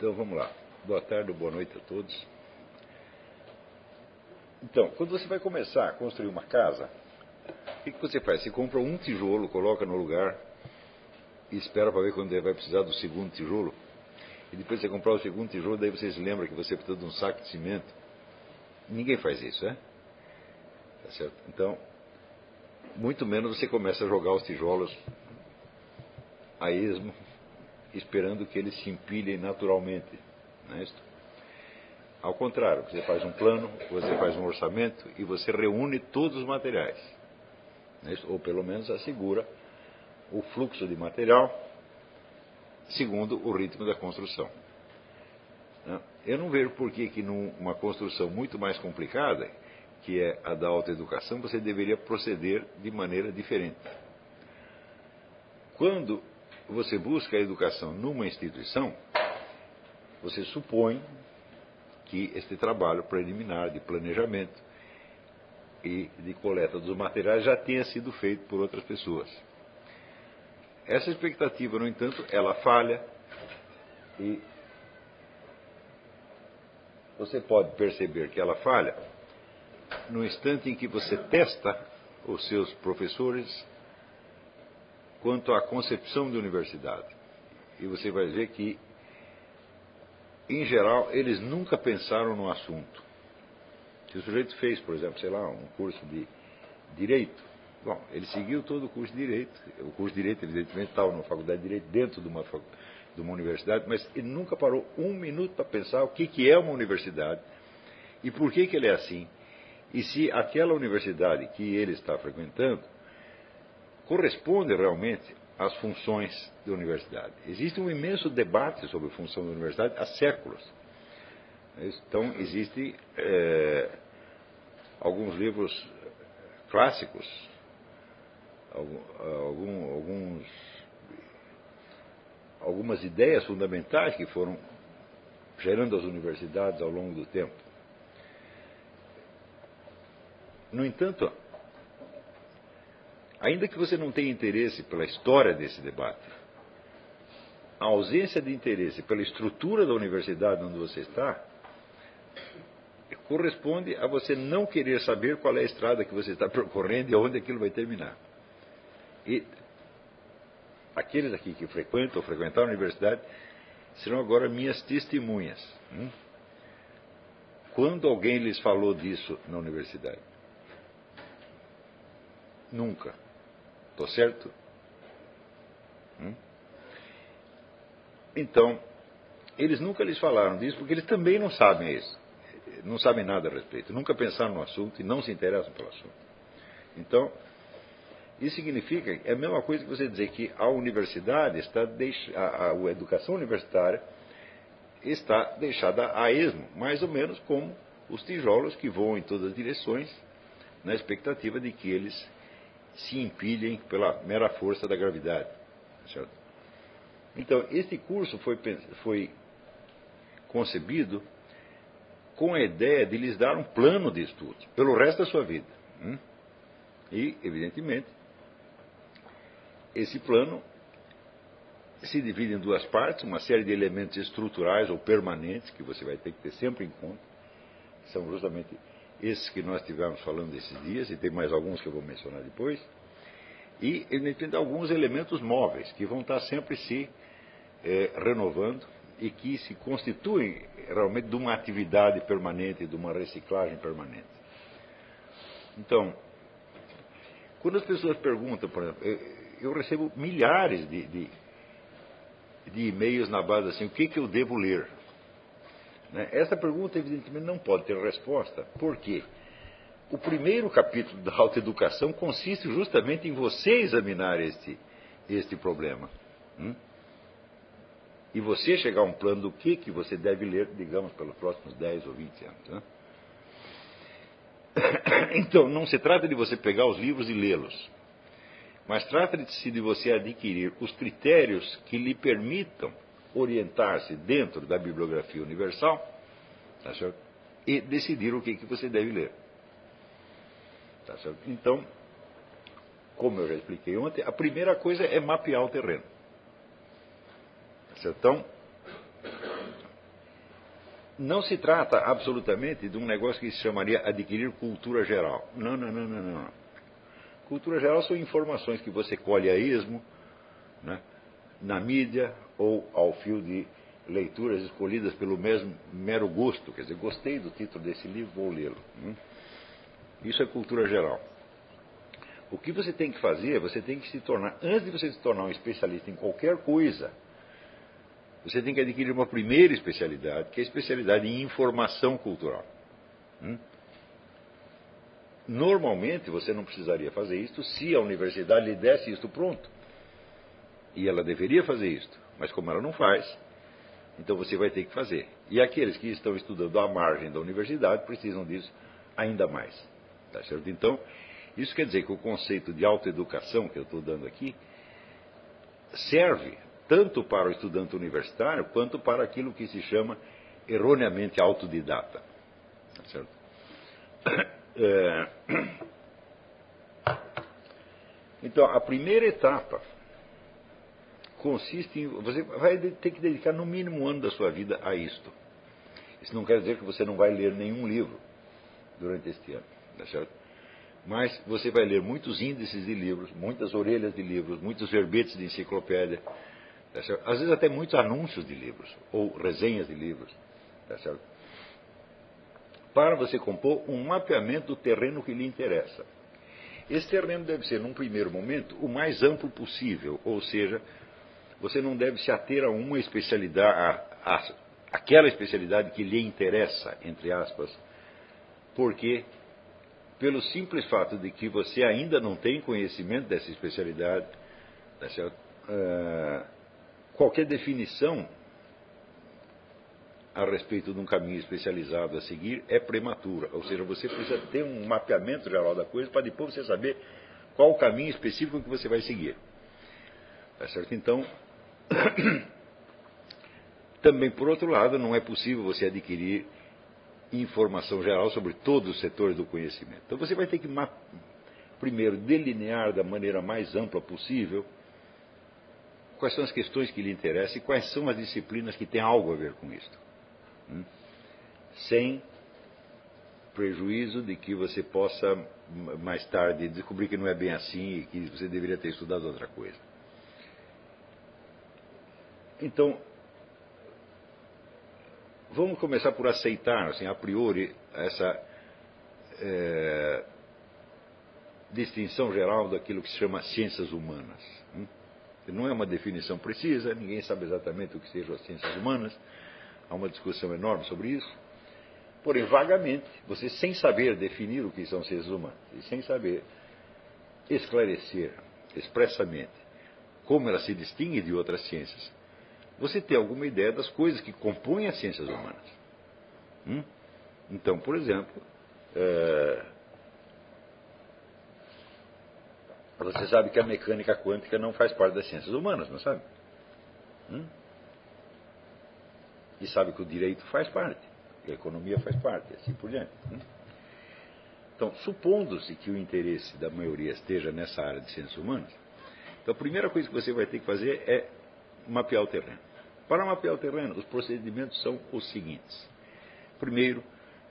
Então vamos lá. Boa tarde boa noite a todos. Então, quando você vai começar a construir uma casa, o que, você faz? Você compra um tijolo, coloca no lugar e espera para ver quando vai precisar do segundo tijolo. E depois você comprar o segundo tijolo, daí você se lembra que você precisa de um saco de cimento. Ninguém faz isso, é? Tá certo? Então, muito menos você começa a jogar os tijolos a esmo, esperando que eles se empilhem naturalmente. Não é isso? Ao contrário, você faz um plano, você faz um orçamento e você reúne todos os materiais. É ou pelo menos assegura o fluxo de material segundo o ritmo da construção. Eu não vejo por que, que numa construção muito mais complicada, que é a da autoeducação, você deveria proceder de maneira diferente. Quando você busca a educação numa instituição, você supõe que este trabalho preliminar de planejamento e de coleta dos materiais já tenha sido feito por outras pessoas. Essa expectativa, no entanto, ela falha e você pode perceber que ela falha no instante em que você testa os seus professores quanto à concepção de universidade. E você vai ver que, em geral, eles nunca pensaram no assunto. Se o sujeito fez, por exemplo, sei lá, um curso de direito, bom, ele seguiu todo o curso de direito. O curso de direito, evidentemente, estava numa faculdade de direito dentro de uma, de uma universidade, mas ele nunca parou um minuto para pensar o que, que é uma universidade e por que, que ele é assim. E se aquela universidade que ele está frequentando corresponde realmente às funções da universidade. Existe um imenso debate sobre a função da universidade há séculos. Então, existem é, alguns livros clássicos, algum, alguns, algumas ideias fundamentais que foram gerando as universidades ao longo do tempo. No entanto, Ainda que você não tenha interesse pela história desse debate, a ausência de interesse pela estrutura da universidade onde você está corresponde a você não querer saber qual é a estrada que você está percorrendo e onde aquilo vai terminar. E aqueles aqui que frequentam ou frequentaram a universidade serão agora minhas testemunhas. Hum? Quando alguém lhes falou disso na universidade? Nunca. Estou certo? Hum? Então, eles nunca lhes falaram disso porque eles também não sabem isso. Não sabem nada a respeito. Nunca pensaram no assunto e não se interessam pelo assunto. Então, isso significa, é a mesma coisa que você dizer que a universidade está, a, a educação universitária está deixada a esmo, mais ou menos como os tijolos que voam em todas as direções, na expectativa de que eles se empilhem pela mera força da gravidade. Certo? Então, esse curso foi, foi concebido com a ideia de lhes dar um plano de estudo pelo resto da sua vida. Hum? E, evidentemente, esse plano se divide em duas partes, uma série de elementos estruturais ou permanentes que você vai ter que ter sempre em conta, são justamente esses que nós estivemos falando esses dias, e tem mais alguns que eu vou mencionar depois, e, evidentemente, alguns elementos móveis, que vão estar sempre se é, renovando e que se constituem realmente de uma atividade permanente, de uma reciclagem permanente. Então, quando as pessoas perguntam, por exemplo, eu, eu recebo milhares de, de, de e-mails na base assim, o que, que eu devo ler? Né? Essa pergunta, evidentemente, não pode ter resposta. Por quê? O primeiro capítulo da autoeducação consiste justamente em você examinar este, este problema. Hum? E você chegar a um plano do que, que você deve ler, digamos, pelos próximos 10 ou 20 anos. Né? Então, não se trata de você pegar os livros e lê-los, mas trata-se de você adquirir os critérios que lhe permitam orientar-se dentro da bibliografia universal tá e decidir o que, que você deve ler. Tá então, como eu já expliquei ontem, a primeira coisa é mapear o terreno. Tá então, não se trata absolutamente de um negócio que se chamaria adquirir cultura geral. Não, não, não, não, não. Cultura geral são informações que você colhe a esmo, né, na mídia ou ao fio de leituras escolhidas pelo mesmo mero gosto. Quer dizer, gostei do título desse livro, vou lê-lo. Né? Isso é cultura geral. O que você tem que fazer, você tem que se tornar, antes de você se tornar um especialista em qualquer coisa, você tem que adquirir uma primeira especialidade, que é a especialidade em informação cultural. Hum? Normalmente você não precisaria fazer isto se a universidade lhe desse isto pronto. E ela deveria fazer isto, mas como ela não faz, então você vai ter que fazer. E aqueles que estão estudando à margem da universidade precisam disso ainda mais. Tá certo? Então, isso quer dizer que o conceito de autoeducação que eu estou dando aqui serve tanto para o estudante universitário quanto para aquilo que se chama erroneamente autodidata. Tá certo? É... Então, a primeira etapa consiste em. Você vai ter que dedicar no mínimo um ano da sua vida a isto. Isso não quer dizer que você não vai ler nenhum livro durante este ano, tá certo? Mas você vai ler muitos índices de livros, muitas orelhas de livros, muitos verbetes de enciclopédia, tá às vezes até muitos anúncios de livros, ou resenhas de livros, tá certo? para você compor um mapeamento do terreno que lhe interessa. Esse terreno deve ser, num primeiro momento, o mais amplo possível, ou seja, você não deve se ater a uma especialidade, a, a, aquela especialidade que lhe interessa, entre aspas, porque, pelo simples fato de que você ainda não tem conhecimento dessa especialidade, dessa, uh, qualquer definição a respeito de um caminho especializado a seguir é prematura. Ou seja, você precisa ter um mapeamento geral da coisa para depois você saber qual o caminho específico que você vai seguir. Tá certo? Então, também por outro lado, não é possível você adquirir informação geral sobre todos os setores do conhecimento. Então você vai ter que primeiro delinear da maneira mais ampla possível quais são as questões que lhe interessam e quais são as disciplinas que têm algo a ver com isso. Hum? Sem prejuízo de que você possa mais tarde descobrir que não é bem assim e que você deveria ter estudado outra coisa. Então, vamos começar por aceitar, assim, a priori, essa é, distinção geral daquilo que se chama ciências humanas. Hum? Não é uma definição precisa, ninguém sabe exatamente o que sejam as ciências humanas, há uma discussão enorme sobre isso. Porém, vagamente, você sem saber definir o que são seres humanos e sem saber esclarecer expressamente como ela se distingue de outras ciências, você tem alguma ideia das coisas que compõem as ciências humanas. Hum? Então, por exemplo, é... você sabe que a mecânica quântica não faz parte das ciências humanas, não sabe? Hum? e sabe que o direito faz parte, que a economia faz parte, assim por diante. Né? Então, supondo-se que o interesse da maioria esteja nessa área de ciências humanas, então a primeira coisa que você vai ter que fazer é mapear o terreno. Para mapear o terreno, os procedimentos são os seguintes. Primeiro,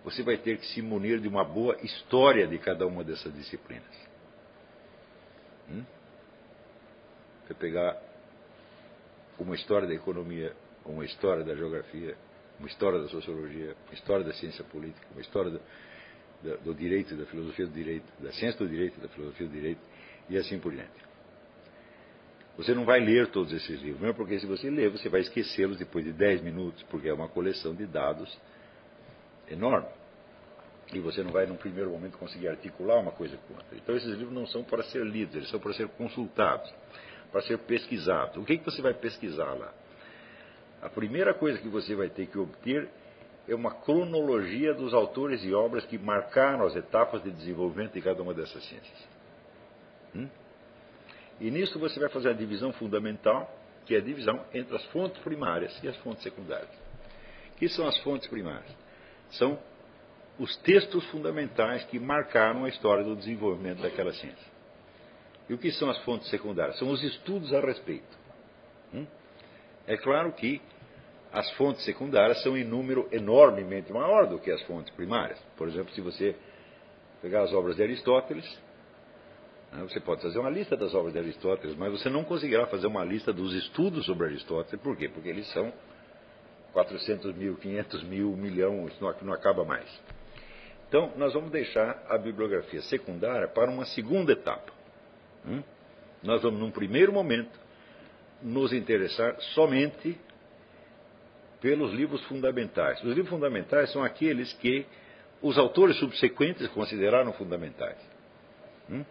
você vai ter que se munir de uma boa história de cada uma dessas disciplinas. Hum? Você pegar uma história da economia uma história da geografia, uma história da sociologia, uma história da ciência política, uma história do, do, do direito, da filosofia do direito, da ciência do direito, da filosofia do direito e assim por diante. Você não vai ler todos esses livros, mesmo porque se você ler, você vai esquecê-los depois de 10 minutos, porque é uma coleção de dados enorme. E você não vai, num primeiro momento, conseguir articular uma coisa com outra. Então, esses livros não são para ser lidos, eles são para ser consultados, para ser pesquisados. O que, que você vai pesquisar lá? A primeira coisa que você vai ter que obter é uma cronologia dos autores e obras que marcaram as etapas de desenvolvimento de cada uma dessas ciências. Hum? E nisso você vai fazer a divisão fundamental, que é a divisão entre as fontes primárias e as fontes secundárias. O que são as fontes primárias? São os textos fundamentais que marcaram a história do desenvolvimento daquela ciência. E o que são as fontes secundárias? São os estudos a respeito. Hum? É claro que as fontes secundárias são em número enormemente maior do que as fontes primárias. Por exemplo, se você pegar as obras de Aristóteles, você pode fazer uma lista das obras de Aristóteles, mas você não conseguirá fazer uma lista dos estudos sobre Aristóteles. Por quê? Porque eles são 400 mil, 500 mil, um milhão, isso não, não acaba mais. Então, nós vamos deixar a bibliografia secundária para uma segunda etapa. Hum? Nós vamos, num primeiro momento, nos interessar somente pelos livros fundamentais. Os livros fundamentais são aqueles que os autores subsequentes consideraram fundamentais. Hum?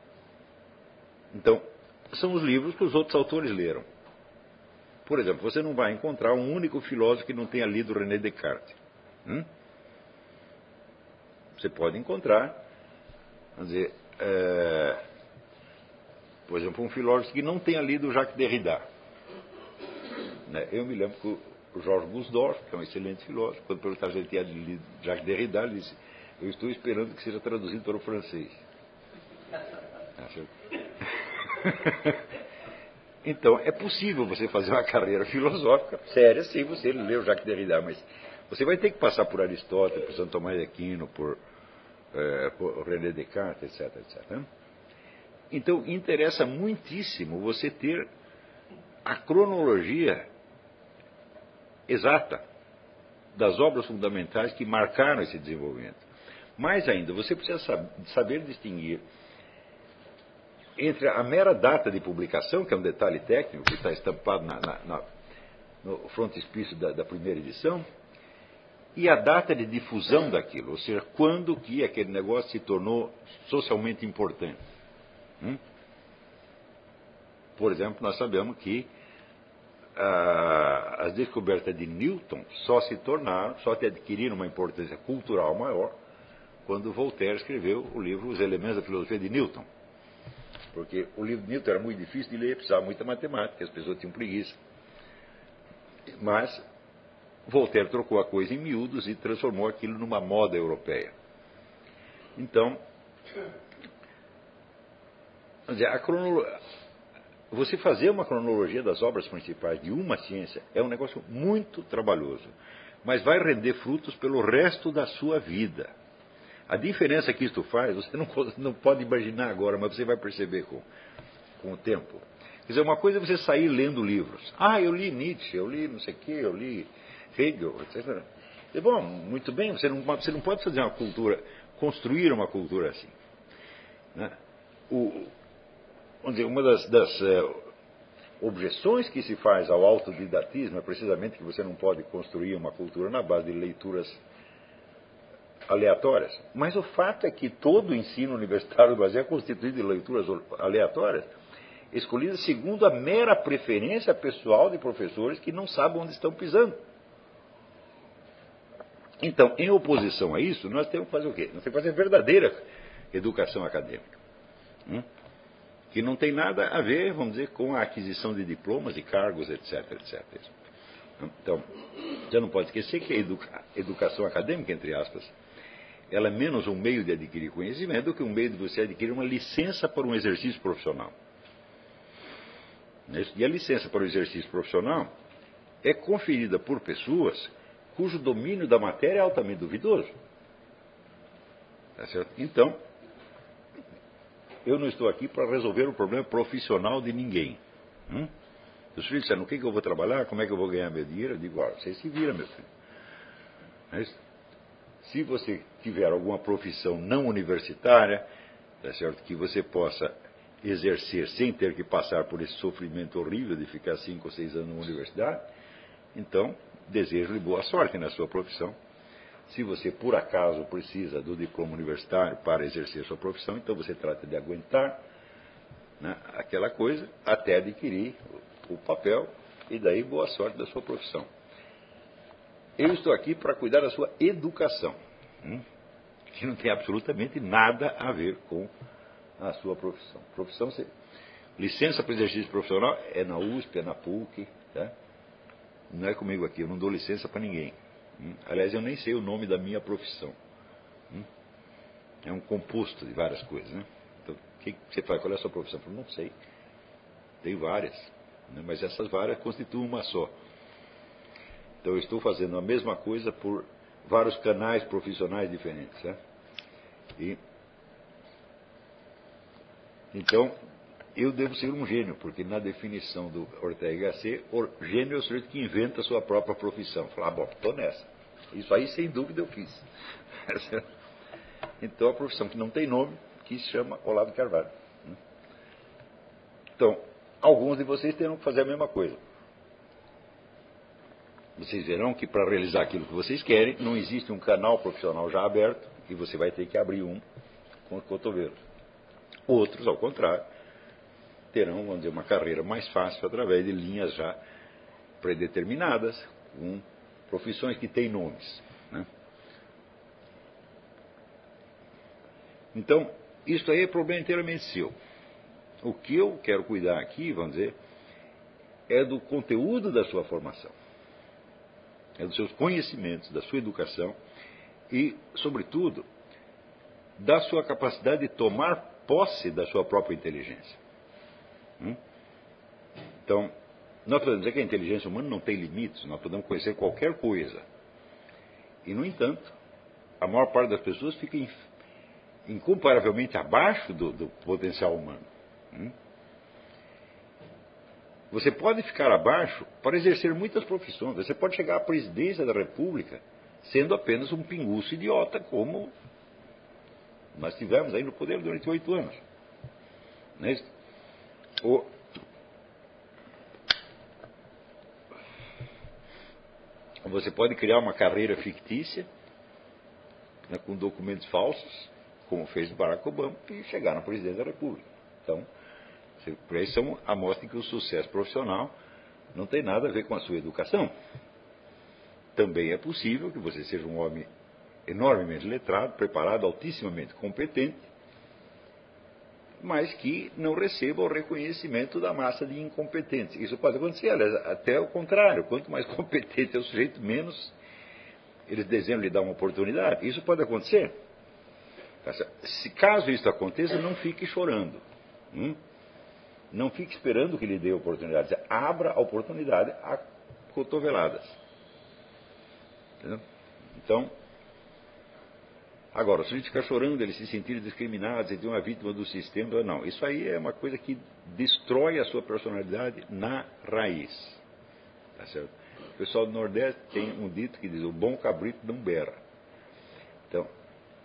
Então, são os livros que os outros autores leram. Por exemplo, você não vai encontrar um único filósofo que não tenha lido René Descartes. Hum? Você pode encontrar, vamos dizer, é, por exemplo, um filósofo que não tenha lido Jacques Derrida. Né? Eu me lembro que o Georges Gusdorff, que é um excelente filósofo, quando perguntaram se ele tinha lido Jacques Derrida, ele disse: Eu estou esperando que seja traduzido para o francês. Então, é possível você fazer uma carreira filosófica séria sem você ler o Jacques Derrida, mas você vai ter que passar por Aristóteles, por Santo Tomás de Aquino, por, é, por René Descartes, etc, etc. Então, interessa muitíssimo você ter a cronologia exata das obras fundamentais que marcaram esse desenvolvimento. Mais ainda, você precisa saber distinguir entre a mera data de publicação, que é um detalhe técnico que está estampado na, na, na, no frontispício da, da primeira edição, e a data de difusão daquilo, ou seja, quando que aquele negócio se tornou socialmente importante. Hum? Por exemplo, nós sabemos que ah, as descobertas de Newton só se tornaram, só adquiriram uma importância cultural maior quando Voltaire escreveu o livro Os Elementos da Filosofia de Newton. Porque o livro de Newton era muito difícil de ler, precisava muita matemática, as pessoas tinham preguiça. Mas Voltaire trocou a coisa em miúdos e transformou aquilo numa moda europeia. Então, dizer, você fazer uma cronologia das obras principais de uma ciência é um negócio muito trabalhoso, mas vai render frutos pelo resto da sua vida. A diferença que isto faz, você não, não pode imaginar agora, mas você vai perceber com, com o tempo. Quer dizer, uma coisa é você sair lendo livros. Ah, eu li Nietzsche, eu li não sei o quê, eu li Hegel, etc. E, bom, muito bem, você não, você não pode fazer uma cultura, construir uma cultura assim. Né? O, vamos dizer, uma das, das é, objeções que se faz ao autodidatismo é precisamente que você não pode construir uma cultura na base de leituras aleatórias. Mas o fato é que todo o ensino universitário do Brasil é constituído de leituras aleatórias, escolhidas segundo a mera preferência pessoal de professores que não sabem onde estão pisando. Então, em oposição a isso, nós temos que fazer o quê? Nós temos que fazer verdadeira educação acadêmica. Hum? Que não tem nada a ver, vamos dizer, com a aquisição de diplomas e cargos, etc, etc. Então, já não pode esquecer que a educa educação acadêmica, entre aspas, ela é menos um meio de adquirir conhecimento do que um meio de você adquirir uma licença para um exercício profissional. E a licença para o exercício profissional é conferida por pessoas cujo domínio da matéria é altamente duvidoso. Tá então, eu não estou aqui para resolver o problema profissional de ninguém. Hum? Os filhos disseram, o que, que eu vou trabalhar, como é que eu vou ganhar meu dinheiro? Eu digo, você se vira, meu filho. Mas, se você tiver alguma profissão não universitária, tá certo? que você possa exercer sem ter que passar por esse sofrimento horrível de ficar cinco ou seis anos na universidade, então desejo-lhe boa sorte na sua profissão. Se você por acaso precisa do diploma universitário para exercer sua profissão, então você trata de aguentar né, aquela coisa até adquirir o papel e daí boa sorte da sua profissão. Eu estou aqui para cuidar da sua educação, hum? que não tem absolutamente nada a ver com a sua profissão. Profissão, você, licença para exercício profissional é na USP, é na PUC, tá? não é comigo aqui, eu não dou licença para ninguém. Hum? Aliás, eu nem sei o nome da minha profissão. Hum? É um composto de várias coisas. Né? Então, o que você faz? Qual é a sua profissão? Eu não sei. Tem várias, né? mas essas várias constituem uma só. Então eu estou fazendo a mesma coisa por vários canais profissionais diferentes. Né? E, então, eu devo ser um gênio, porque na definição do Ortega C, o gênio é o sujeito que inventa a sua própria profissão. Falar, ah, bom, estou nessa. Isso aí, sem dúvida, eu fiz. então, a profissão que não tem nome, que se chama Olavo Carvalho. Então, alguns de vocês terão que fazer a mesma coisa. Vocês verão que para realizar aquilo que vocês querem, não existe um canal profissional já aberto e você vai ter que abrir um com o cotovelo. Outros, ao contrário, terão, vamos dizer, uma carreira mais fácil através de linhas já predeterminadas, com profissões que têm nomes. Né? Então, isso aí é problema inteiramente seu. O que eu quero cuidar aqui, vamos dizer, é do conteúdo da sua formação, é dos seus conhecimentos, da sua educação e, sobretudo, da sua capacidade de tomar posse da sua própria inteligência. Hum? Então, nós podemos dizer que a inteligência humana não tem limites, nós podemos conhecer qualquer coisa. E, no entanto, a maior parte das pessoas fica incomparavelmente abaixo do, do potencial humano. Hum? Você pode ficar abaixo para exercer muitas profissões. Você pode chegar à presidência da República sendo apenas um pinguço idiota, como nós tivemos aí no poder durante oito anos. Não é o... Você pode criar uma carreira fictícia né, com documentos falsos, como fez Barack Obama, e chegar na presidência da República. Então, isso é uma amostra que o sucesso profissional não tem nada a ver com a sua educação. Também é possível que você seja um homem enormemente letrado, preparado, altissimamente competente, mas que não receba o reconhecimento da massa de incompetentes. Isso pode acontecer, aliás, até o contrário. Quanto mais competente é o sujeito, menos eles desejam lhe dar uma oportunidade. Isso pode acontecer. Se caso isso aconteça, não fique chorando. Hum? Não fique esperando que lhe dê oportunidade. Abra a oportunidade a cotoveladas. Entendeu? Então, Agora, se a gente ficar chorando, eles se sentirem discriminados, de uma vítima do sistema, não. Isso aí é uma coisa que destrói a sua personalidade na raiz. Tá certo? O pessoal do Nordeste tem um dito que diz: o bom cabrito não berra. Então,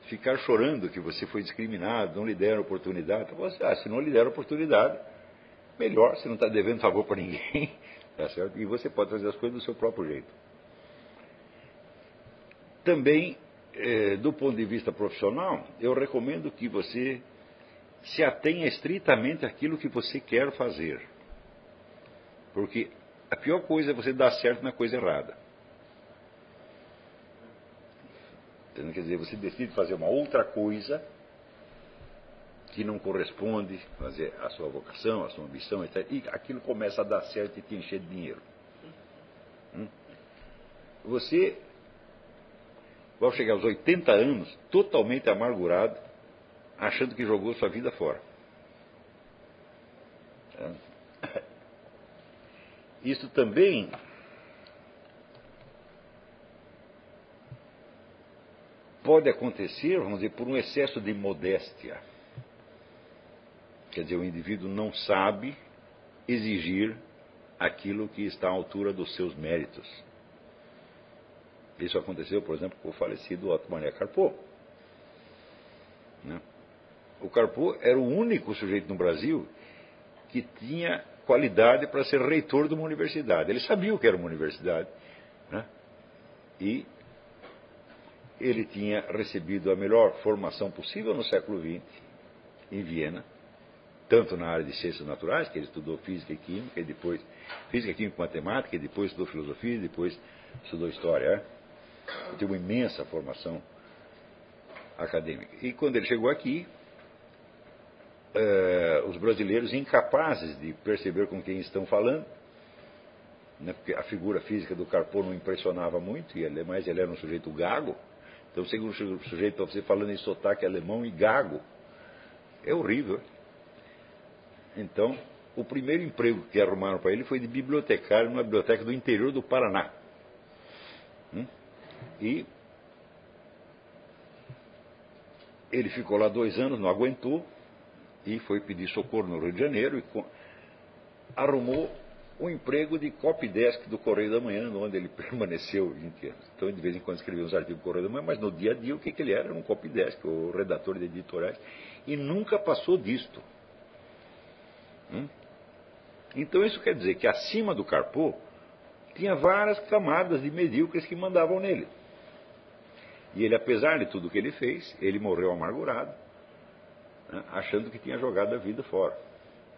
ficar chorando que você foi discriminado, não lhe deram oportunidade, você, ah, se não lhe deram oportunidade, melhor, você não está devendo favor para ninguém, tá certo? E você pode fazer as coisas do seu próprio jeito. Também é, do ponto de vista profissional, eu recomendo que você se atenha estritamente àquilo que você quer fazer. Porque a pior coisa é você dar certo na coisa errada. Quer dizer, você decide fazer uma outra coisa que não corresponde fazer a sua vocação, a sua ambição, etc. E aquilo começa a dar certo e te encher de dinheiro. Hum? Você vai chegar aos 80 anos totalmente amargurado, achando que jogou sua vida fora. É. Isso também pode acontecer, vamos dizer, por um excesso de modéstia. Quer dizer, o indivíduo não sabe exigir aquilo que está à altura dos seus méritos. Isso aconteceu, por exemplo, com o falecido Otto Carpo. Né? O Carpo era o único sujeito no Brasil que tinha qualidade para ser reitor de uma universidade. Ele sabia o que era uma universidade. Né? E ele tinha recebido a melhor formação possível no século XX, em Viena, tanto na área de ciências naturais, que ele estudou física e química, e depois física, química e matemática, e depois estudou filosofia, e depois estudou história. É? Ele teve uma imensa formação acadêmica. E quando ele chegou aqui, eh, os brasileiros incapazes de perceber com quem estão falando, né, porque a figura física do Carpo não impressionava muito, e ele, ele era um sujeito gago. Então, segundo o sujeito você falando em sotaque alemão e gago, é horrível. Então, o primeiro emprego que arrumaram para ele foi de bibliotecário numa biblioteca do interior do Paraná. Hum? E ele ficou lá dois anos, não aguentou, e foi pedir socorro no Rio de Janeiro e arrumou um emprego de copydesk do Correio da Manhã, onde ele permaneceu 20 anos. Então, de vez em quando escrevia uns artigos do Correio da Manhã, mas no dia a dia o que, que ele era? Era um copydesk, o redator de editoriais, e nunca passou disto. Hum? Então, isso quer dizer que acima do Carpo tinha várias camadas de medíocres que mandavam nele. E ele, apesar de tudo que ele fez, ele morreu amargurado, né, achando que tinha jogado a vida fora.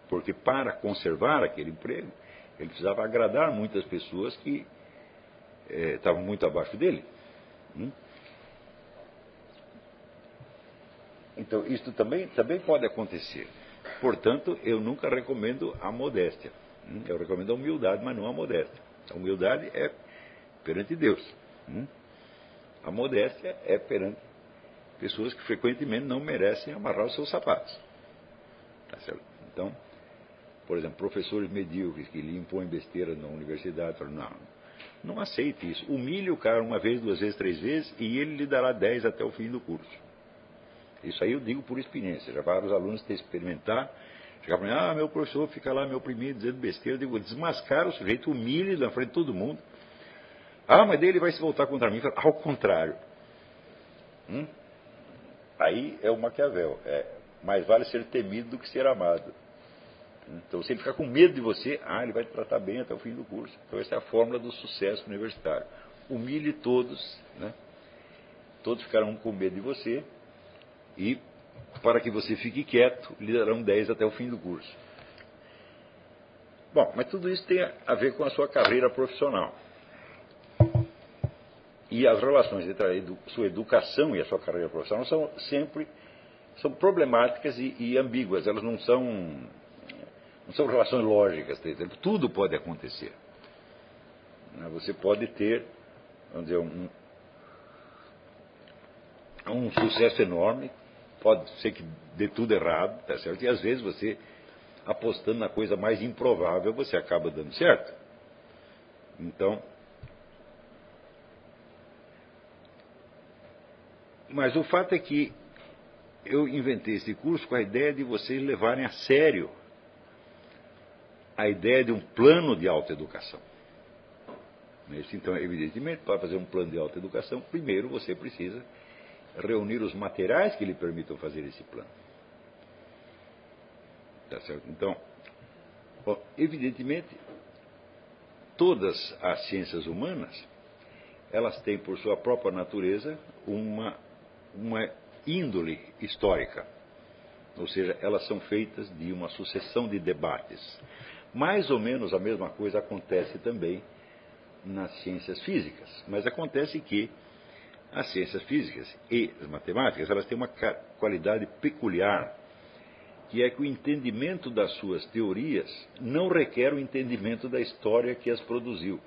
Porque para conservar aquele emprego, ele precisava agradar muitas pessoas que eh, estavam muito abaixo dele. Hum? Então, isso também, também pode acontecer. Portanto, eu nunca recomendo a modéstia. Hum? Eu recomendo a humildade, mas não a modéstia. A humildade é perante Deus. Hum? A modéstia é perante pessoas que frequentemente não merecem amarrar os seus sapatos. Tá então, por exemplo, professores medíocres que lhe impõem besteira na universidade, falam, não, não aceite isso. Humilhe o cara uma vez, duas vezes, três vezes e ele lhe dará dez até o fim do curso. Isso aí eu digo por experiência. Já para os alunos ter experimentar. Chegar para mim, ah, meu professor fica lá me oprimindo, dizendo besteira. Eu digo, desmascara o sujeito, humilhe na frente de todo mundo. Ah, mas dele vai se voltar contra mim. Ao contrário. Hum? Aí é o Maquiavel. É, mais vale ser temido do que ser amado. Então, se ele ficar com medo de você, ah, ele vai te tratar bem até o fim do curso. Então, essa é a fórmula do sucesso universitário. Humilhe todos, né? Todos ficarão com medo de você e, para que você fique quieto, lhe darão 10 até o fim do curso. Bom, mas tudo isso tem a ver com a sua carreira profissional. E as relações entre a sua educação e a sua carreira profissional são sempre são problemáticas e, e ambíguas. Elas não são não são relações lógicas. Tudo pode acontecer. Né? Você pode ter, vamos dizer, um, um sucesso enorme, pode ser que dê tudo errado, tá certo? E às vezes você, apostando na coisa mais improvável, você acaba dando certo. Então, Mas o fato é que eu inventei esse curso com a ideia de vocês levarem a sério a ideia de um plano de autoeducação. Então, evidentemente, para fazer um plano de autoeducação, primeiro você precisa reunir os materiais que lhe permitam fazer esse plano. Tá certo? Então, evidentemente, todas as ciências humanas, elas têm por sua própria natureza uma uma índole histórica. Ou seja, elas são feitas de uma sucessão de debates. Mais ou menos a mesma coisa acontece também nas ciências físicas. Mas acontece que as ciências físicas e as matemáticas, elas têm uma qualidade peculiar, que é que o entendimento das suas teorias não requer o entendimento da história que as produziu.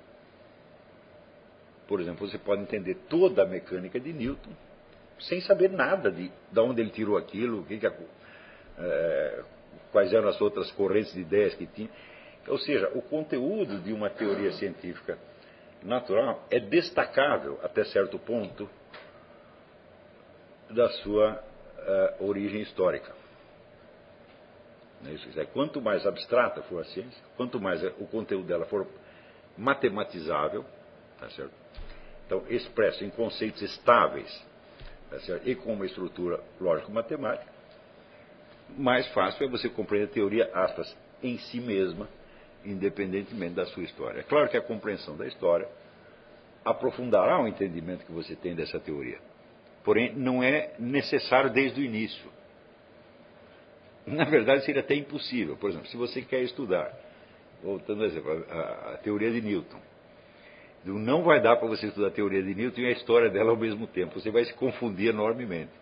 Por exemplo, você pode entender toda a mecânica de Newton sem saber nada de, de onde ele tirou aquilo, que que é, quais eram as outras correntes de ideias que tinha. Ou seja, o conteúdo de uma teoria científica natural é destacável até certo ponto da sua uh, origem histórica. É quanto mais abstrata for a ciência, quanto mais o conteúdo dela for matematizável, tá certo? então expresso em conceitos estáveis tá e com uma estrutura lógico-matemática, mais fácil é você compreender a teoria, aspas, em si mesma, independentemente da sua história. É claro que a compreensão da história aprofundará o entendimento que você tem dessa teoria. Porém, não é necessário desde o início. Na verdade, seria até impossível. Por exemplo, se você quer estudar, voltando a, exemplo, a, a teoria de Newton, não vai dar para você estudar a teoria de Newton e a história dela ao mesmo tempo. Você vai se confundir enormemente.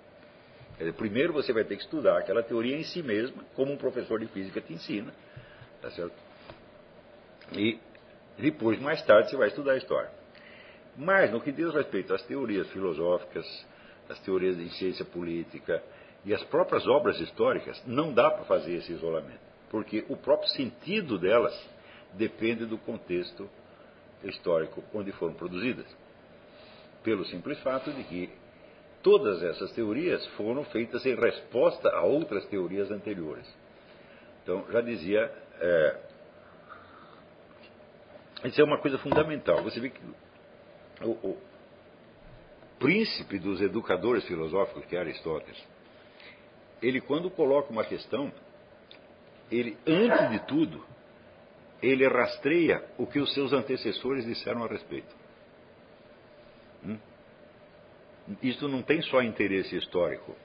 Dizer, primeiro você vai ter que estudar aquela teoria em si mesma, como um professor de física te ensina. Tá certo? E depois, mais tarde, você vai estudar a história. Mas, no que diz respeito às teorias filosóficas, às teorias de ciência política e as próprias obras históricas, não dá para fazer esse isolamento. Porque o próprio sentido delas depende do contexto histórico onde foram produzidas. pelo simples fato de que todas essas teorias foram feitas em resposta a outras teorias anteriores. Então, já dizia, é, isso é uma coisa fundamental. Você vê que o, o príncipe dos educadores filosóficos, que é Aristóteles, ele quando coloca uma questão, ele, antes de tudo, ele rastreia o que os seus antecessores disseram a respeito. Hum? Isso não tem só interesse histórico.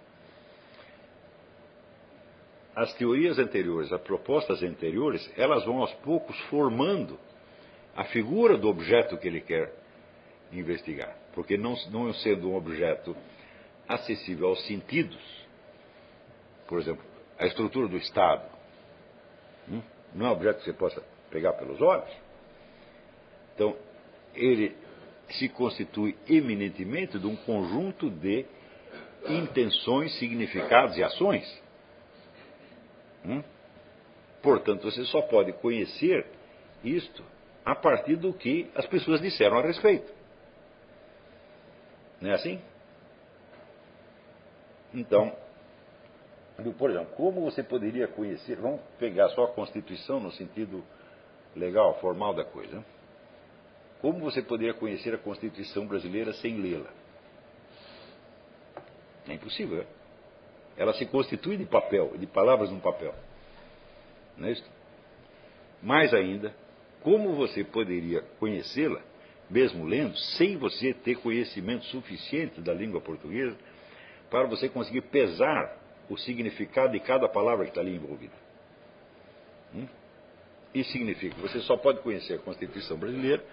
As teorias anteriores, as propostas anteriores, elas vão aos poucos formando a figura do objeto que ele quer investigar. Porque não, não sendo um objeto acessível aos sentidos, por exemplo, a estrutura do Estado, hum? não é um objeto que você possa pegar pelos olhos. Então, ele se constitui eminentemente de um conjunto de intenções, significados e ações. Hum? Portanto, você só pode conhecer isto a partir do que as pessoas disseram a respeito. Não é assim? Então, por exemplo, como você poderia conhecer, vamos pegar só a Constituição no sentido legal, formal da coisa. Como você poderia conhecer a Constituição brasileira sem lê-la? É impossível. É? Ela se constitui de papel, de palavras num papel. Não é isso? Mais ainda, como você poderia conhecê-la, mesmo lendo, sem você ter conhecimento suficiente da língua portuguesa, para você conseguir pesar o significado de cada palavra que está ali envolvida? Hum? Isso significa que você só pode conhecer a Constituição brasileira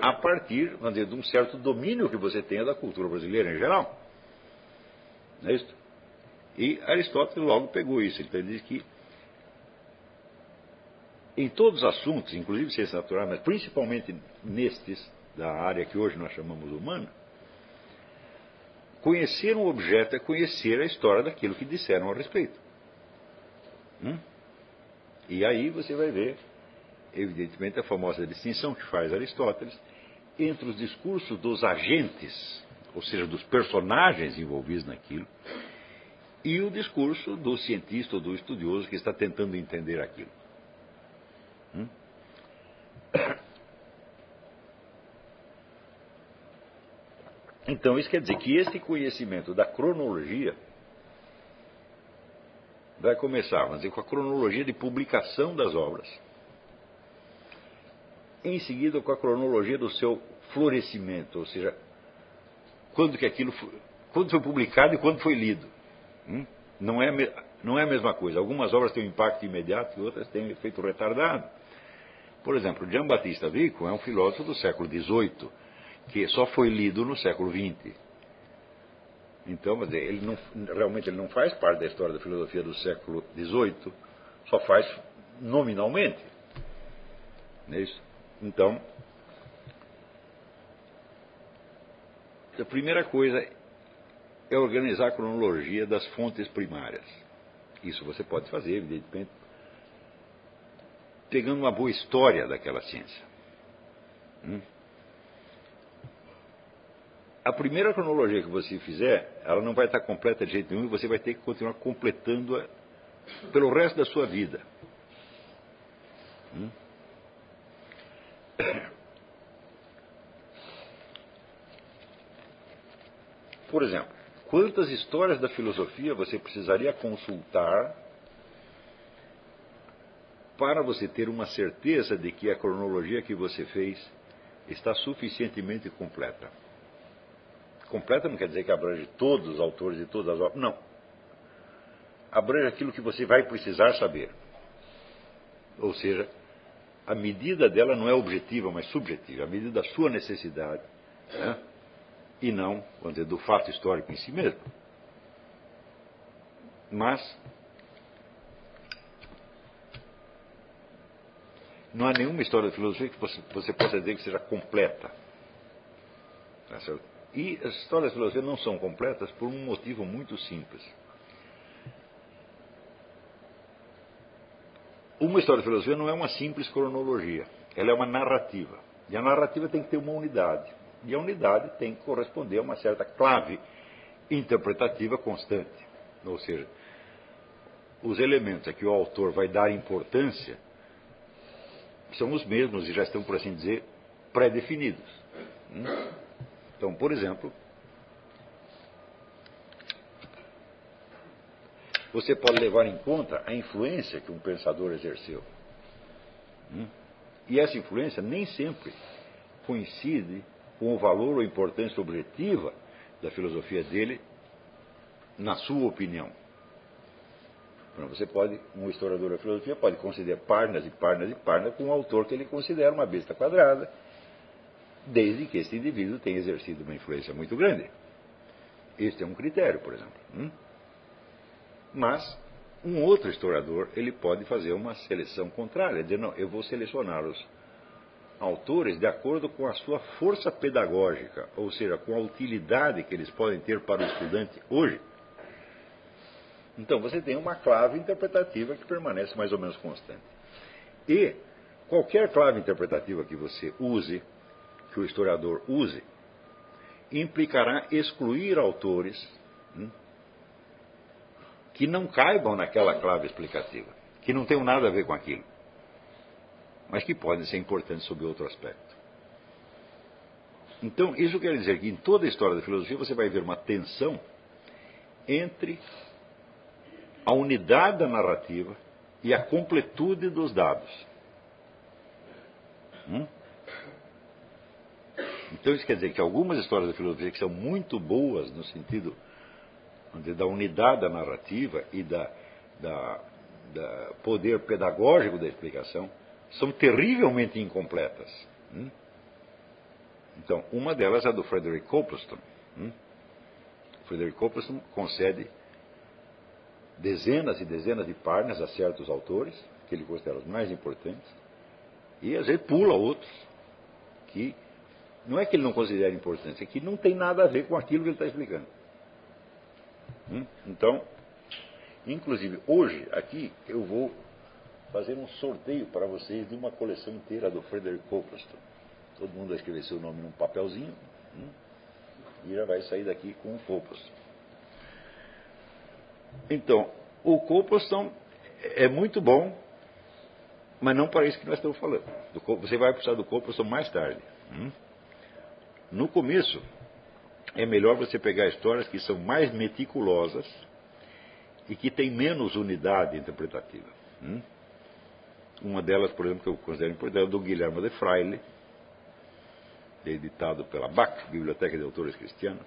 a partir, vamos dizer, de um certo domínio que você tenha da cultura brasileira em geral. Não é isso? E Aristóteles logo pegou isso. Ele diz que em todos os assuntos, inclusive ciências naturais, mas principalmente nestes da área que hoje nós chamamos humana, conhecer um objeto é conhecer a história daquilo que disseram a respeito. Hum? E aí você vai ver evidentemente, a famosa distinção que faz Aristóteles entre os discursos dos agentes, ou seja, dos personagens envolvidos naquilo, e o discurso do cientista ou do estudioso que está tentando entender aquilo. Hum? Então, isso quer dizer que este conhecimento da cronologia vai começar, vamos dizer, com a cronologia de publicação das obras em seguida com a cronologia do seu florescimento, ou seja, quando que aquilo foi, quando foi publicado e quando foi lido. Hum? Não, é, não é a mesma coisa. Algumas obras têm um impacto imediato e outras têm um efeito retardado. Por exemplo, Jean Batista Vico é um filósofo do século XVIII, que só foi lido no século XX. Então, ele não, realmente ele não faz parte da história da filosofia do século XVIII, só faz nominalmente. Não é isso? Então, a primeira coisa é organizar a cronologia das fontes primárias. Isso você pode fazer, evidentemente, pegando uma boa história daquela ciência. Hum? A primeira cronologia que você fizer, ela não vai estar completa de jeito nenhum e você vai ter que continuar completando-a pelo resto da sua vida. Hum? Por exemplo, quantas histórias da filosofia você precisaria consultar para você ter uma certeza de que a cronologia que você fez está suficientemente completa? Completa não quer dizer que abrange todos os autores e todas as obras. Não. Abrange aquilo que você vai precisar saber. Ou seja, a medida dela não é objetiva, mas subjetiva, a medida da sua necessidade, né? e não, vamos dizer, do fato histórico em si mesmo. Mas não há nenhuma história da filosofia que você, você possa dizer que seja completa. Tá e as histórias filosofia não são completas por um motivo muito simples. Uma história de filosofia não é uma simples cronologia, ela é uma narrativa. E a narrativa tem que ter uma unidade. E a unidade tem que corresponder a uma certa clave interpretativa constante. Ou seja, os elementos a que o autor vai dar importância são os mesmos e já estão, por assim dizer, pré-definidos. Então, por exemplo, você pode levar em conta a influência que um pensador exerceu. Hum? E essa influência nem sempre coincide com o valor ou importância objetiva da filosofia dele, na sua opinião. Então, você pode, um historiador da filosofia pode considerar páginas e páginas e páginas com um autor que ele considera uma besta quadrada, desde que esse indivíduo tenha exercido uma influência muito grande. Este é um critério, por exemplo. Hum? Mas um outro historiador ele pode fazer uma seleção contrária, dizer não, eu vou selecionar os autores de acordo com a sua força pedagógica, ou seja, com a utilidade que eles podem ter para o estudante hoje. Então você tem uma clave interpretativa que permanece mais ou menos constante. E qualquer clave interpretativa que você use, que o historiador use, implicará excluir autores hum, que não caibam naquela clave explicativa, que não tenham nada a ver com aquilo, mas que podem ser importantes sob outro aspecto. Então, isso quer dizer que em toda a história da filosofia você vai ver uma tensão entre a unidade da narrativa e a completude dos dados. Hum? Então isso quer dizer que algumas histórias da filosofia que são muito boas no sentido da unidade da narrativa e da, da, da poder pedagógico da explicação são terrivelmente incompletas. Hum? Então, uma delas é a do Frederick Copleston. Hum? Frederick Copleston concede dezenas e dezenas de páginas a certos autores, que ele considera os mais importantes, e às vezes pula outros, que não é que ele não considera importantes, é que não tem nada a ver com aquilo que ele está explicando. Hum? Então, inclusive hoje, aqui, eu vou fazer um sorteio para vocês de uma coleção inteira do Frederick Copleston. Todo mundo vai escrever seu nome num papelzinho hum? e já vai sair daqui com um Copleston. Então, o Copleston é muito bom, mas não para isso que nós estamos falando. Você vai precisar do Copleston mais tarde. No começo, é melhor você pegar histórias que são mais meticulosas e que têm menos unidade interpretativa. Hum? Uma delas, por exemplo, que eu considero importante, é do Guilherme de Fraile, editado pela BAC, Biblioteca de Autores Cristianos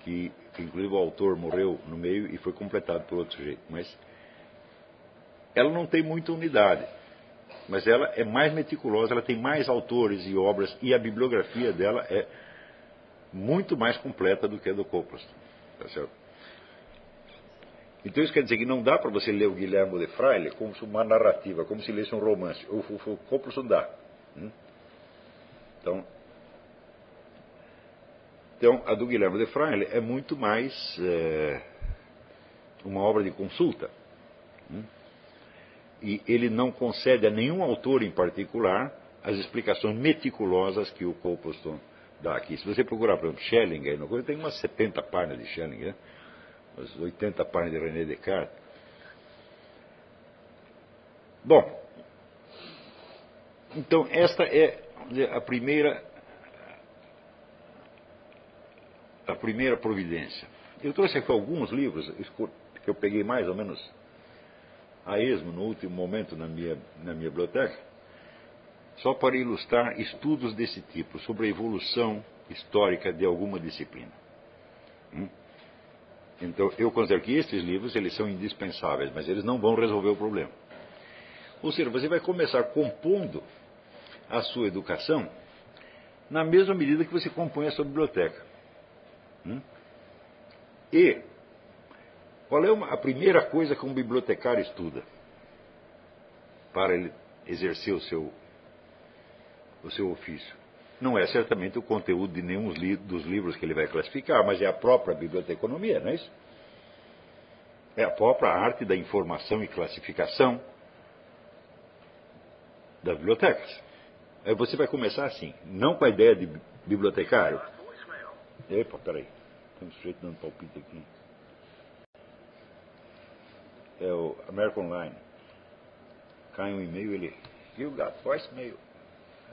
que, que inclusive o autor morreu no meio e foi completado por outro sujeito. Mas ela não tem muita unidade, mas ela é mais meticulosa, ela tem mais autores e obras, e a bibliografia dela é muito mais completa do que a do Copleston. Tá certo? Então isso quer dizer que não dá para você ler o Guilherme de Fraile como uma narrativa, como se lesse um romance. O, o, o Copleston dá. Hum? Então, então, a do Guilherme de Fraile é muito mais é, uma obra de consulta. Né? E ele não concede a nenhum autor em particular as explicações meticulosas que o Copleston dá aqui. Se você procurar, por exemplo, Schelling, aí no tem umas 70 páginas de Schelling, né? umas 80 páginas de René Descartes. Bom, então esta é a primeira a primeira providência. Eu trouxe aqui alguns livros que eu peguei mais ou menos a esmo no último momento na minha, na minha biblioteca, só para ilustrar estudos desse tipo, sobre a evolução histórica de alguma disciplina. Hum? Então, eu considero que esses livros eles são indispensáveis, mas eles não vão resolver o problema. Ou seja, você vai começar compondo a sua educação na mesma medida que você compõe a sua biblioteca. Hum? E qual é uma, a primeira coisa que um bibliotecário estuda para ele exercer o seu, o seu ofício? Não é certamente o conteúdo de nenhum dos livros que ele vai classificar, mas é a própria biblioteconomia, não é isso? É a própria arte da informação e classificação das bibliotecas. Aí você vai começar assim, não com a ideia de bibliotecário. Epa, peraí. Tem um sujeito dando palpite aqui. É o American Online. Cai um e-mail, ele. You got voicemail.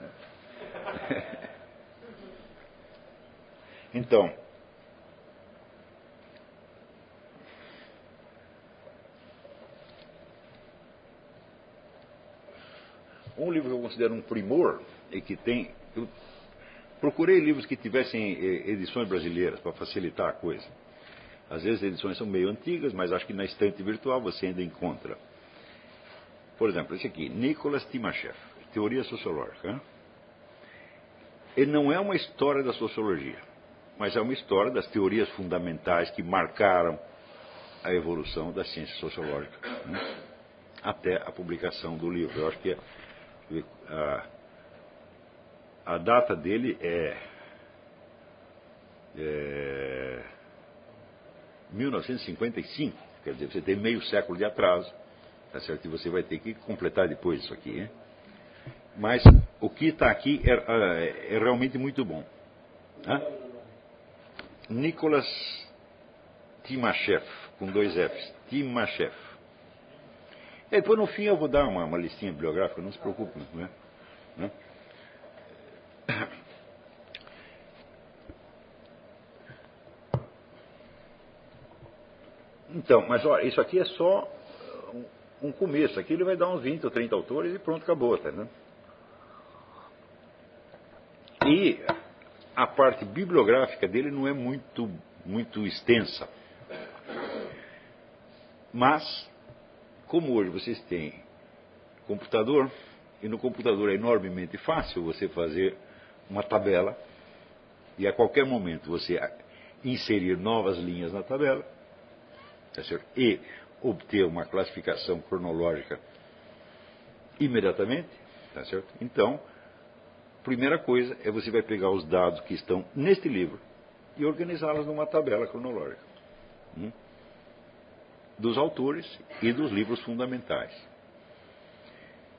então. Um livro que eu considero um primor e que tem. Eu procurei livros que tivessem eh, edições brasileiras para facilitar a coisa. Às vezes as edições são meio antigas, mas acho que na estante virtual você ainda encontra. Por exemplo, esse aqui, Nicholas Timashev, Teoria Sociológica. Ele não é uma história da sociologia, mas é uma história das teorias fundamentais que marcaram a evolução da ciência sociológica né? até a publicação do livro. Eu acho que é a, a data dele é, é 1955, quer dizer, você tem meio século de atraso, tá certo? E você vai ter que completar depois isso aqui, hein? Mas o que está aqui é, é, é, realmente muito bom. Hã? Nicolas Timashev, com dois Fs, Timashev. E depois no fim eu vou dar uma, uma listinha bibliográfica, não se preocupe, né? Então, mas olha, isso aqui é só um começo. Aqui ele vai dar uns 20 ou 30 autores e pronto, acabou, tá, né? E a parte bibliográfica dele não é muito, muito extensa. Mas como hoje vocês têm computador, e no computador é enormemente fácil você fazer uma tabela, e a qualquer momento você inserir novas linhas na tabela, tá e obter uma classificação cronológica imediatamente, tá? Então, primeira coisa é você vai pegar os dados que estão neste livro e organizá-los numa tabela cronológica. Hum? dos autores e dos livros fundamentais.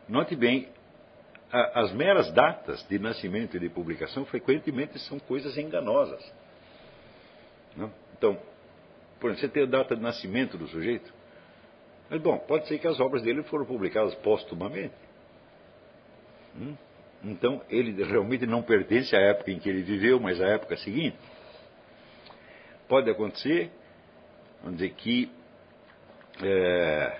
Note bem, as meras datas de nascimento e de publicação frequentemente são coisas enganosas. Não? Então, por exemplo, você tem a data de nascimento do sujeito, mas bom, pode ser que as obras dele foram publicadas póstumamente. Hum? Então, ele realmente não pertence à época em que ele viveu, mas à época seguinte. Pode acontecer, vamos dizer, que é,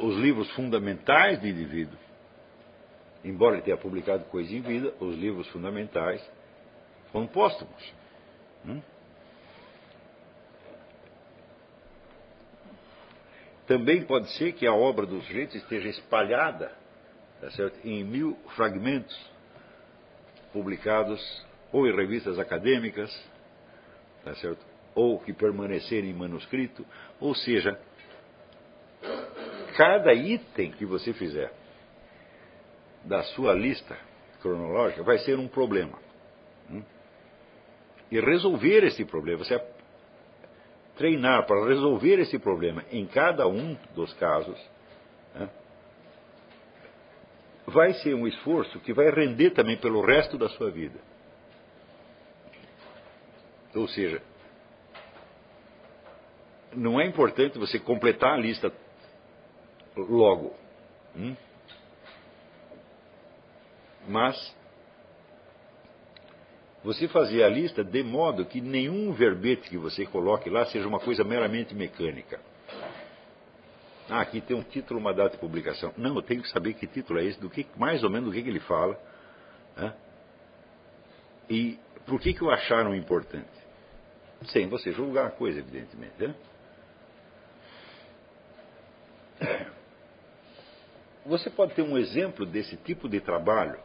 os livros fundamentais do indivíduo, embora ele tenha publicado coisa em vida, os livros fundamentais foram póstumos. Hum? Também pode ser que a obra do sujeito esteja espalhada tá certo, em mil fragmentos publicados ou em revistas acadêmicas, tá certo, ou que permanecerem em manuscrito, ou seja, cada item que você fizer da sua lista cronológica vai ser um problema. Hum? E resolver esse problema, você treinar para resolver esse problema em cada um dos casos, né, vai ser um esforço que vai render também pelo resto da sua vida. Ou seja, não é importante você completar a lista logo. Hum? Mas você fazer a lista de modo que nenhum verbete que você coloque lá seja uma coisa meramente mecânica. Ah, aqui tem um título, uma data de publicação. Não, eu tenho que saber que título é esse, do que mais ou menos do que, que ele fala. Né? E por que, que o acharam importante? Sem você julgar a coisa, evidentemente. Né? Você pode ter um exemplo desse tipo de trabalho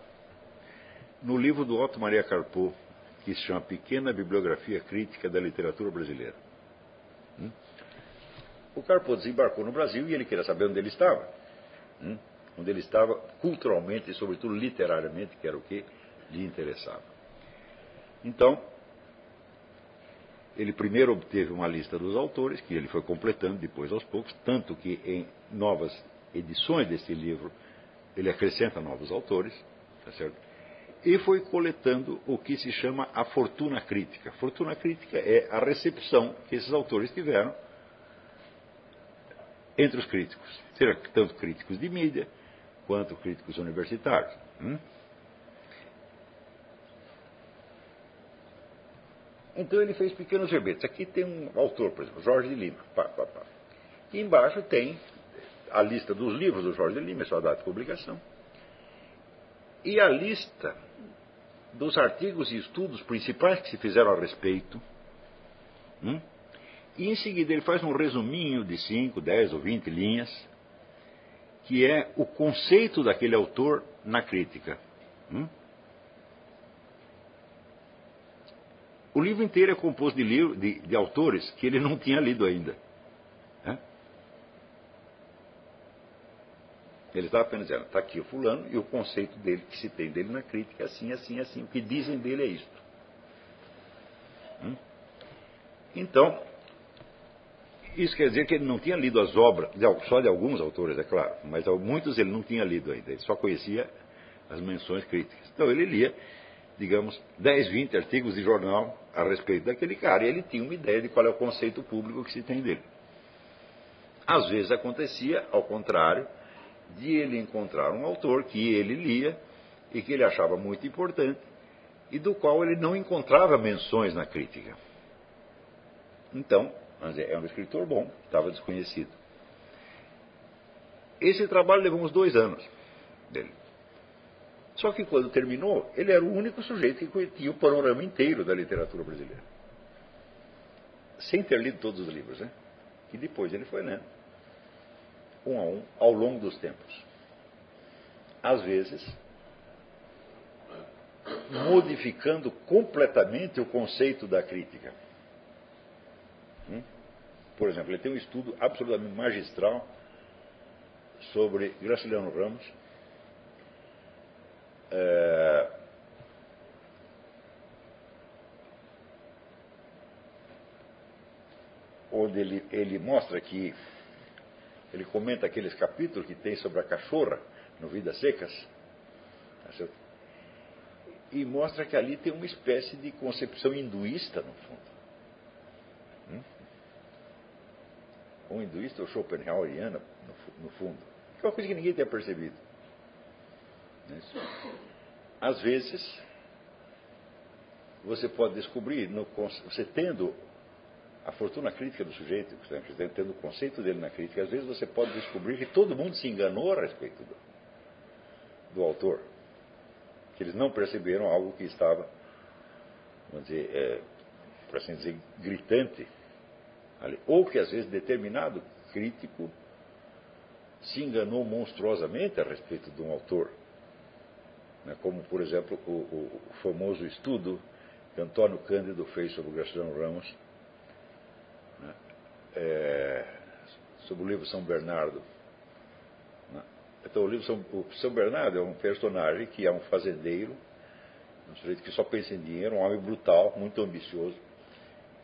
no livro do Otto Maria Carpo, que se chama Pequena Bibliografia Crítica da Literatura Brasileira. Hum? O Carpo desembarcou no Brasil e ele queria saber onde ele estava. Hum? Onde ele estava culturalmente e, sobretudo, literariamente, que era o que lhe interessava. Então, ele primeiro obteve uma lista dos autores, que ele foi completando depois aos poucos, tanto que em novas edições desse livro ele acrescenta novos autores, tá certo? E foi coletando o que se chama a fortuna crítica. Fortuna crítica é a recepção que esses autores tiveram entre os críticos, seja tanto críticos de mídia quanto críticos universitários. Hum? Então ele fez pequenos verbetes. Aqui tem um autor, por exemplo, Jorge de Lima. Pá, pá, pá. E embaixo tem a lista dos livros do Jorge de Lima, é sua data de publicação. E a lista dos artigos e estudos principais que se fizeram a respeito. Hum? E em seguida ele faz um resuminho de 5, 10 ou 20 linhas, que é o conceito daquele autor na crítica. Hum? O livro inteiro é composto de, livro, de, de autores que ele não tinha lido ainda. Ele estava apenas dizendo, está aqui o fulano e o conceito dele, que se tem dele na crítica, assim, assim, assim. O que dizem dele é isto. Hum? Então, isso quer dizer que ele não tinha lido as obras, só de alguns autores, é claro, mas muitos ele não tinha lido ainda, ele só conhecia as menções críticas. Então ele lia, digamos, 10, 20 artigos de jornal a respeito daquele cara, e ele tinha uma ideia de qual é o conceito público que se tem dele. Às vezes acontecia, ao contrário, de ele encontrar um autor que ele lia e que ele achava muito importante e do qual ele não encontrava menções na crítica. Então, é um escritor bom, estava desconhecido. Esse trabalho levou uns dois anos dele. Só que quando terminou, ele era o único sujeito que conhecia o panorama inteiro da literatura brasileira. Sem ter lido todos os livros, né? E depois ele foi lendo um a um, ao longo dos tempos. Às vezes, modificando completamente o conceito da crítica. Hum? Por exemplo, ele tem um estudo absolutamente magistral sobre Graciliano Ramos. É, onde ele, ele mostra que ele comenta aqueles capítulos que tem sobre a cachorra no Vidas Secas. Tá e mostra que ali tem uma espécie de concepção hinduísta no fundo. Hum? Um hinduísta ou Schopenhaueriana no, fundo. Que é uma coisa que ninguém tinha percebido. Às vezes, você pode descobrir, você tendo a fortuna crítica do sujeito, tendo o conceito dele na crítica, às vezes você pode descobrir que todo mundo se enganou a respeito do, do autor. Que eles não perceberam algo que estava, vamos dizer, é, por assim dizer, gritante ali. Ou que às vezes determinado crítico se enganou monstruosamente a respeito de um autor. Né? Como, por exemplo, o, o, o famoso estudo que Antônio Cândido fez sobre o Graciliano Ramos é, sobre o livro São Bernardo. Né? Então, o livro São, o São Bernardo é um personagem que é um fazendeiro, um sujeito que só pensa em dinheiro, um homem brutal, muito ambicioso,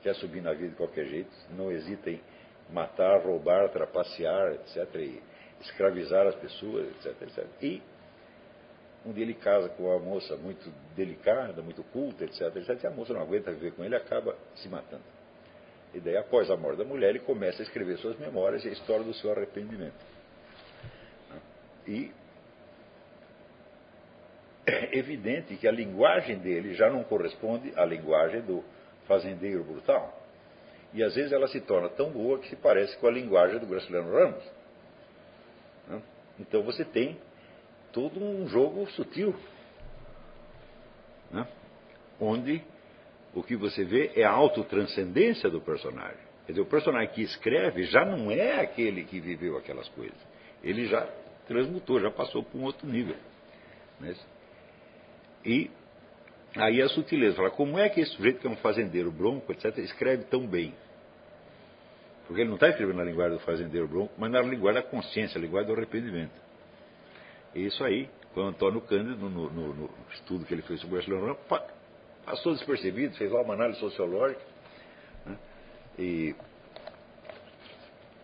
quer subir na vida de qualquer jeito, não hesita em matar, roubar, trapacear, etc., e escravizar as pessoas, etc., etc. E um dia ele casa com uma moça muito delicada, muito culta, etc., etc., e a moça não aguenta viver com ele acaba se matando. E daí, após a morte da mulher, ele começa a escrever suas memórias e a história do seu arrependimento. E é evidente que a linguagem dele já não corresponde à linguagem do fazendeiro brutal. E às vezes ela se torna tão boa que se parece com a linguagem do Graciliano Ramos. Então você tem todo um jogo sutil, né? onde o que você vê é a autotranscendência do personagem. Quer dizer, o personagem que escreve já não é aquele que viveu aquelas coisas. Ele já transmutou, já passou para um outro nível. Né? E aí a sutileza, fala, como é que esse sujeito que é um fazendeiro bronco, etc., escreve tão bem? Porque ele não está escrevendo na linguagem do fazendeiro bronco, mas na linguagem da consciência, na linguagem do arrependimento. E isso aí, com o Antônio Cândido, no, no, no estudo que ele fez sobre o Barcelona, passou despercebido, fez lá uma análise sociológica né, e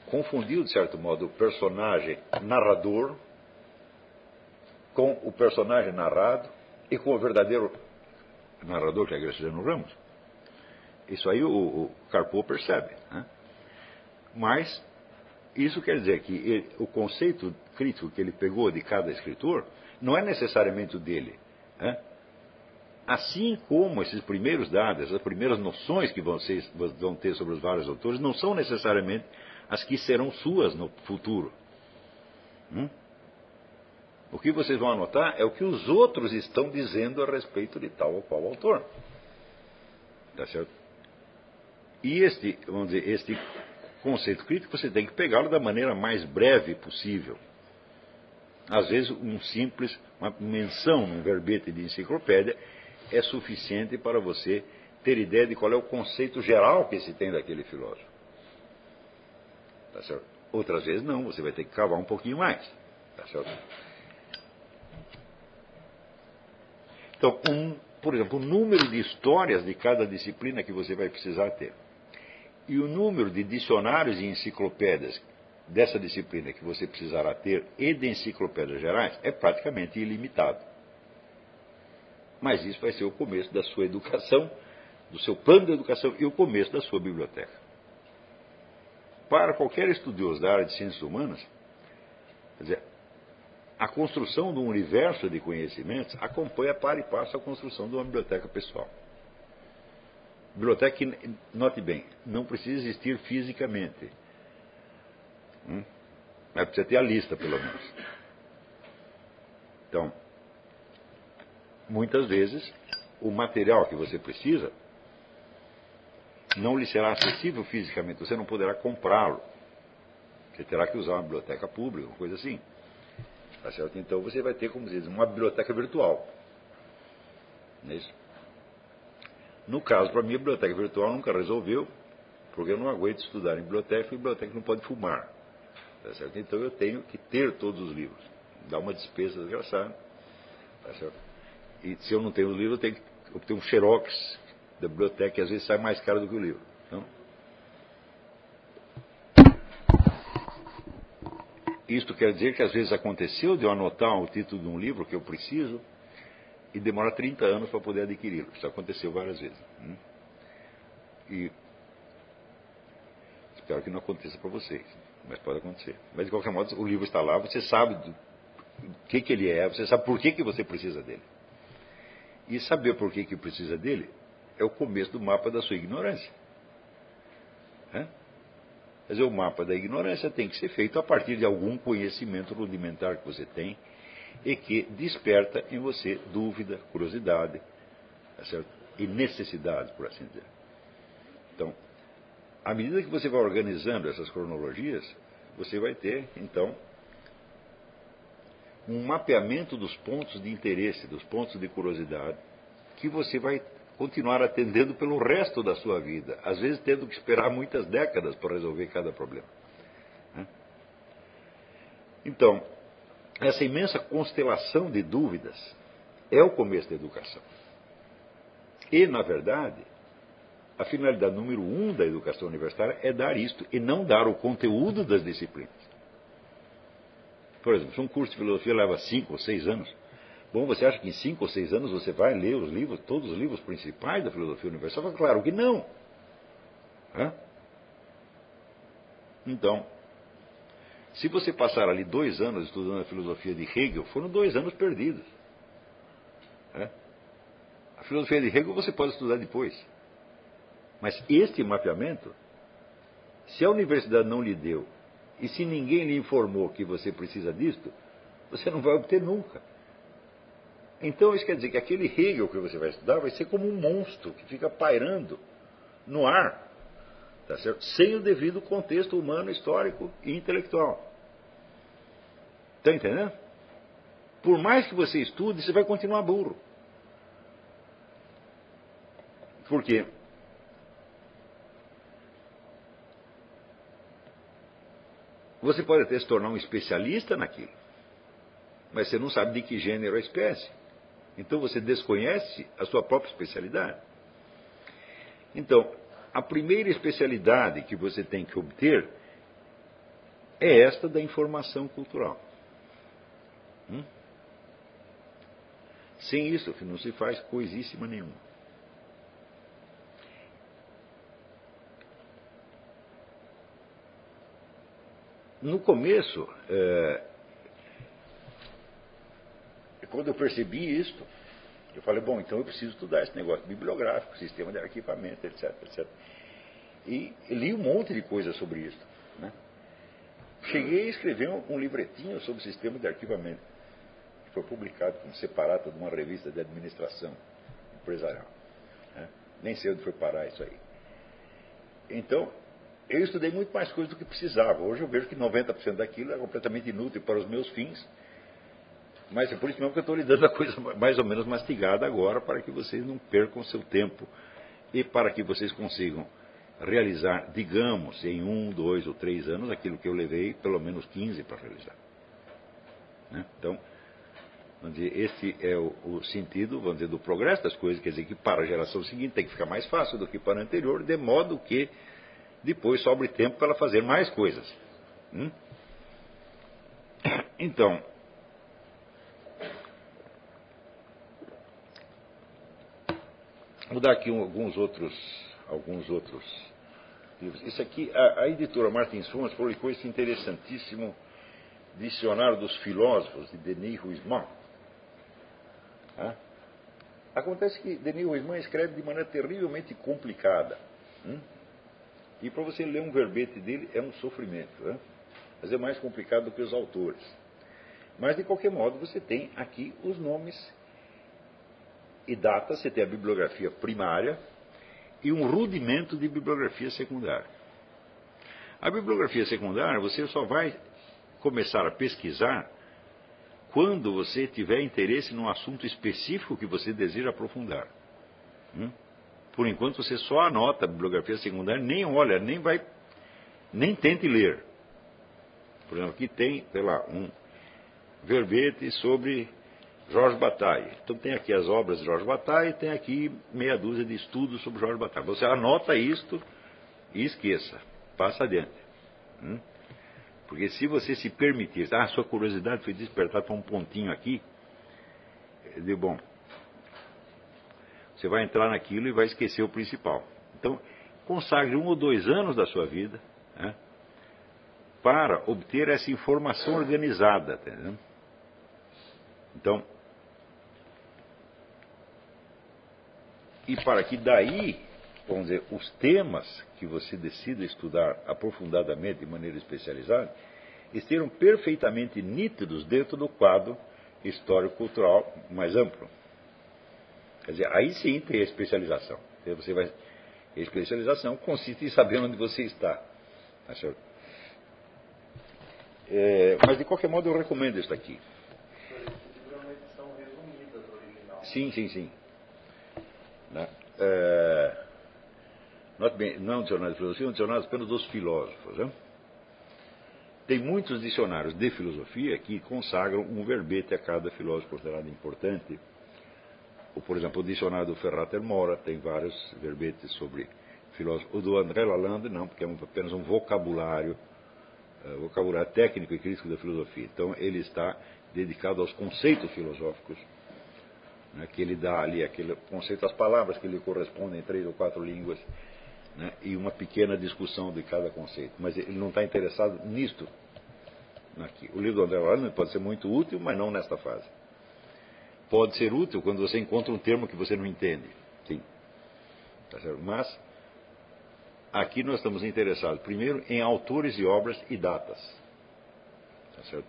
confundiu, de certo modo, o personagem narrador com o personagem narrado e com o verdadeiro narrador, que é Graciliano Ramos. Isso aí o, o Carpo percebe. Né? Mas isso quer dizer que ele, o conceito crítico que ele pegou de cada escritor não é necessariamente o dele. Né? Assim como esses primeiros dados, as primeiras noções que vocês vão ter sobre os vários autores, não são necessariamente as que serão suas no futuro. Hum? O que vocês vão anotar é o que os outros estão dizendo a respeito de tal ou qual autor. Tá certo? E este, vamos dizer, este conceito crítico você tem que pegá-lo da maneira mais breve possível. Às vezes, um simples, uma menção num verbete de enciclopédia é suficiente para você ter ideia de qual é o conceito geral que se tem daquele filósofo. Tá certo? Outras vezes não, você vai ter que cavar um pouquinho mais. Tá certo? Então, um, por exemplo, o número de histórias de cada disciplina que você vai precisar ter. E o número de dicionários e enciclopédias dessa disciplina que você precisará ter e de enciclopédias gerais é praticamente ilimitado. Mas isso vai ser o começo da sua educação, do seu plano de educação e o começo da sua biblioteca. Para qualquer estudioso da área de ciências humanas, quer dizer, a construção de um universo de conhecimentos acompanha para e passo a construção de uma biblioteca pessoal. Biblioteca que, note bem, não precisa existir fisicamente. Hum? Mas precisa ter a lista, pelo menos. Então, muitas vezes, o material que você precisa não lhe será acessível fisicamente, você não poderá comprá-lo. Você terá que usar uma biblioteca pública, uma coisa assim. Tá certo? Então você vai ter, como diz, uma biblioteca virtual. Não é isso? No caso, para mim, a biblioteca virtual nunca resolveu, porque eu não aguento estudar em biblioteca e biblioteca não pode fumar. Tá certo? Então eu tenho que ter todos os livros. Dá uma despesa desgraçada. Tá certo? E se eu não tenho os livros, eu tenho que obter um xerox da biblioteca, que às vezes sai mais caro do que o livro. Então, Isto quer dizer que às vezes aconteceu de eu anotar o título de um livro que eu preciso e demora 30 anos para poder adquiri-lo. Isso aconteceu várias vezes. Hum? E espero que não aconteça para vocês, mas pode acontecer. Mas de qualquer modo, o livro está lá, você sabe do, que, que ele é, você sabe por que, que você precisa dele. E saber por que, que precisa dele é o começo do mapa da sua ignorância. É? Quer dizer, o mapa da ignorância tem que ser feito a partir de algum conhecimento rudimentar que você tem e que desperta em você dúvida, curiosidade tá e necessidade, por assim dizer. Então, à medida que você vai organizando essas cronologias, você vai ter, então, um mapeamento dos pontos de interesse, dos pontos de curiosidade, que você vai continuar atendendo pelo resto da sua vida, às vezes tendo que esperar muitas décadas para resolver cada problema. Né? Então, essa imensa constelação de dúvidas é o começo da educação. E, na verdade, a finalidade número um da educação universitária é dar isto e não dar o conteúdo das disciplinas. Por exemplo, se um curso de filosofia leva cinco ou seis anos, Bom, você acha que em cinco ou seis anos você vai ler os livros, todos os livros principais da filosofia universal? Claro que não. Hã? Então, se você passar ali dois anos estudando a filosofia de Hegel, foram dois anos perdidos. A filosofia de Hegel você pode estudar depois. Mas este mapeamento, se a universidade não lhe deu, e se ninguém lhe informou que você precisa disto, você não vai obter nunca. Então isso quer dizer que aquele Hegel que você vai estudar vai ser como um monstro que fica pairando no ar, tá certo? sem o devido contexto humano, histórico e intelectual. Está entendendo? Por mais que você estude, você vai continuar burro. Por quê? Você pode até se tornar um especialista naquilo, mas você não sabe de que gênero é a espécie. Então você desconhece a sua própria especialidade. Então, a primeira especialidade que você tem que obter é esta da informação cultural. Hum? Sem isso, não se faz coisíssima nenhuma. No começo, é, quando eu percebi isto, eu falei, bom, então eu preciso estudar esse negócio bibliográfico, sistema de arquivamento, etc, etc. E li um monte de coisa sobre isso. Né? Cheguei a escrever um, um livretinho sobre o sistema de arquivamento, que foi publicado como separado de uma revista de administração empresarial. Né? Nem sei onde foi parar isso aí. Então, eu estudei muito mais coisa do que precisava. Hoje eu vejo que 90% daquilo é completamente inútil para os meus fins mas é por isso mesmo que eu estou lhe dando a coisa mais ou menos mastigada agora, para que vocês não percam seu tempo e para que vocês consigam realizar, digamos, em um, dois ou três anos, aquilo que eu levei pelo menos 15 para realizar. Né? Então, vamos dizer, esse é o, o, sentido, vamos dizer, do progresso das coisas, quer dizer que para a geração seguinte tem que ficar mais fácil do que para a anterior, de modo que depois sobre tempo para ela fazer mais coisas. Hum? Então, Vou dar aqui alguns outros, alguns outros livros. Isso aqui, a, a editora Martins Fontes publicou esse interessantíssimo Dicionário dos Filósofos, de Denis Ruisman. Ah? Acontece que Denis Ruisman escreve de maneira terrivelmente complicada. Hum? E para você ler um verbete dele é um sofrimento. Hein? Mas é mais complicado do que os autores. Mas, de qualquer modo, você tem aqui os nomes e data, você tem a bibliografia primária e um rudimento de bibliografia secundária. A bibliografia secundária você só vai começar a pesquisar quando você tiver interesse num assunto específico que você deseja aprofundar. Hum? Por enquanto você só anota a bibliografia secundária, nem olha, nem vai, nem tente ler. Por exemplo, aqui tem, sei lá, um verbete sobre Jorge Bataille. Então tem aqui as obras de Jorge Bataille tem aqui meia dúzia de estudos sobre Jorge Bataille. Você anota isto e esqueça. Passa adiante. Hum? Porque se você se permitir, ah, sua curiosidade foi despertada para um pontinho aqui, de bom, você vai entrar naquilo e vai esquecer o principal. Então, consagre um ou dois anos da sua vida né, para obter essa informação organizada. Tá então, e para que daí, vamos dizer, os temas que você decida estudar aprofundadamente, de maneira especializada, estejam perfeitamente nítidos dentro do quadro histórico-cultural mais amplo. Quer dizer, aí sim tem especialização. Você vai, especialização consiste em saber onde você está. Tá é, mas de qualquer modo eu recomendo isso aqui. Sim, sim, sim. Né? É, bem, não é um dicionário de filosofia, é um dicionário apenas dos filósofos. Né? Tem muitos dicionários de filosofia que consagram um verbete a cada filósofo considerado importante. Por exemplo, o dicionário do Ferrater Mora tem vários verbetes sobre filósofos. O do André Lalande não, porque é apenas um vocabulário, uh, vocabulário técnico e crítico da filosofia. Então, ele está dedicado aos conceitos filosóficos né, que ele dá ali, aquele conceito, as palavras que lhe correspondem em três ou quatro línguas, né, e uma pequena discussão de cada conceito. Mas ele não está interessado nisto. Aqui. O livro do André Warner pode ser muito útil, mas não nesta fase. Pode ser útil quando você encontra um termo que você não entende. Sim. Tá mas aqui nós estamos interessados, primeiro, em autores e obras e datas. Tá certo?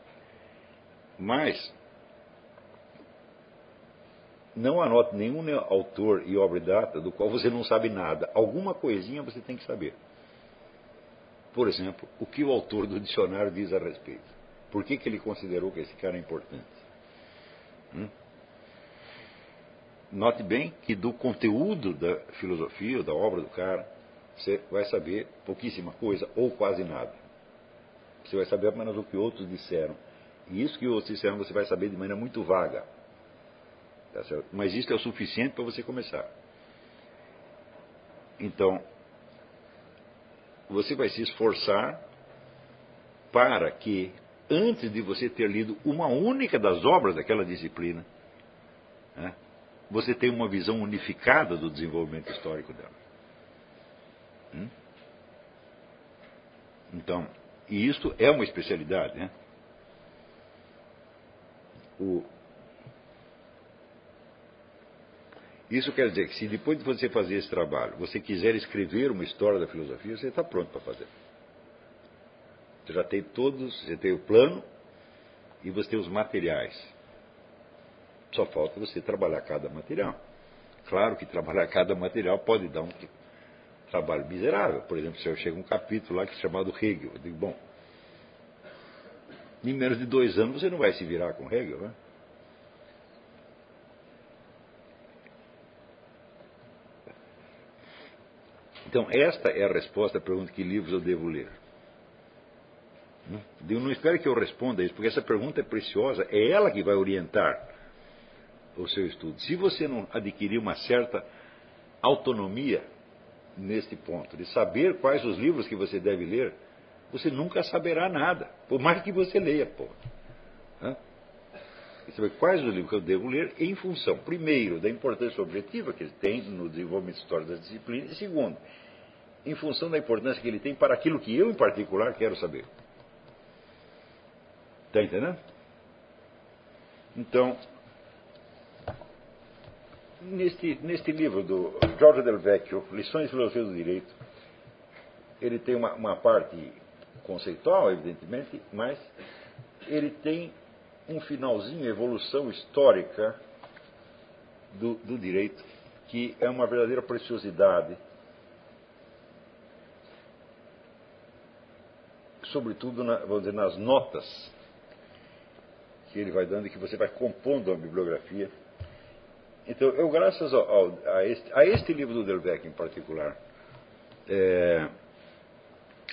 Mas não anote nenhum autor e obra e data do qual você não sabe nada. Alguma coisinha você tem que saber. Por exemplo, o que o autor do dicionário diz a respeito. Por que, que ele considerou que esse cara é importante? Hum? Note bem que do conteúdo da filosofia, ou da obra do cara, você vai saber pouquíssima coisa, ou quase nada. Você vai saber apenas o que outros disseram. E isso que outros disseram você vai saber de maneira muito vaga. Tá Mas isso é o suficiente para você começar. Então, você vai se esforçar para que, antes de você ter lido uma única das obras daquela disciplina, né, você tem uma visão unificada do desenvolvimento histórico dela. Hum? Então, e isto é uma especialidade, né? O, isso quer dizer que se depois de você fazer esse trabalho, você quiser escrever uma história da filosofia, você está pronto para fazer. Você já tem todos, você tem o plano e você tem os materiais. Só falta você trabalhar cada material. Claro que trabalhar cada material pode dar um trabalho miserável. Por exemplo, se eu chego um capítulo lá que é chamado Hegel, eu digo, bom, em menos de dois anos você não vai se virar com Hegel, né? Então, esta é a resposta à pergunta: que livros eu devo ler? Eu não espero que eu responda isso, porque essa pergunta é preciosa, é ela que vai orientar o seu estudo. Se você não adquirir uma certa autonomia neste ponto, de saber quais os livros que você deve ler, você nunca saberá nada, por mais que você leia, pô. Saber quais os livros que eu devo ler em função, primeiro, da importância objetiva que ele tem no desenvolvimento histórico das disciplinas, e segundo, em função da importância que ele tem para aquilo que eu, em particular, quero saber. Está entendendo? Então, neste, neste livro do Jorge Del Vecchio, Lições de Filosofia do Direito, ele tem uma, uma parte conceitual, evidentemente, mas ele tem um finalzinho, evolução histórica do, do direito, que é uma verdadeira preciosidade. Sobretudo, na, vamos dizer, nas notas que ele vai dando e que você vai compondo a bibliografia então, eu, graças ao, ao, a, este, a, este, livro do Delbecq em particular, é,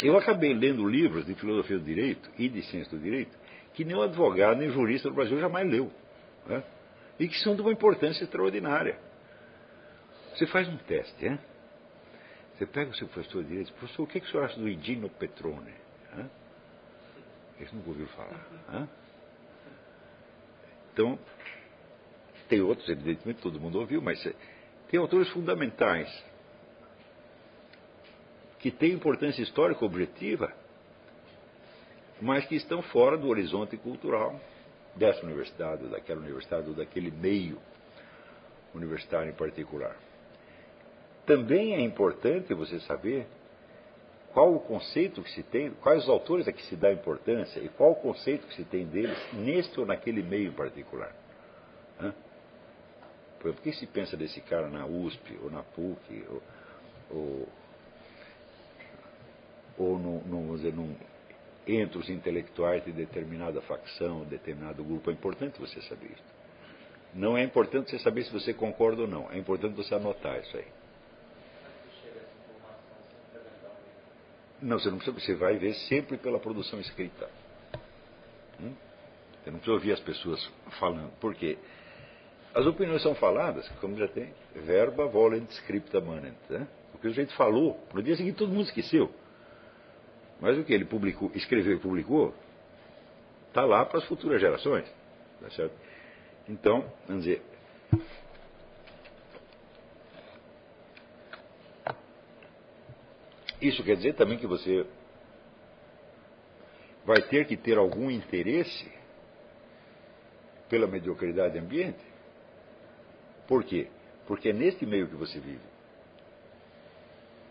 eu acabei lendo livros de filosofia do direito e de ciência do direito que o advogado nem jurista do Brasil jamais leu. Né? E que são de uma importância extraordinária. Você faz um teste, hein? Você pega o seu professor de direito, professor, o que, é que o senhor acha do Edino Petrone? Esse nunca ouviu falar. Então, tem outros, evidentemente, todo mundo ouviu, mas eh, tem autores fundamentais que têm importância histórica objetiva, mas que estão fora do horizonte cultural dessa universidade, ou daquela universidade, ou daquele meio universitário em particular. Também é importante você saber qual o conceito que se tem, quais os autores a que se dá importância e qual o conceito que se tem deles neste ou naquele meio em particular. Por que se pensa desse cara na USP, ou na PUC, ou, ou, ou no, no, vamos dizer, num, entre os intelectuais de determinada facção, determinado grupo? É importante você saber isso. Não é importante você saber se você concorda ou não, é importante você anotar isso aí. Não, você não precisa, você vai ver sempre pela produção escrita. Hum? Você não precisa ouvir as pessoas falando. Por quê? As opiniões são faladas, como já tem, verba volent scripta manent. Né? O que o gente falou, no dia seguinte todo mundo esqueceu. Mas o que ele publicou, escreveu e publicou, está lá para as futuras gerações. Tá certo? Então, vamos dizer. Isso quer dizer também que você vai ter que ter algum interesse pela mediocridade ambiente. Por quê? Porque é neste meio que você vive.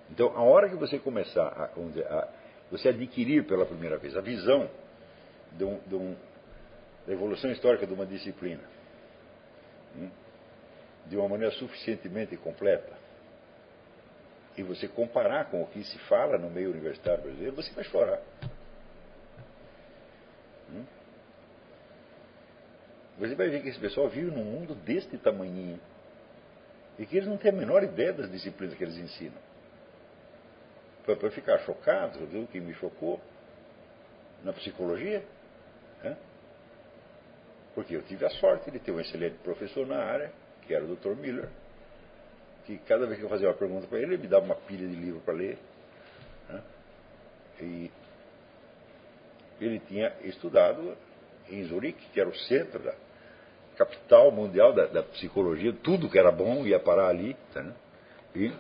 Então, a hora que você começar a, dizer, a você adquirir pela primeira vez a visão de um, de um, da evolução histórica de uma disciplina, hum, de uma maneira suficientemente completa, e você comparar com o que se fala no meio universitário brasileiro, você vai chorar. Hum? Você vai ver que esse pessoal vive num mundo deste tamanhinho e que eles não têm a menor ideia das disciplinas que eles ensinam. Para ficar chocado, viu que me chocou na psicologia? Né? Porque eu tive a sorte de ter um excelente professor na área, que era o Dr. Miller, que cada vez que eu fazia uma pergunta para ele, ele me dava uma pilha de livro para ler. Né? E ele tinha estudado em Zurique, que era o centro da, capital mundial da, da, psicologia, tudo que era bom ia parar ali. Tá, né? E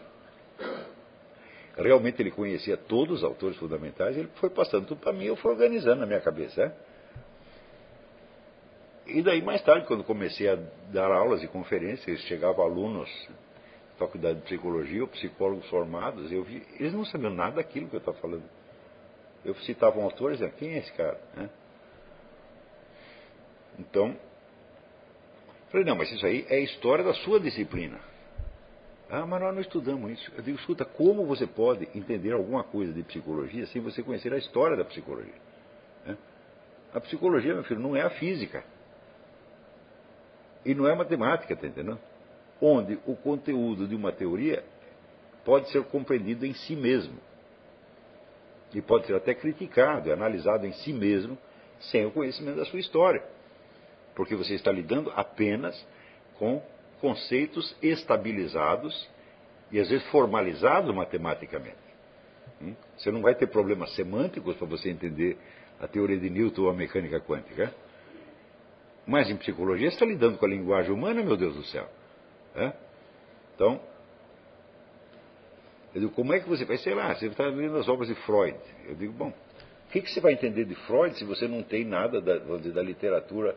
realmente ele conhecia todos os autores fundamentais, ele foi passando tudo para mim, eu fui organizando na minha cabeça. É? E daí, mais tarde, quando comecei a dar aulas e conferências, chegavam alunos da faculdade de psicologia ou psicólogos formados, eu vi, eles não sabiam nada daquilo que eu estava falando. Eu citava um autor e dizia, quem é esse cara? Né? Então, falei, não, mas isso aí é a história da sua disciplina. Ah, mas nós não estudamos isso. Eu digo, escuta, como você pode entender alguma coisa de psicologia sem você conhecer a história da psicologia? Né? A psicologia, meu filho, não é a física. E não é matemática, tá entendendo? Onde o conteúdo de uma teoria pode ser compreendido em si mesmo. E pode ser até criticado, analisado em si mesmo, sem o conhecimento da sua história. Porque você está lidando apenas com conceitos estabilizados e às vezes formalizados matematicamente. Hum? Você não vai ter problemas semânticos para você entender a teoria de Newton ou a mecânica quântica. Mas em psicologia você está lidando com a linguagem humana, meu Deus do céu. É? Então, eu digo, como é que você vai, sei lá, você está lendo as obras de Freud. Eu digo, bom, o que, que você vai entender de Freud se você não tem nada da, da literatura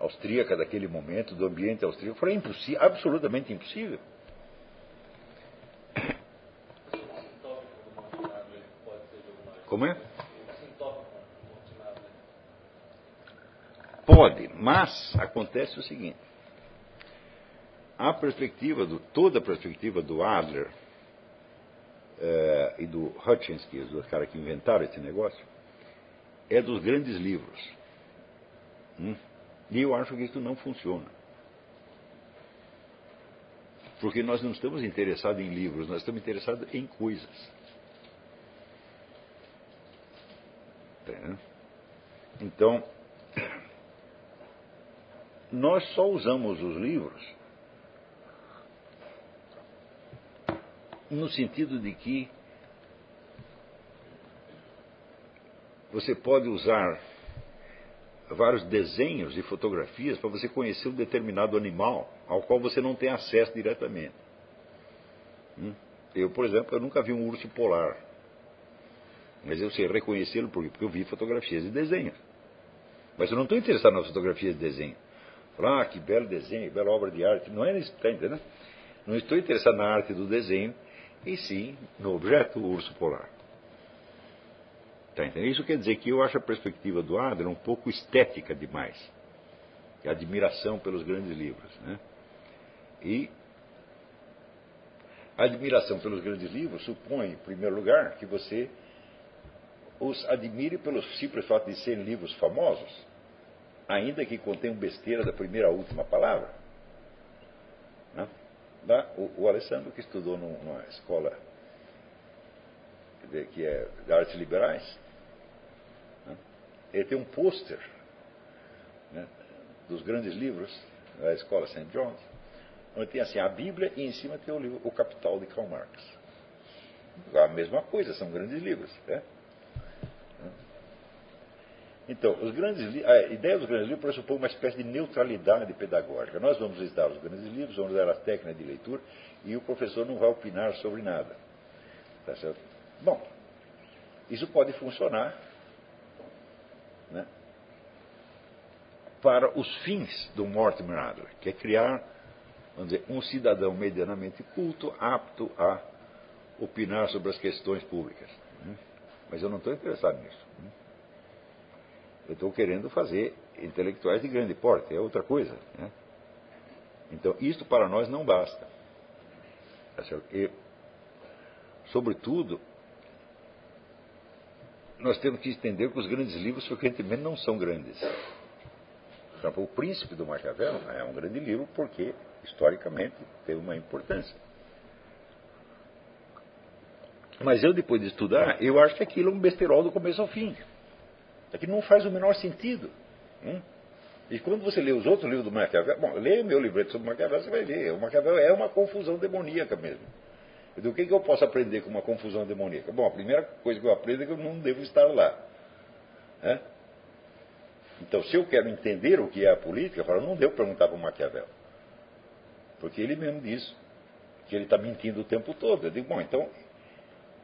austríaca daquele momento, do ambiente austríaco? Falei, é impossível, absolutamente impossível. Como é? Pode, mas acontece o seguinte. A perspectiva do, toda a perspectiva do Adler eh, e do Hutchins, que os caras que inventaram esse negócio, é dos grandes livros. Hum? E eu acho que isso não funciona. Porque nós não estamos interessados em livros, nós estamos interessados em coisas. Tá, então, nós só usamos os livros no sentido de que você pode usar vários desenhos e fotografias para você conhecer um determinado animal ao qual você não tem acesso diretamente. Hum? Eu, por exemplo, eu nunca vi um urso polar. Mas eu sei reconhecê-lo porque eu vi fotografias e desenhos. Mas eu não estou interessado nas fotografias de desenho. Falar, ah, que belo desenho, bela obra de arte. Não é isso, tá entendendo? Não estou interessado na arte do desenho, e sim no objeto, urso polar. Tá? Isso quer dizer que eu acho a perspectiva do Adler um pouco estética demais. A admiração pelos grandes livros. Né? E a admiração pelos grandes livros supõe, em primeiro lugar, que você os admire pelo simples fato de serem livros famosos ainda que contenham besteira da primeira à última palavra. Né? O, o, Alessandro, que estudou numa escola que é de artes liberais? Ele tem um pôster né, dos grandes livros da escola St. John's, onde tem assim a Bíblia e em cima tem o livro O Capital de Karl Marx. A mesma coisa, são grandes livros. Né? Então, os grandes, a ideia dos grandes livros pressupõe uma espécie de neutralidade pedagógica. Nós vamos visitar os grandes livros, vamos dar as técnicas de leitura e o professor não vai opinar sobre nada. Tá certo? Bom, isso pode funcionar para os fins do Mortimer Adler, que é criar, vamos dizer, um cidadão medianamente culto, apto a opinar sobre as questões públicas. Né? Mas eu não estou interessado nisso. Né? Eu estou querendo fazer intelectuais de grande porte, é outra coisa. Né? Então, isto para nós não basta. Tá e, sobretudo, nós temos que entender que os grandes livros frequentemente não são grandes. Por exemplo, O Príncipe do Maquiavel é um grande livro porque, historicamente, tem uma importância. Mas eu, depois de estudar, eu acho que aquilo é um besterol do começo ao fim. É que não faz o menor sentido. Hum? E quando você lê os outros livros do Maquiavel, bom, leia meu livreto sobre Maquiavel, você vai ver. O Maquiavel é uma confusão demoníaca mesmo. Do que, que eu posso aprender com uma confusão demoníaca? Bom, a primeira coisa que eu aprendo é que eu não devo estar lá. É? Então, se eu quero entender o que é a política, falo, não deu perguntar para o Maquiavel. Porque ele mesmo diz que ele está mentindo o tempo todo. Eu digo, bom, então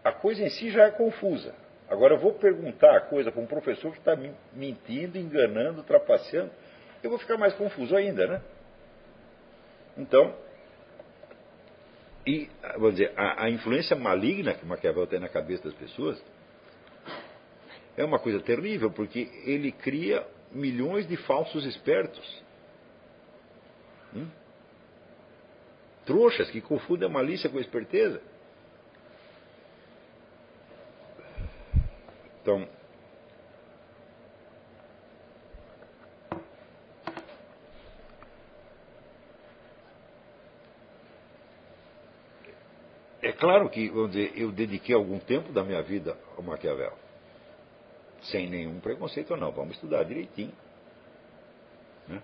a coisa em si já é confusa. Agora eu vou perguntar a coisa para um professor que está mentindo, enganando, trapaceando, eu vou ficar mais confuso ainda, né? Então, e, vamos dizer, a, a influência maligna que Maquiavel tem na cabeça das pessoas é uma coisa terrível, porque ele cria milhões de falsos espertos. Hum? Trouxas que confundem a malícia com a esperteza. Então, é claro que dizer, eu dediquei algum tempo da minha vida ao Maquiavel. Sem nenhum preconceito, não. Vamos estudar direitinho. Né?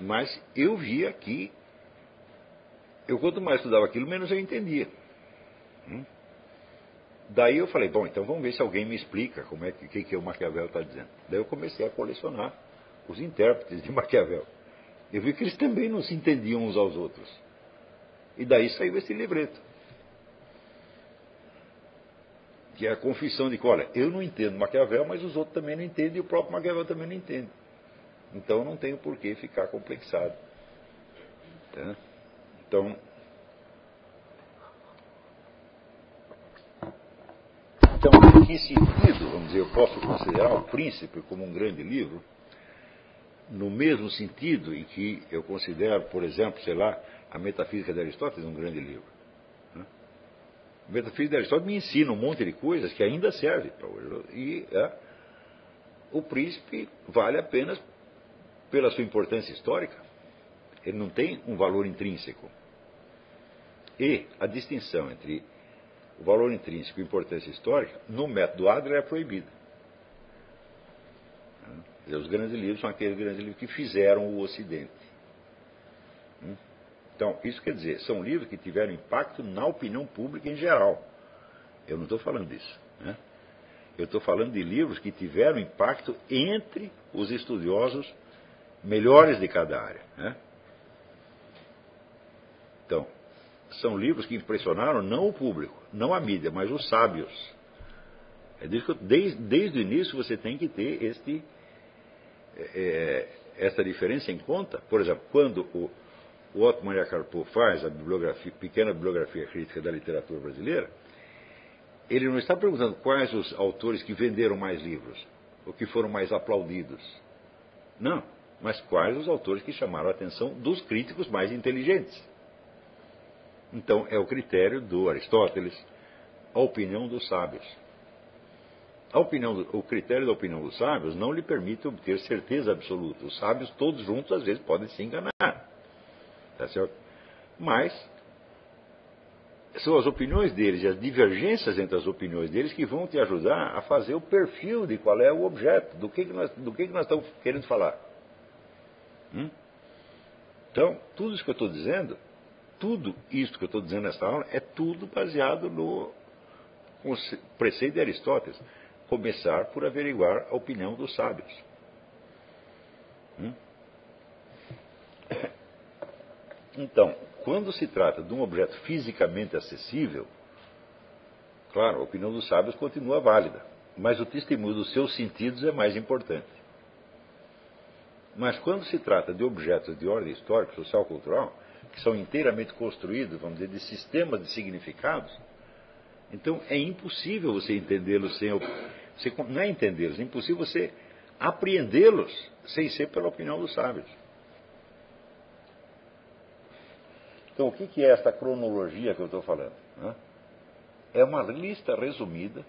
Mas eu via que, eu quanto mais estudava aquilo, menos eu entendia. Hum? Daí eu falei, bom, então vamos ver se alguém me explica como é que, que, que o Maquiavel está dizendo. Daí eu comecei a colecionar os intérpretes de Maquiavel. Eu vi que eles também não se entendiam uns aos outros. E daí saiu esse livreto. Que é a confissão de que, olha, eu não entendo Maquiavel, mas os outros também não entendem e o próprio Maquiavel também não entende. Então não tenho por que ficar complexado. Tá? Então, Então, em que sentido, vamos dizer, eu posso considerar O Príncipe como um grande livro? No mesmo sentido em que eu considero, por exemplo, sei lá, a Metafísica de Aristóteles um grande livro. Metafísica de Aristóteles me ensina um monte de coisas que ainda servem para hoje. E é, o Príncipe vale apenas pela sua importância histórica. Ele não tem um valor intrínseco. E a distinção entre o valor intrínseco e importância histórica, no método Adler é proibida. Os grandes livros são aqueles grandes livros que fizeram o Ocidente. Então, isso quer dizer, são livros que tiveram impacto na opinião pública em geral. Eu não estou falando disso. Né? Eu estou falando de livros que tiveram impacto entre os estudiosos melhores de cada área. Né? Então, são livros que impressionaram não o público, não a mídia, mas os sábios. É desde, desde o início você tem que ter este, é, é, essa diferença em conta. Por exemplo, quando o, o Otto Maria Carpo faz a bibliografia, pequena bibliografia crítica da literatura brasileira, ele não está perguntando quais os autores que venderam mais livros, ou que foram mais aplaudidos. Não, mas quais os autores que chamaram a atenção dos críticos mais inteligentes. Então, é o critério do Aristóteles, a opinião dos sábios. Opinião, o critério da opinião dos sábios não lhe permite obter certeza absoluta. Os sábios, todos juntos, às vezes podem se enganar. Tá certo? Mas são as opiniões deles e as divergências entre as opiniões deles que vão te ajudar a fazer o perfil de qual é o objeto, do que, que, nós, do que, que nós estamos querendo falar. Hum? Então, tudo isso que eu estou dizendo tudo isto que eu estou dizendo nessa aula é tudo baseado no preceito de Aristóteles. Começar por averiguar a opinião dos sábios. Então, quando se trata de um objeto fisicamente acessível, claro, a opinião dos sábios continua válida, mas o testemunho dos seus sentidos é mais importante. Mas quando se trata de objetos de ordem histórica, social, cultural, que são inteiramente construídos, vamos dizer, de sistemas de significados, então é impossível você entendê-los sem. Você, não é entendê-los, é impossível você apreendê-los sem ser pela opinião dos sábios. Então, o que é esta cronologia que eu estou falando? É uma lista resumida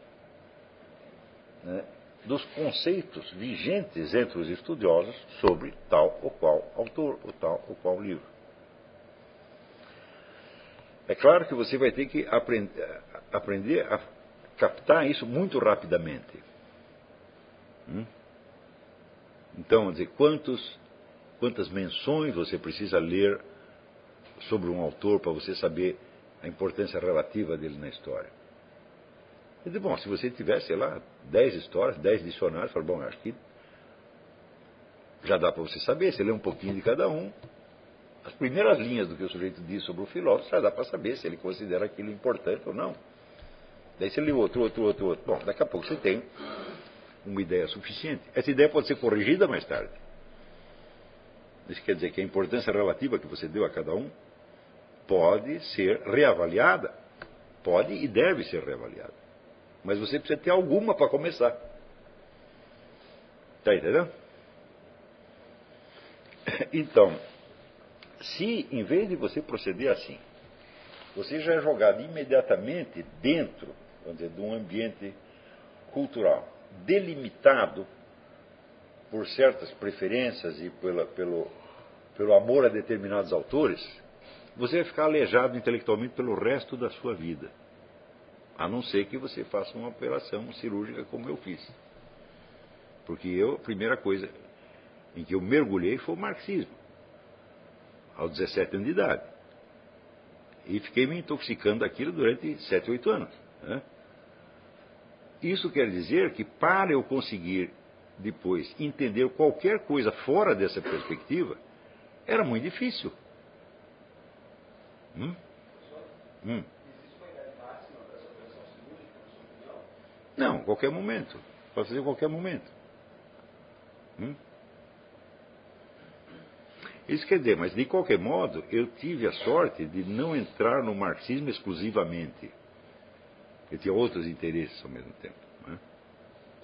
né, dos conceitos vigentes entre os estudiosos sobre tal ou qual autor, ou tal ou qual livro. É claro que você vai ter que aprender, aprender a captar isso muito rapidamente. Hum? Então, dizer, quantos, quantas menções você precisa ler sobre um autor para você saber a importância relativa dele na história? Eu digo, bom, se você tivesse, sei lá, dez histórias, dez dicionários, fala, bom, acho que Já dá para você saber, você lê um pouquinho de cada um. As primeiras linhas do que o sujeito diz sobre o filósofo, já dá para saber se ele considera aquilo importante ou não. Daí você lê outro, outro, outro, outro. Bom, daqui a pouco você tem uma ideia suficiente. Essa ideia pode ser corrigida mais tarde. Isso quer dizer que a importância relativa que você deu a cada um pode ser reavaliada. Pode e deve ser reavaliada. Mas você precisa ter alguma para começar. Está entendendo? Então, se em vez de você proceder assim, você já é jogado imediatamente dentro vamos dizer, de um ambiente cultural delimitado por certas preferências e pela, pelo, pelo amor a determinados autores, você vai ficar aleijado intelectualmente pelo resto da sua vida. A não ser que você faça uma operação cirúrgica como eu fiz. Porque eu, a primeira coisa em que eu mergulhei foi o marxismo, aos 17 anos de idade. E fiquei me intoxicando daquilo durante 7, 8 anos. Né? Isso quer dizer que para eu conseguir depois entender qualquer coisa fora dessa perspectiva, era muito difícil. Hum? Hum. Não, qualquer momento. Pode fazer qualquer momento. Hum? Isso quer dizer, mas de qualquer modo, eu tive a sorte de não entrar no marxismo exclusivamente. Eu tinha outros interesses ao mesmo tempo. Né?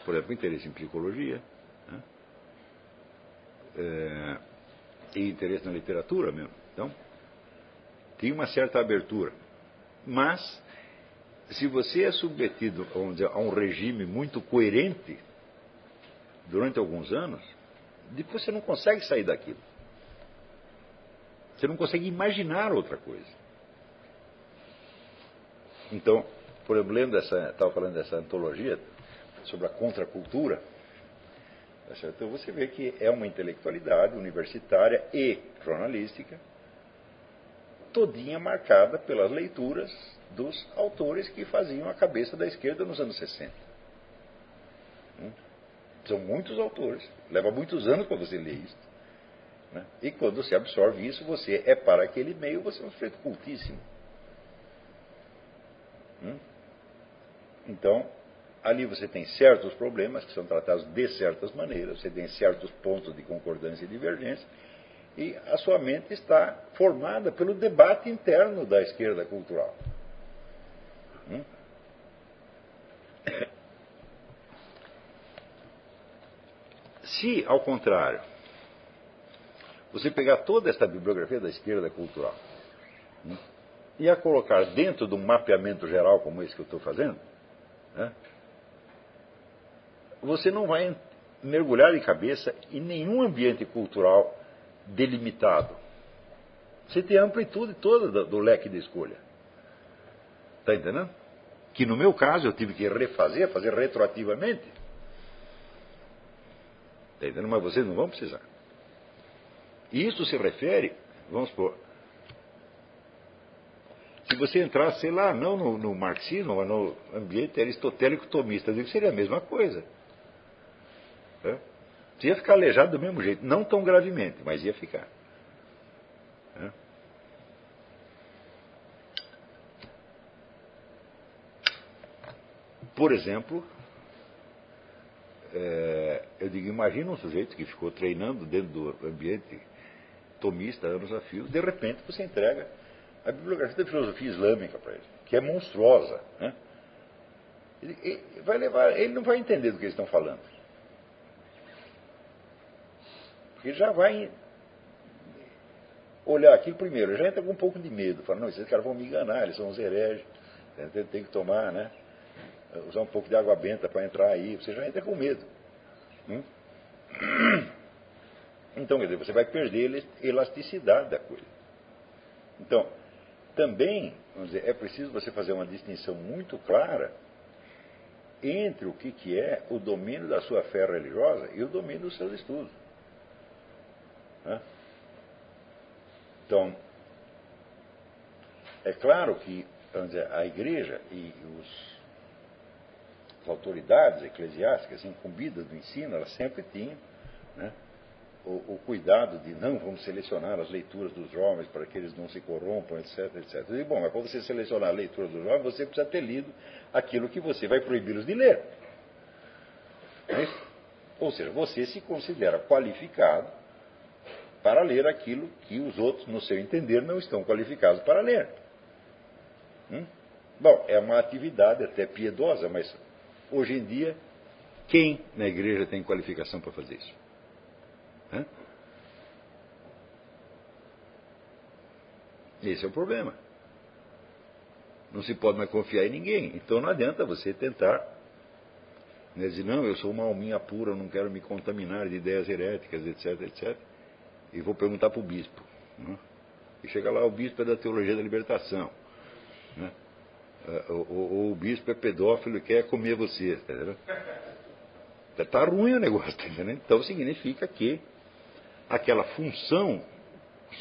Por exemplo, interesse em psicologia. Né? É, e interesse na literatura mesmo. Então, tinha uma certa abertura. Mas, se você é submetido dizer, a um regime muito coerente durante alguns anos, depois você não consegue sair daquilo. Você não consegue imaginar outra coisa. Então, por exemplo, dessa, estava falando dessa antologia sobre a contracultura, tá então você vê que é uma intelectualidade universitária e jornalística todinha marcada pelas leituras dos autores que faziam a cabeça da esquerda nos anos 60. Hum? São muitos autores, leva muitos anos para você ler isso. Né? E quando você absorve isso, você é para aquele meio, você é um sujeito cultíssimo. Hum? Então, ali você tem certos problemas que são tratados de certas maneiras, você tem certos pontos de concordância e divergência, e a sua mente está formada pelo debate interno da esquerda cultural. Hum? Se, ao contrário, você pegar toda esta bibliografia da esquerda cultural hum, e a colocar dentro de um mapeamento geral como esse que eu estou fazendo, né, você não vai mergulhar de cabeça em nenhum ambiente cultural delimitado. Você tem a amplitude toda do, do leque de escolha. Está entendendo? Que no meu caso eu tive que refazer, fazer retroativamente. Está entendendo? Mas vocês não vão precisar. E isso se refere, vamos supor, se você entrar, sei lá, não no, no marxismo, mas no ambiente aristotélico tomista, eu digo que seria a mesma coisa. É? Você ia ficar aleijado do mesmo jeito, não tão gravemente, mas ia ficar. É? Por exemplo, é, eu digo, imagina um sujeito que ficou treinando dentro do ambiente tomista anos a fio, de repente você entrega a bibliografia da filosofia islâmica para ele, que é monstruosa. Né? Ele, ele, vai levar, ele não vai entender do que eles estão falando. Porque já vai olhar aquilo primeiro, já entra com um pouco de medo, fala, não, esses caras vão me enganar, eles são uns hereges, tem que tomar, né? Usar um pouco de água benta para entrar aí, você já entra com medo. Hum? Então, quer dizer, você vai perder a elasticidade da coisa. Então, também, vamos dizer, é preciso você fazer uma distinção muito clara entre o que, que é o domínio da sua fé religiosa e o domínio dos seus estudos. Né? Então, é claro que vamos dizer, a igreja e os, as autoridades eclesiásticas incumbidas do ensino, elas sempre tinham né, o, o, cuidado de não vamos selecionar as leituras dos jovens para que eles não se corrompam, etc, etc. Digo, bom, mas para você selecionar a leitura dos jovens, você precisa ter lido aquilo que você vai proibi-los de ler. É Ou seja, você se considera qualificado para ler aquilo que os outros, no seu entender, não estão qualificados para ler. Hum? Bom, é uma atividade até piedosa, mas hoje em dia, quem na igreja tem qualificação para fazer isso? Hã? Esse é o problema. Não se pode mais confiar em ninguém. Então não adianta você tentar né, dizer, não, eu sou uma alminha pura, não quero me contaminar de ideias heréticas, etc, etc. E vou perguntar para o bispo. Né? E chega lá, o bispo é da teologia da libertação. Né? Ou, ou, ou, o bispo é pedófilo e quer comer você. Está tá ruim o negócio, tá Então significa que aquela função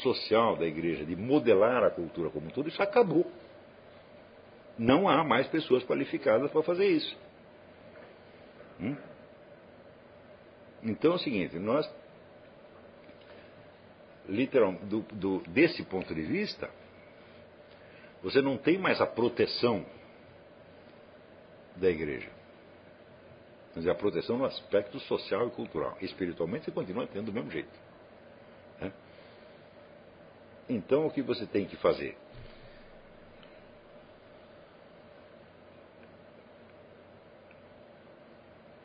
social da igreja de modelar a cultura como um todo, isso acabou. Não há mais pessoas qualificadas para fazer isso. Hum? Então é o seguinte, nós, literalmente, do, do, desse ponto de vista, você não tem mais a proteção da igreja. Quer a proteção no aspecto social e cultural. Espiritualmente você continua tendo do mesmo jeito. Então o que você tem que fazer?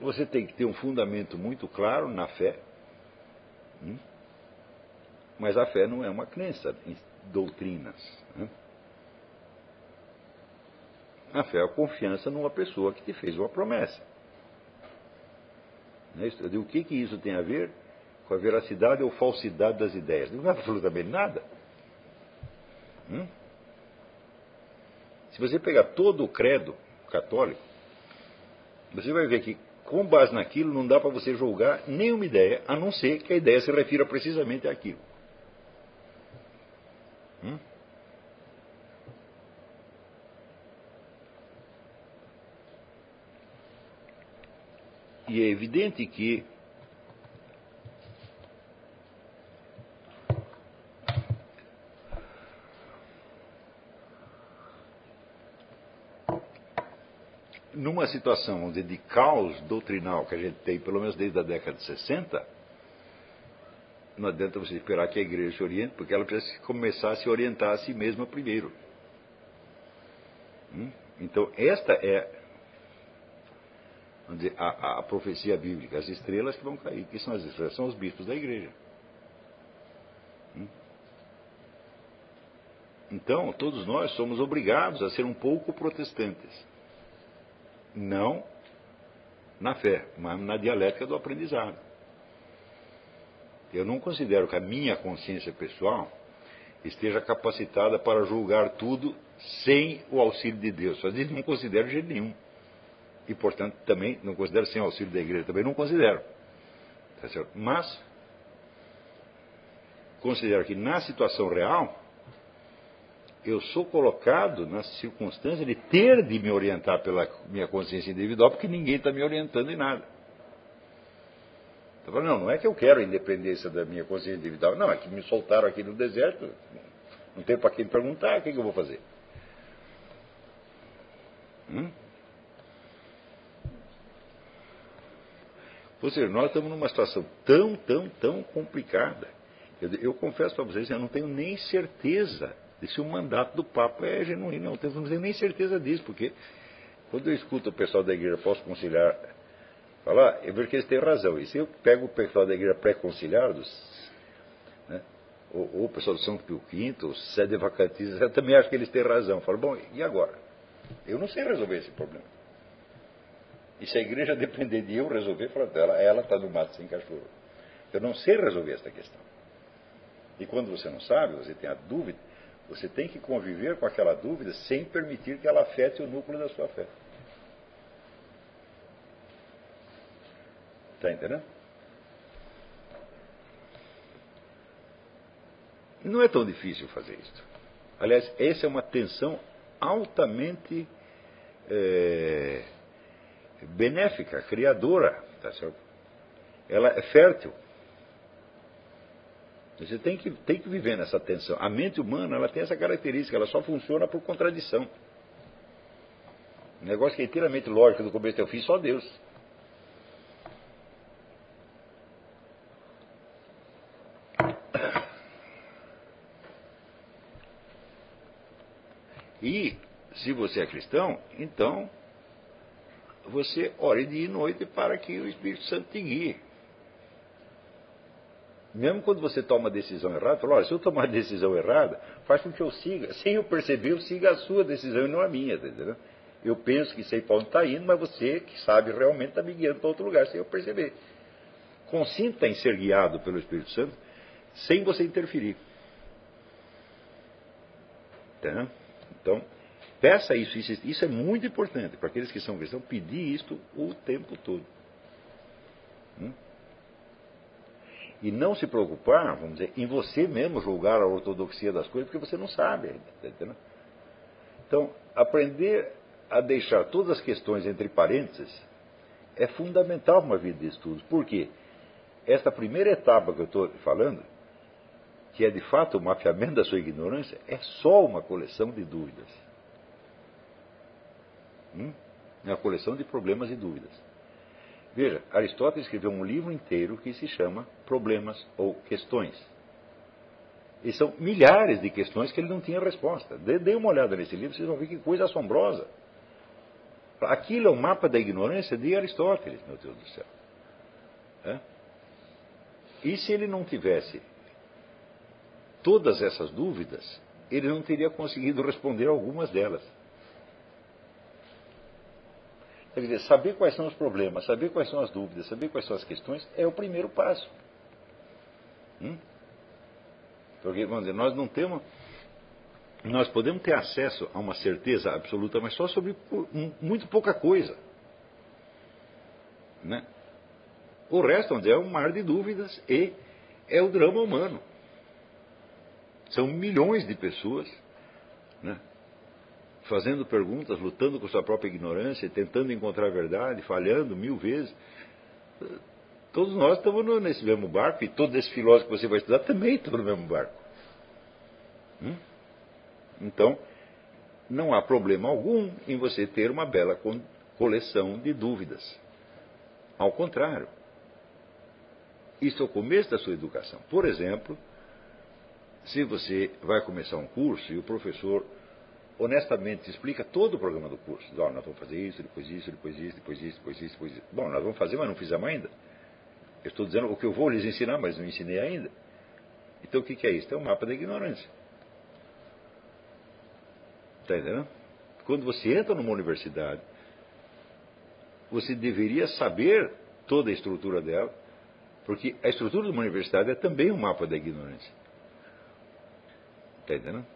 Você tem que ter um fundamento muito claro na fé. Hum? Mas a fé não é uma crença em doutrinas. Né? A fé é a confiança numa pessoa que te fez uma promessa. Né? O que, que isso tem a ver com a veracidade ou falsidade das ideias? Não é absolutamente nada. Hum? Se você pegar todo o credo católico, você vai ver que, com base naquilo, não dá para você julgar nenhuma ideia, a não ser que a ideia se refira precisamente àquilo. Hum? E é evidente que numa situação de caos doutrinal que a gente tem, pelo menos desde a década de 60, não adianta você esperar que a igreja se oriente, porque ela precisa começar a se orientar a si mesma primeiro. Hum? Então, esta é dizer, a, a, profecia bíblica, as estrelas que vão cair, que são as estrelas, são os bispos da igreja. Hum? Então, todos nós somos obrigados a ser um pouco protestantes. Não na fé, mas na dialética do aprendizado. Eu não considero que a minha consciência pessoal esteja capacitada para julgar tudo sem o auxílio de Deus. Só disso não considero de jeito nenhum. E, portanto, também não considero sem o auxílio da igreja, também não considero. Tá Mas, considero que na situação real, eu sou colocado na circunstância de ter de me orientar pela minha consciência individual, porque ninguém está me orientando em nada. Então, não, não é que eu quero a independência da minha consciência individual, não, é que me soltaram aqui no deserto, não tem para quem perguntar, o que, que, eu vou fazer? Hum? Ou seja, nós estamos numa situação tão, tão, tão complicada. Eu, eu confesso para vocês, eu não tenho nem certeza se o mandato do Papa é genuíno. Não, não tenho nem certeza disso, porque quando eu escuto o pessoal da igreja pós-conciliar falar, eu vejo que eles têm razão. E se eu pego o pessoal da igreja pré-conciliados, né, ou, ou, o pessoal do São Pio V, os sede vacantistas, eu também acho que eles têm razão. Eu falo, bom, e agora? Eu não sei resolver esse problema. E se a igreja depender de eu resolver, ela está no mato sem cachorro. Eu não sei resolver essa questão. E quando você não sabe, você tem a dúvida, você tem que conviver com aquela dúvida sem permitir que ela afete o núcleo da sua fé. Está entendendo? Não é tão difícil fazer isso. Aliás, essa é uma tensão altamente é, benéfica, criadora. Tá certo? Ela é fértil. Você tem que, tem que viver nessa tensão. A mente humana ela tem essa característica, ela só funciona por contradição. Um negócio que é inteiramente lógico do começo até o fim, só Deus. E se você é cristão, então você ore dia e noite para que o Espírito Santo te guie. Mesmo quando você toma uma decisão errada, fala, olha, se eu tomar a decisão errada, faz com que eu siga. Sem eu perceber, eu siga a sua decisão e não a minha, tá entendeu? Eu penso que sei para onde está indo, mas você que sabe realmente está me guiando para outro lugar, sem eu perceber. Consinta em ser guiado pelo Espírito Santo, sem você interferir. Tá? Então, peça isso, isso, isso é muito importante para aqueles que são cristãos, pedir isto o tempo todo. Hum? E não se preocupar, vamos dizer, em você mesmo julgar a ortodoxia das coisas, porque você não sabe. Tá entendendo? Então, aprender a deixar todas as questões entre parênteses é fundamental uma vida de estudos. Por quê? Esta primeira etapa que eu estou falando, que é de fato o mapeamento da sua ignorância, é só uma coleção de dúvidas. Hum? É uma coleção de problemas e dúvidas. Veja, Aristóteles escreveu um livro inteiro que se chama Problemas ou Questões. E são milhares de questões que ele não tinha resposta. Dê, uma olhada nesse livro, vocês vão ver que coisa assombrosa. Aquilo é o mapa da ignorância de Aristóteles, meu Deus do céu. É? E se ele não tivesse todas essas dúvidas, ele não teria conseguido responder algumas delas. Quer dizer, saber quais são os problemas, saber quais são as dúvidas, saber quais são as questões é o primeiro passo. Hum? Porque, vamos dizer, nós não temos. Nós podemos ter acesso a uma certeza absoluta, mas só sobre muito pouca coisa. Né? O resto, é um mar de dúvidas e é o drama humano. São milhões de pessoas né, fazendo perguntas, lutando com sua própria ignorância, tentando encontrar a verdade, falhando mil vezes. Todos nós estamos nesse mesmo barco e todo esse filósofo que você vai estudar também está no mesmo barco. Hum? Então, não há problema algum em você ter uma bela coleção de dúvidas. Ao contrário, isso é o começo da sua educação. Por exemplo, se você vai começar um curso e o professor honestamente explica todo o programa do curso. Diz, oh, nós vamos fazer isso, depois isso, depois isso, depois isso, depois isso, depois isso. Bom, nós vamos fazer, mas não fizemos ainda. Eu estou dizendo o que eu vou lhes ensinar, mas não ensinei ainda. Então o que, é isso? É um mapa da ignorância. Está entendendo? Quando você entra numa universidade, você deveria saber toda a estrutura dela, porque a estrutura de uma universidade é também um mapa da ignorância. Está entendendo?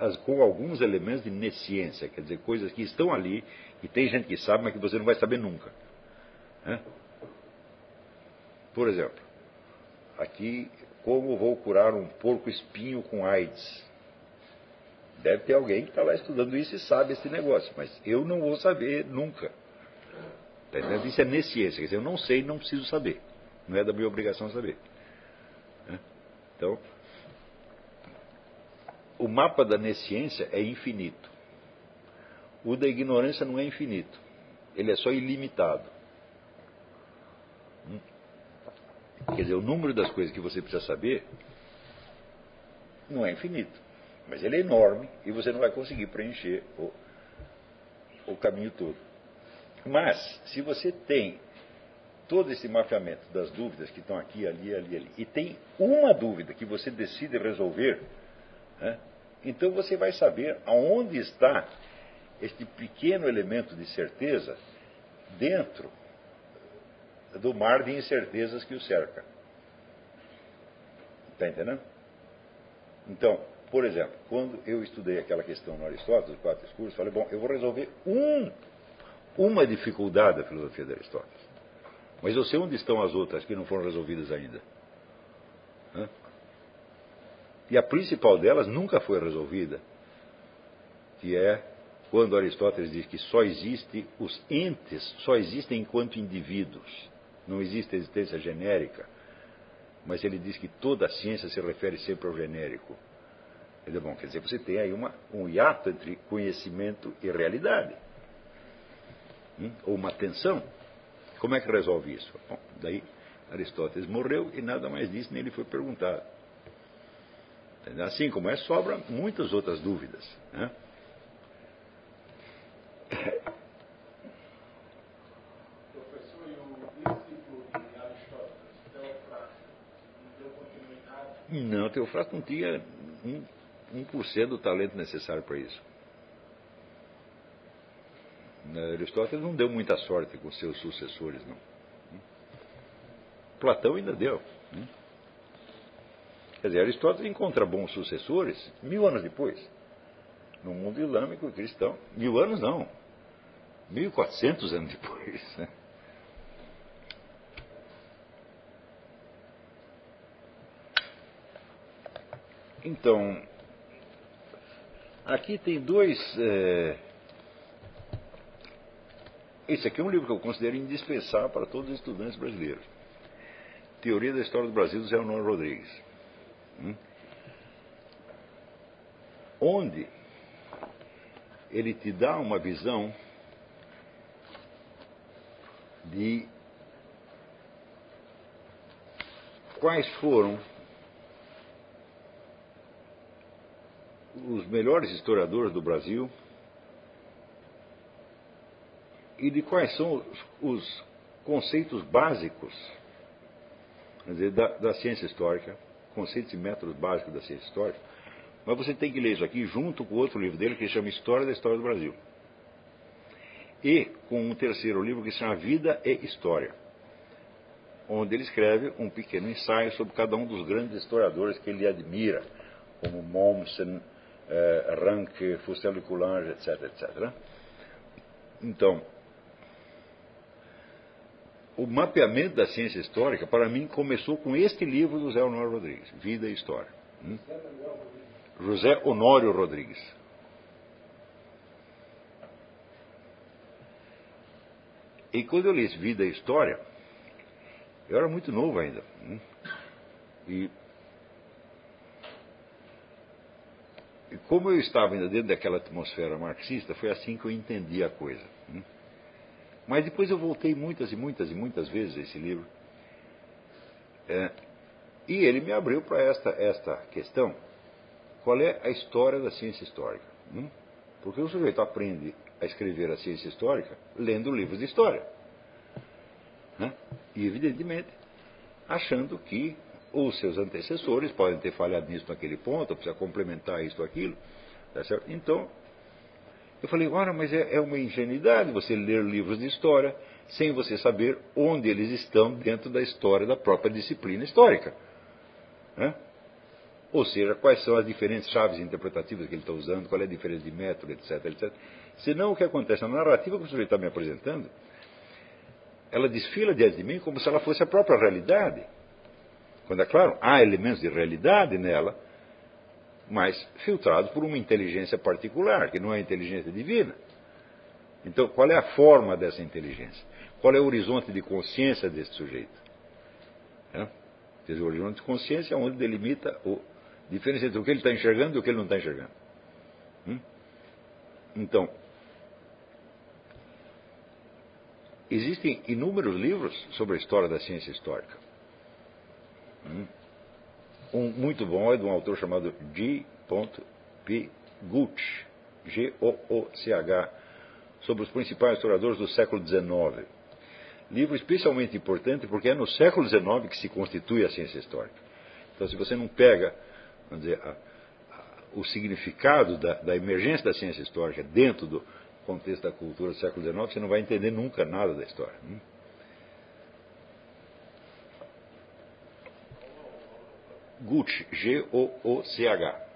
as, com alguns elementos de nesciência, quer dizer, coisas que estão ali e tem gente que sabe, mas que você não vai saber nunca. Né? Por exemplo, aqui, como vou curar um porco espinho com AIDS? Deve ter alguém que está lá estudando isso e sabe esse negócio, mas eu não vou saber nunca. Tá isso é nesciência, quer dizer, eu não sei, não preciso saber. Não é da minha obrigação saber. Né? Então, o mapa da nesciência é infinito. O da ignorância não é infinito. Ele é só ilimitado. Hum? Quer dizer, o número das coisas que você precisa saber não é infinito. Mas ele é enorme e você não vai conseguir preencher o, o caminho todo. Mas, se você tem todo esse mapeamento das dúvidas que estão aqui, ali, ali, ali, e tem uma dúvida que você decide resolver, né, então você vai saber aonde está este pequeno elemento de certeza dentro do mar de incertezas que o cerca. Está entendendo? Então, por exemplo, quando eu estudei aquela questão no Aristóteles, os quatro escuros, falei, bom, eu vou resolver um, uma dificuldade da filosofia de Aristóteles. Mas eu sei onde estão as outras que não foram resolvidas ainda. E a principal delas nunca foi resolvida, que é quando Aristóteles diz que só existe os entes, só existem enquanto indivíduos, não existe existência genérica. mas ele diz que toda a ciência se refere sempre ao genérico. Dizer, bom, quer dizer, você tem aí uma, um hiato entre conhecimento e realidade. Hum? Ou uma tensão. Como é que resolve isso? Bom, daí Aristóteles morreu e nada mais disse, nem lhe foi perguntado. Assim como é, sobra muitas outras dúvidas. Né? Não deu continuidade? Não, tinha um, um por cento do talento necessário para isso. Aristóteles não deu muita sorte com seus sucessores, não. Platão ainda deu. Né? Quer dizer, Aristóteles encontra bons sucessores mil anos depois. No mundo islâmico e cristão. Mil anos não. Mil quatrocentos anos depois. Né? Então, aqui tem dois. É... Esse aqui é um livro que eu considero indispensável para todos os estudantes brasileiros. Teoria da História do Brasil, do Zé Honor Rodrigues. Hum? Onde ele te dá uma visão de quais foram os melhores historiadores do Brasil e de quais são os, os conceitos básicos dizer, da, da, ciência histórica, conceitos e métodos básicos da ciência histórica. Mas você tem que ler isso aqui junto com outro livro dele que se chama História da História do Brasil. E com um terceiro livro que se chama Vida e História, onde ele escreve um pequeno ensaio sobre cada um dos grandes historiadores que ele admira, como Mommsen, eh, Ranke, Fustel e Coulange, etc, etc. Então, o mapeamento da ciência histórica, para mim, começou com este livro do José Honório Rodrigues, Vida e História. Hum? José Honório Rodrigues. E quando eu li Vida e História, eu era muito novo ainda. Hum? E, e como eu estava ainda dentro daquela atmosfera marxista, foi assim que eu entendi a coisa. Mas depois eu voltei muitas e muitas e muitas vezes a esse livro. É, e ele me abriu para esta, esta questão. Qual é a história da ciência histórica? Hum? Porque o sujeito aprende a escrever a ciência histórica lendo livros de história. Né? E, evidentemente, achando que os seus antecessores podem ter falhado nisso naquele ponto, precisa complementar isso ou aquilo. Tá então, eu falei, ora, mas é, é uma ingenuidade você ler livros de história sem você saber onde eles estão dentro da história da própria disciplina histórica. Né? Ou seja, quais são as diferentes chaves interpretativas que ele está usando, qual é a diferença de método, etc, etc. Senão o que acontece na narrativa que o sujeito está me apresentando, ela desfila diante de mim como se ela fosse a própria realidade. Quando é claro, há elementos de realidade nela, mas filtrados por uma inteligência particular, que não é a inteligência divina. Então, qual é a forma dessa inteligência? Qual é o horizonte de consciência desse sujeito? É? Quer dizer, o horizonte de consciência é onde delimita a diferença entre o que ele está enxergando e o que ele não está enxergando. Hum? Então, existem inúmeros livros sobre a história da ciência histórica. Hum? Um muito bom é de um autor chamado G. P. Gooch, G-O-O-C-H, sobre os principais historiadores do século XIX. Livro especialmente importante porque é no século XIX que se constitui a ciência histórica. Então, se você não pega, vamos dizer, a, a, o significado da, da, emergência da ciência histórica dentro do contexto da cultura do século XIX, você não vai entender nunca nada da história. Hein? Gooch, G-O-O-C-H.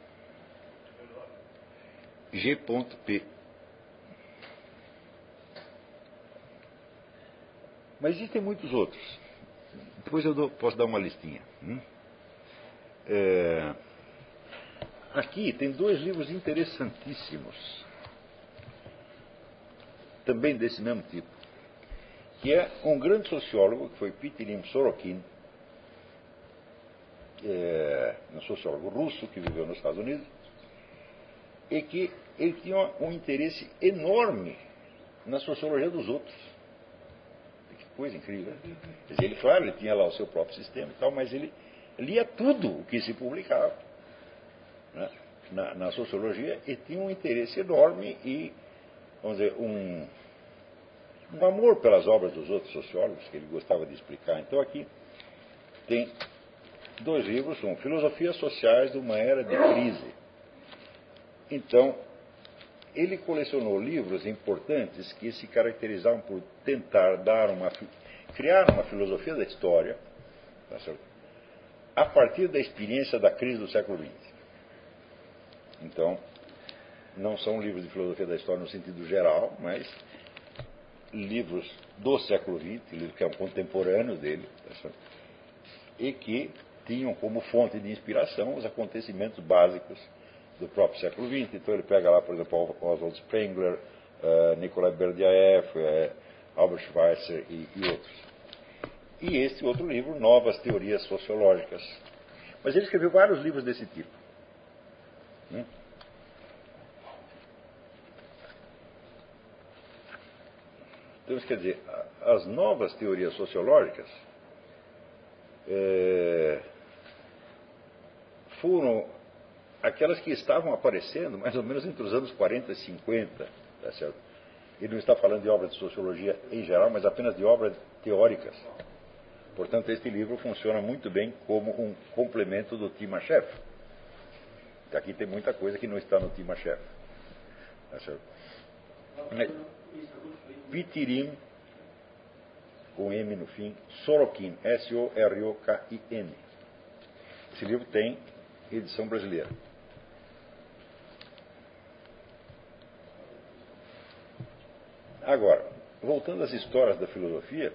G.P. Mas existem muitos outros. Depois eu dou, posso dar uma listinha. Hum? É, aqui tem dois livros interessantíssimos, também desse mesmo tipo, que é um grande sociólogo, que foi Pitirim Sorokin, é, um sociólogo russo que viveu nos Estados Unidos, e que ele tinha um interesse enorme na sociologia dos outros. Que coisa incrível. Né? Dizer, ele, claro, ele tinha lá o seu próprio sistema e tal, mas ele lia tudo o que se publicava né? na, na, sociologia e tinha um interesse enorme e, vamos dizer, um, um amor pelas obras dos outros sociólogos que ele gostava de explicar. Então aqui tem dois livros, um Filosofias Sociais de uma Era de Crise. Então, ele colecionou livros importantes que se caracterizavam por tentar dar uma, criar uma filosofia da história tá a partir da experiência da crise do século XX. Então, não são livros de filosofia da história no sentido geral, mas livros do século XX, livros que é um contemporâneo dele, tá e que tinham como fonte de inspiração os acontecimentos básicos do próprio século XX. Então ele pega lá, por exemplo, Oswald Spengler, uh, Nikolai Berdyaev, uh, Albert Schweitzer e, e, outros. E esse outro livro, Novas Teorias Sociológicas. Mas ele escreveu vários livros desse tipo. Né? Então, quer dizer, as novas teorias sociológicas é, foram aquelas que estavam aparecendo mais ou menos entre os anos 40 e 50, tá certo? Ele não está falando de obras de sociologia em geral, mas apenas de obras teóricas. Portanto, este livro funciona muito bem como um complemento do Timachev. Aqui tem muita coisa que não está no Timachev. Tá certo? Pitirim, com M no fim, Sorokin, S-O-R-O-K-I-N. Esse livro tem edição brasileira. Agora, voltando às histórias da filosofia,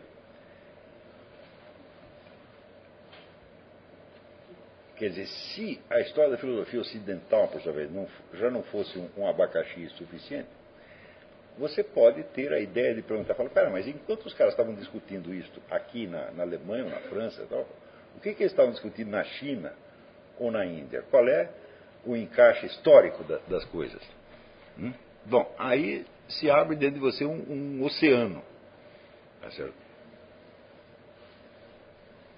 quer dizer, se a história da filosofia ocidental, por sua vez, não, já não fosse um, um, abacaxi suficiente, você pode ter a ideia de perguntar, fala, pera, mas enquanto os caras estavam discutindo isso aqui na, na Alemanha na França, tal, o que, que eles estavam discutindo na China ou na Índia? Qual é o encaixe histórico da, das coisas? Hum? Bom, aí se abre dentro de você um, um oceano. Tá certo?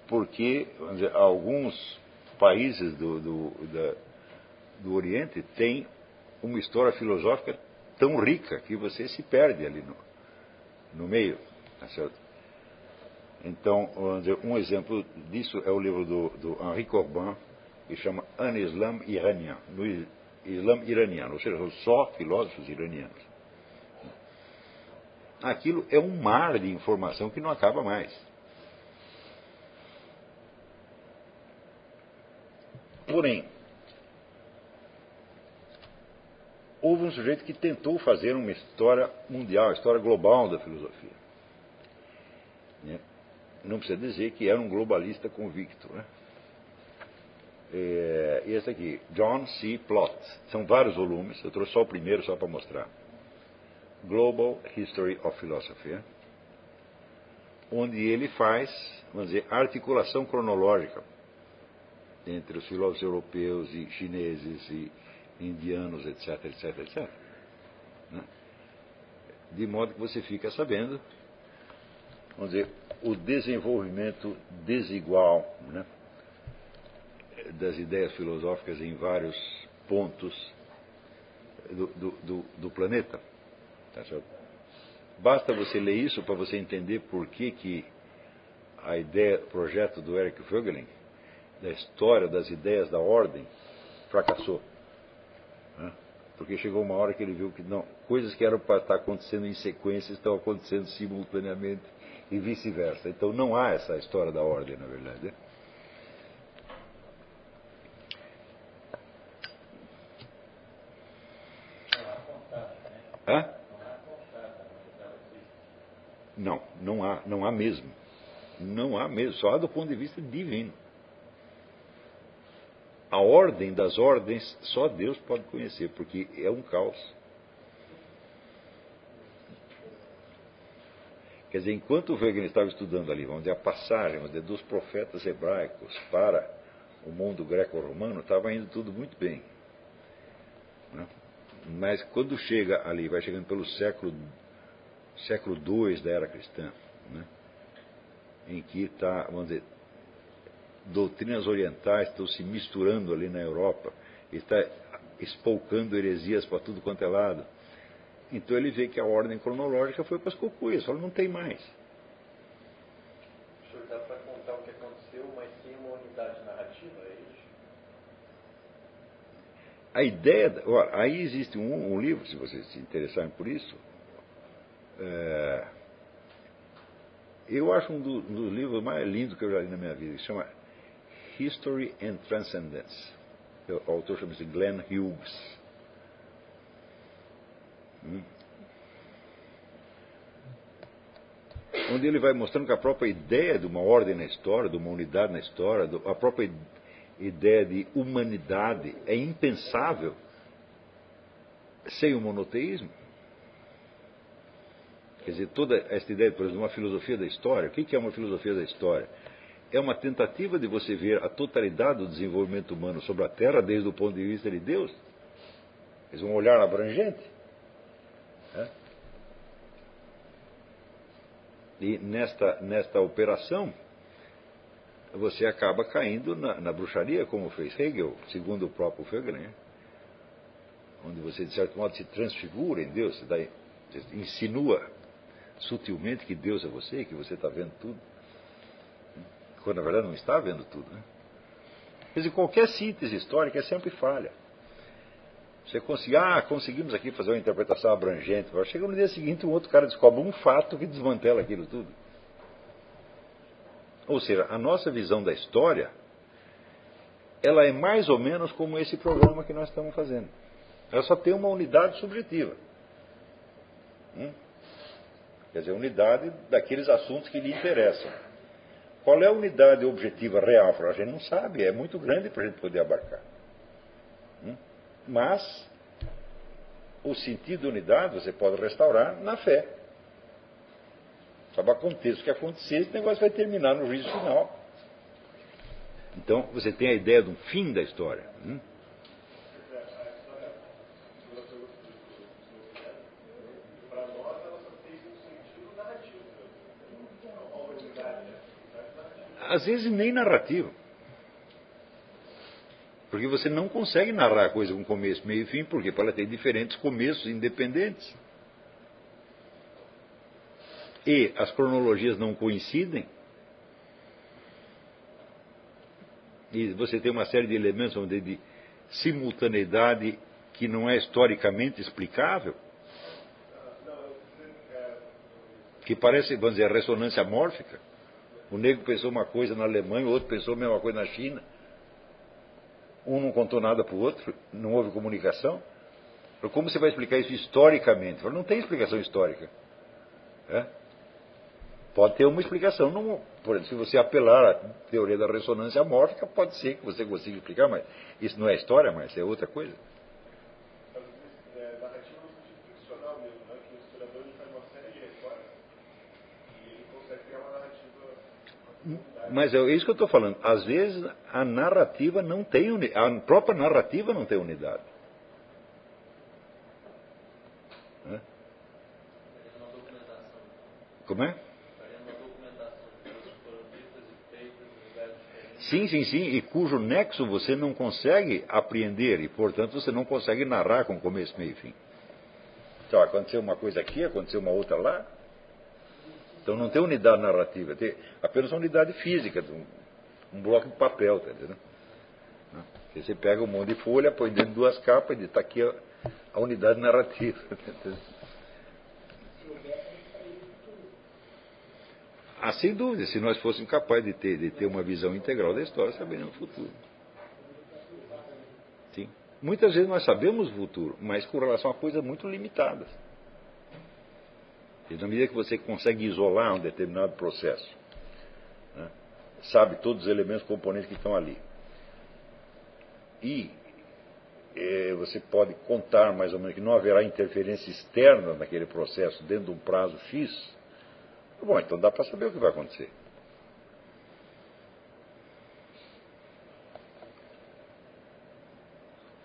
Porque dizer, alguns países do, do, da, do Oriente têm uma história filosófica tão rica que você se perde ali no, no meio. Tá certo? Então, um exemplo disso é o livro do, do Henri Corbin, que chama Un Islam Iranien, no Islã iraniano, ou seja, só filósofos iranianos aquilo é um mar de informação que não acaba mais. Porém, houve um sujeito que tentou fazer uma história mundial, uma história global da filosofia. Né? Não precisa dizer que era um globalista convicto. Né? É, esse aqui, John C. Plott. São vários volumes, eu trouxe só o primeiro só para mostrar. Global History of Philosophy, onde ele faz, vamos dizer, articulação cronológica entre os filósofos europeus e chineses e indianos, etc, etc, etc. De modo que você fica sabendo, vamos dizer, o desenvolvimento desigual né, das ideias filosóficas em vários pontos do, do, do, do planeta. Tá Basta você ler isso para você entender por que, que a ideia, o projeto do Eric Vogelin, da história das ideias da ordem, fracassou. Né? Porque chegou uma hora que ele viu que não, coisas que eram para estar acontecendo em sequência estão acontecendo simultaneamente e vice-versa. Então não há essa história da ordem, na verdade. Né? Hã? Não, não mesmo. Não há mesmo, só há do ponto de vista divino. A ordem das ordens só Deus pode conhecer, porque é um caos. Quer dizer, enquanto o Wegener estava estudando ali, vamos dizer, a passagem dizer, dos profetas hebraicos para o mundo greco-romano, estava indo tudo muito bem. Né? Mas quando chega ali, vai chegando pelo século século II da era cristã? Em que está, vamos dizer, doutrinas orientais estão se misturando ali na Europa, está espolcando heresias para tudo quanto é lado. Então ele vê que a ordem cronológica foi para as cocuias, falou, não tem mais. O senhor dá para contar o que aconteceu, mas sem uma unidade narrativa, é isso? A ideia, aí existe um, um, livro, se vocês se interessarem por isso, é, eu acho um, do, dos livros mais lindos que eu já li na minha vida, que se chama History and Transcendence. O autor chama-se Glenn Hughes. Hum. Onde ele vai mostrando que a própria ideia de uma ordem na história, de uma unidade na história, a própria ideia de humanidade é impensável sem o monoteísmo. Quer dizer, toda esta ideia, por exemplo, de uma filosofia da história, o que é uma filosofia da história? É uma tentativa de você ver a totalidade do desenvolvimento humano sobre a Terra desde o ponto de vista de Deus. Dizer, um olhar abrangente. É? E nesta, nesta operação, você acaba caindo na, na, bruxaria, como fez Hegel, segundo o próprio né? onde você, de certo modo, se transfigura em Deus, dá, você insinua sutilmente que Deus é você, que você está vendo tudo, quando na verdade não está vendo tudo. Né? Quer dizer, qualquer síntese histórica é sempre falha. Você consegue, ah, conseguimos aqui fazer uma interpretação abrangente. Chega no dia seguinte, um outro cara descobre um fato que desmantela aquilo tudo. Ou seja, a nossa visão da história, ela é mais ou menos como esse programa que nós estamos fazendo. Ela só tem uma unidade subjetiva. Hum? Quer dizer, unidade daqueles assuntos que lhe interessam. Qual é a unidade objetiva real? A gente não sabe, é muito grande para a gente poder abarcar. Hum? Mas, o sentido de unidade você pode restaurar na fé. Sabe, aconteça o que acontecer, esse negócio vai terminar no juízo final. Então, você tem a ideia de um fim da história. Hum? Às vezes nem narrativo. Porque você não consegue narrar a coisa com começo, meio e fim, porque ela tem diferentes começos independentes e as cronologias não coincidem, e você tem uma série de elementos onde de simultaneidade que não é historicamente explicável, que parece, vamos dizer, ressonância mórfica. O negro pensou uma coisa na Alemanha, o outro pensou a mesma coisa na China. Um não contou nada para o outro, não houve comunicação. Como você vai explicar isso historicamente? Não tem explicação histórica. É? Pode ter uma explicação. Não, por exemplo, se você apelar à teoria da ressonância mórfica, pode ser que você consiga explicar, mas isso não é história, mas é outra coisa. Mas é isso que eu estou falando. Às vezes a narrativa não tem a própria narrativa não tem unidade. Como é? Sim, sim, sim, e cujo nexo você não consegue apreender e, portanto, você não consegue narrar com começo, meio e fim. Então, aconteceu uma coisa aqui, aconteceu uma outra lá. Então não tem unidade narrativa, tem apenas unidade física, um, um bloco de papel, tá entendendo? Você pega um monte de folha, põe dentro de duas capas e está aqui a, a unidade narrativa. Tá Ah, sem dúvida, se nós fôssemos capazes de ter, de ter uma visão integral da história, saberíamos o futuro. Sim. Muitas vezes nós sabemos o futuro, mas com relação a coisas muito limitadas. E na medida que você consegue isolar um determinado processo, né, sabe todos os elementos componentes que estão ali. E é, você pode contar mais ou menos que não haverá interferência externa naquele processo dentro de um prazo X Bom, então dá para saber o que vai acontecer.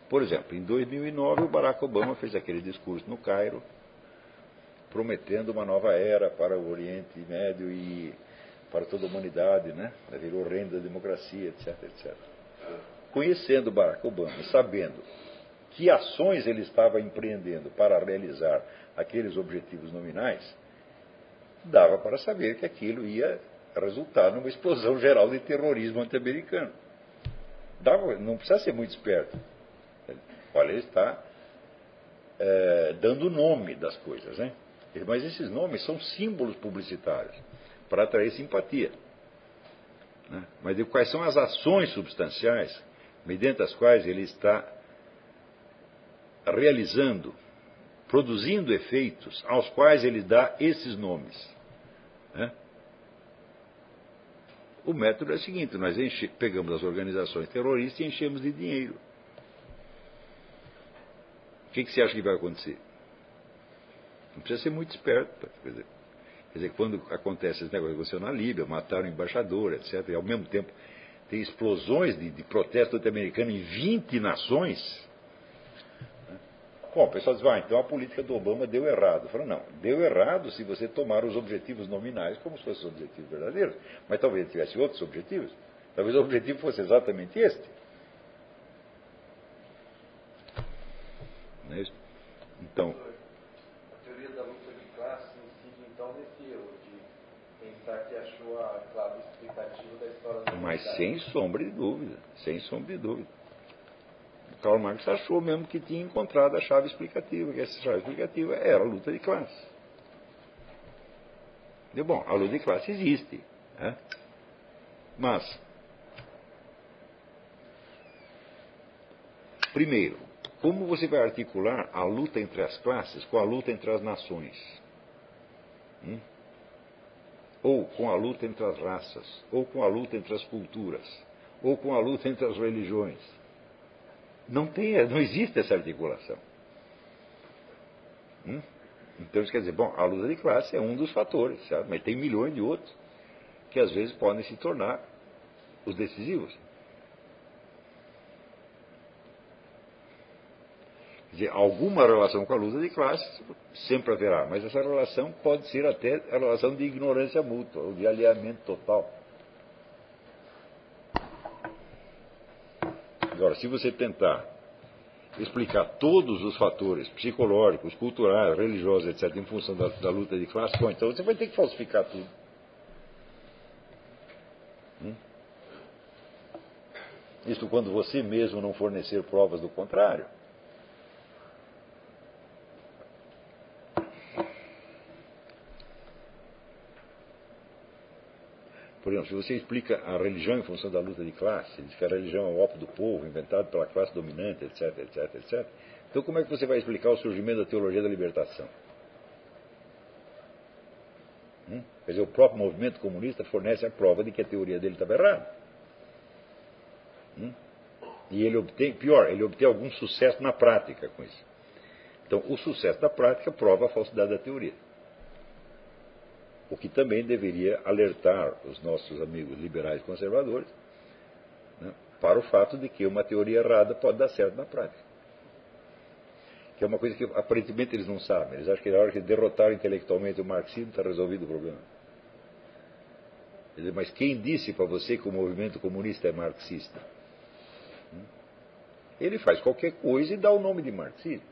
Por exemplo, em 2009, o Barack Obama fez aquele discurso no Cairo, prometendo uma nova era para o Oriente Médio e para toda a humanidade, né? Virou reino da democracia, etc, etc. Conhecendo Barack Obama, sabendo que ações ele estava empreendendo para realizar aqueles objetivos nominais, dava para saber que aquilo ia resultar numa explosão geral de terrorismo anti-americano. Não precisa ser muito esperto. Olha, ele está é, dando nome das coisas, né? Mas esses nomes são símbolos publicitários para atrair simpatia. Né? Mas quais são as ações substanciais mediante as quais ele está realizando, produzindo efeitos aos quais ele dá esses nomes? Né? O método é o seguinte: nós enche, pegamos as organizações terroristas e enchemos de dinheiro. O que, que você acha que vai acontecer? Não precisa ser muito esperto. Quer dizer, quer dizer quando acontece esse negócio aconteceu na Líbia, mataram o embaixador, etc., e ao mesmo tempo tem explosões de, de protesto anti-americano em 20 nações. Bom, o pessoal diz, ah, então a política do Obama deu errado. Falo, não, deu errado se você tomar os objetivos nominais como se fossem os objetivos verdadeiros. Mas talvez tivesse outros objetivos. Talvez o objetivo fosse exatamente este. Não é isso? Então. A teoria da luta de classe incide então nesse erro de pensar que achou a clave explicativa da história da Mas sem sombra de dúvida. Sem sombra de dúvida. Karl Marx achou mesmo que tinha encontrado a chave explicativa, que essa chave explicativa era a luta de classe. E, bom, a luta de classe existe. Né? Mas, primeiro, como você vai articular a luta entre as classes com a luta entre as nações? Hum? Ou com a luta entre as raças, ou com a luta entre as culturas, ou com a luta entre as religiões. Não, tem, não existe essa articulação. Hum? Então isso quer dizer, bom, a luta de classe é um dos fatores, mas tem milhões de outros que às vezes podem se tornar os decisivos. Dizer, alguma relação com a luta de classe sempre haverá, mas essa relação pode ser até a relação de ignorância mútua, ou de alinhamento total. Agora, se você tentar explicar todos os fatores psicológicos, culturais, religiosos, etc., em função da, da luta de classe, bom, então você vai ter que falsificar tudo. Hum? Isso quando você mesmo não fornecer provas do contrário. Por exemplo, se você explica a religião em função da luta de classe, diz que a religião é o ópio do povo, inventado pela classe dominante, etc, etc, etc. Então, como é que você vai explicar o surgimento da teologia da libertação? Hum? Quer dizer, o próprio movimento comunista fornece a prova de que a teoria dele estava errada. Hum? E ele obtém, pior, ele obtém algum sucesso na prática com isso. Então, o sucesso da prática prova a falsidade da teoria. O que também deveria alertar os nossos amigos liberais conservadores né, para o fato de que uma teoria errada pode dar certo na prática. Que é uma coisa que aparentemente eles não sabem. Eles acham que na hora que derrotar intelectualmente o marxismo está resolvido o problema. Mas quem disse para você que o movimento comunista é marxista? Hum? Ele faz qualquer coisa e dá o nome de marxismo.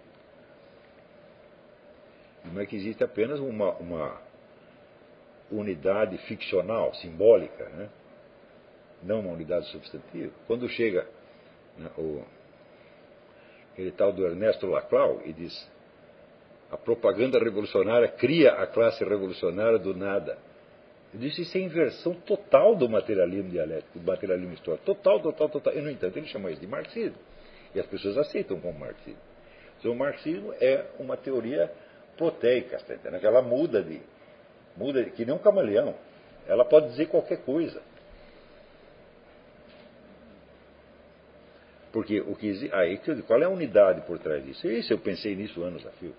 Não é que existe apenas uma, uma unidade ficcional, simbólica, né? não uma unidade substantiva. Quando chega né, o, aquele tal do Ernesto Laclau e diz a propaganda revolucionária cria a classe revolucionária do nada. Ele disse isso é inversão total do materialismo dialético, do materialismo histórico. Total, total, total. E, no entanto, ele chamou isso de marxismo. E as pessoas aceitam como marxismo. Então, o marxismo é uma teoria proteica? Ela muda de, muda, que nem um camaleão. Ela pode dizer qualquer coisa. Porque o que aí qual é a unidade por trás disso? Isso eu pensei nisso anos a fio.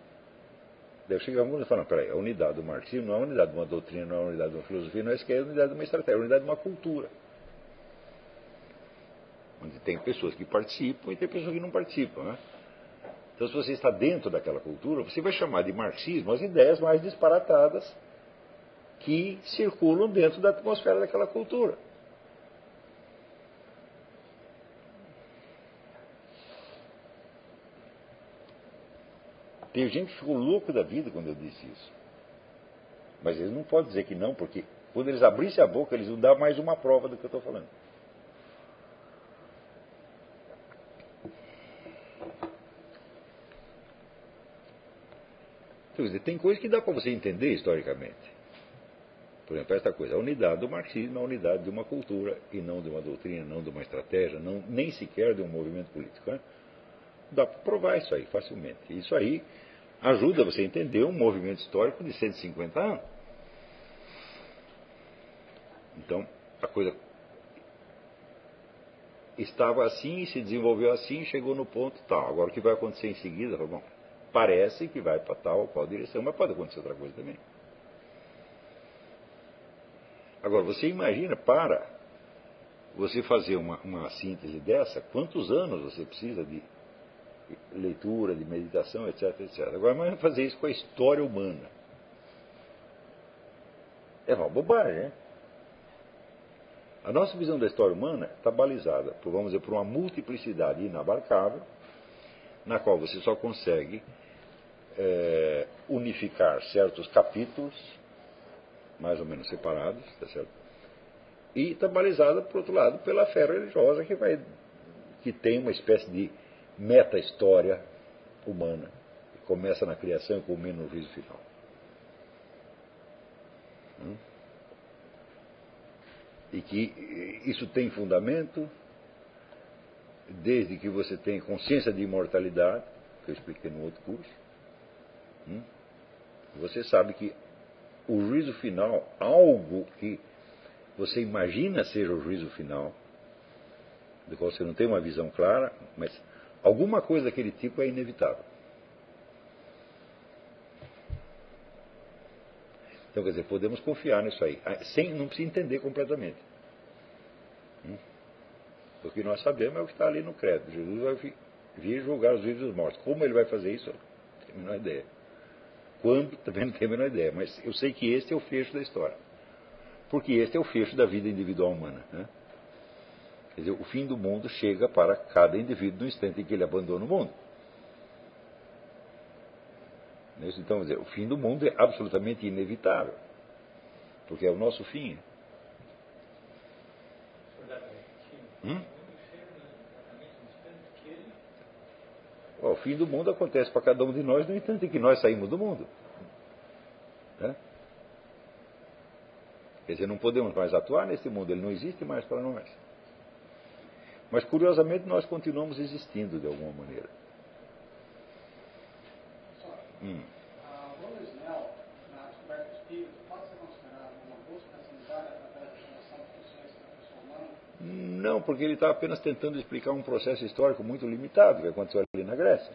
Deve chegar algum e falar, peraí, a unidade do marxismo não é a unidade de uma doutrina, não é a unidade de uma filosofia, não é sequer a unidade de uma estratégia, é a unidade de uma cultura. onde tem pessoas que participam e tem pessoas que não participam. Né? Então, se você está dentro daquela cultura, você vai chamar de marxismo as ideias mais disparatadas que circulam dentro da atmosfera daquela cultura. Tem gente que ficou louco da vida quando eu disse isso. Mas eles não podem dizer que não, porque quando eles abrissem a boca, eles vão dar mais uma prova do que eu estou falando. Quer dizer, tem coisa que dá para você entender historicamente. Por exemplo, esta coisa, a unidade do marxismo é a unidade de uma cultura e não de uma doutrina, não de uma estratégia, não, nem sequer de um movimento político. Né? Dá para provar isso aí facilmente. Isso aí ajuda você a entender um movimento histórico de 150 anos. Então, a coisa estava assim, se desenvolveu assim, chegou no ponto tal. Agora, o que vai acontecer em seguida? Bom, parece que vai para tal ou qual direção, mas pode acontecer outra coisa também. Agora, você imagina, para você fazer uma, uma síntese dessa, quantos anos você precisa de leitura, de meditação, etc, etc. Agora, mas fazer isso com a história humana. É uma bobagem, né? A nossa visão da história humana está balizada, por, vamos dizer, por uma multiplicidade inabarcável, na qual você só consegue é, unificar certos capítulos, mais ou menos separados, tá certo? E está por outro lado, pela fé religiosa que, vai, que tem uma espécie de meta-história humana, que começa na criação e culmina no juízo final. Hum? E que isso tem fundamento desde que você tenha consciência de imortalidade, que eu expliquei no outro curso. Hum? Você sabe que o juízo final, algo que você imagina seja o juízo final, do qual você não tem uma visão clara, mas Alguma coisa daquele tipo é inevitável. Então, quer dizer, podemos confiar nisso aí, ah, sem, não precisa entender completamente. Hum? O que nós sabemos é o que está ali no credo. Jesus vai vir julgar os vivos e os mortos. Como ele vai fazer isso? Não tenho a menor ideia. Quando? Também não tenho a menor ideia. Mas eu sei que este é o fecho da história. Porque este é o fecho da vida individual humana. Né? Quer dizer, o fim do mundo chega para cada indivíduo no instante em que ele abandona o mundo. Então, dizer, o fim do mundo é absolutamente inevitável, porque é o nosso fim. Hum? O fim do mundo acontece para cada um de nós no instante em que nós saímos do mundo. Né? Quer dizer, não podemos mais atuar nesse mundo, ele não existe mais para nós. Mas, curiosamente, nós continuamos existindo de alguma maneira. Hum. Não, porque ele está apenas tentando explicar um processo histórico muito limitado que aconteceu ali na Grécia.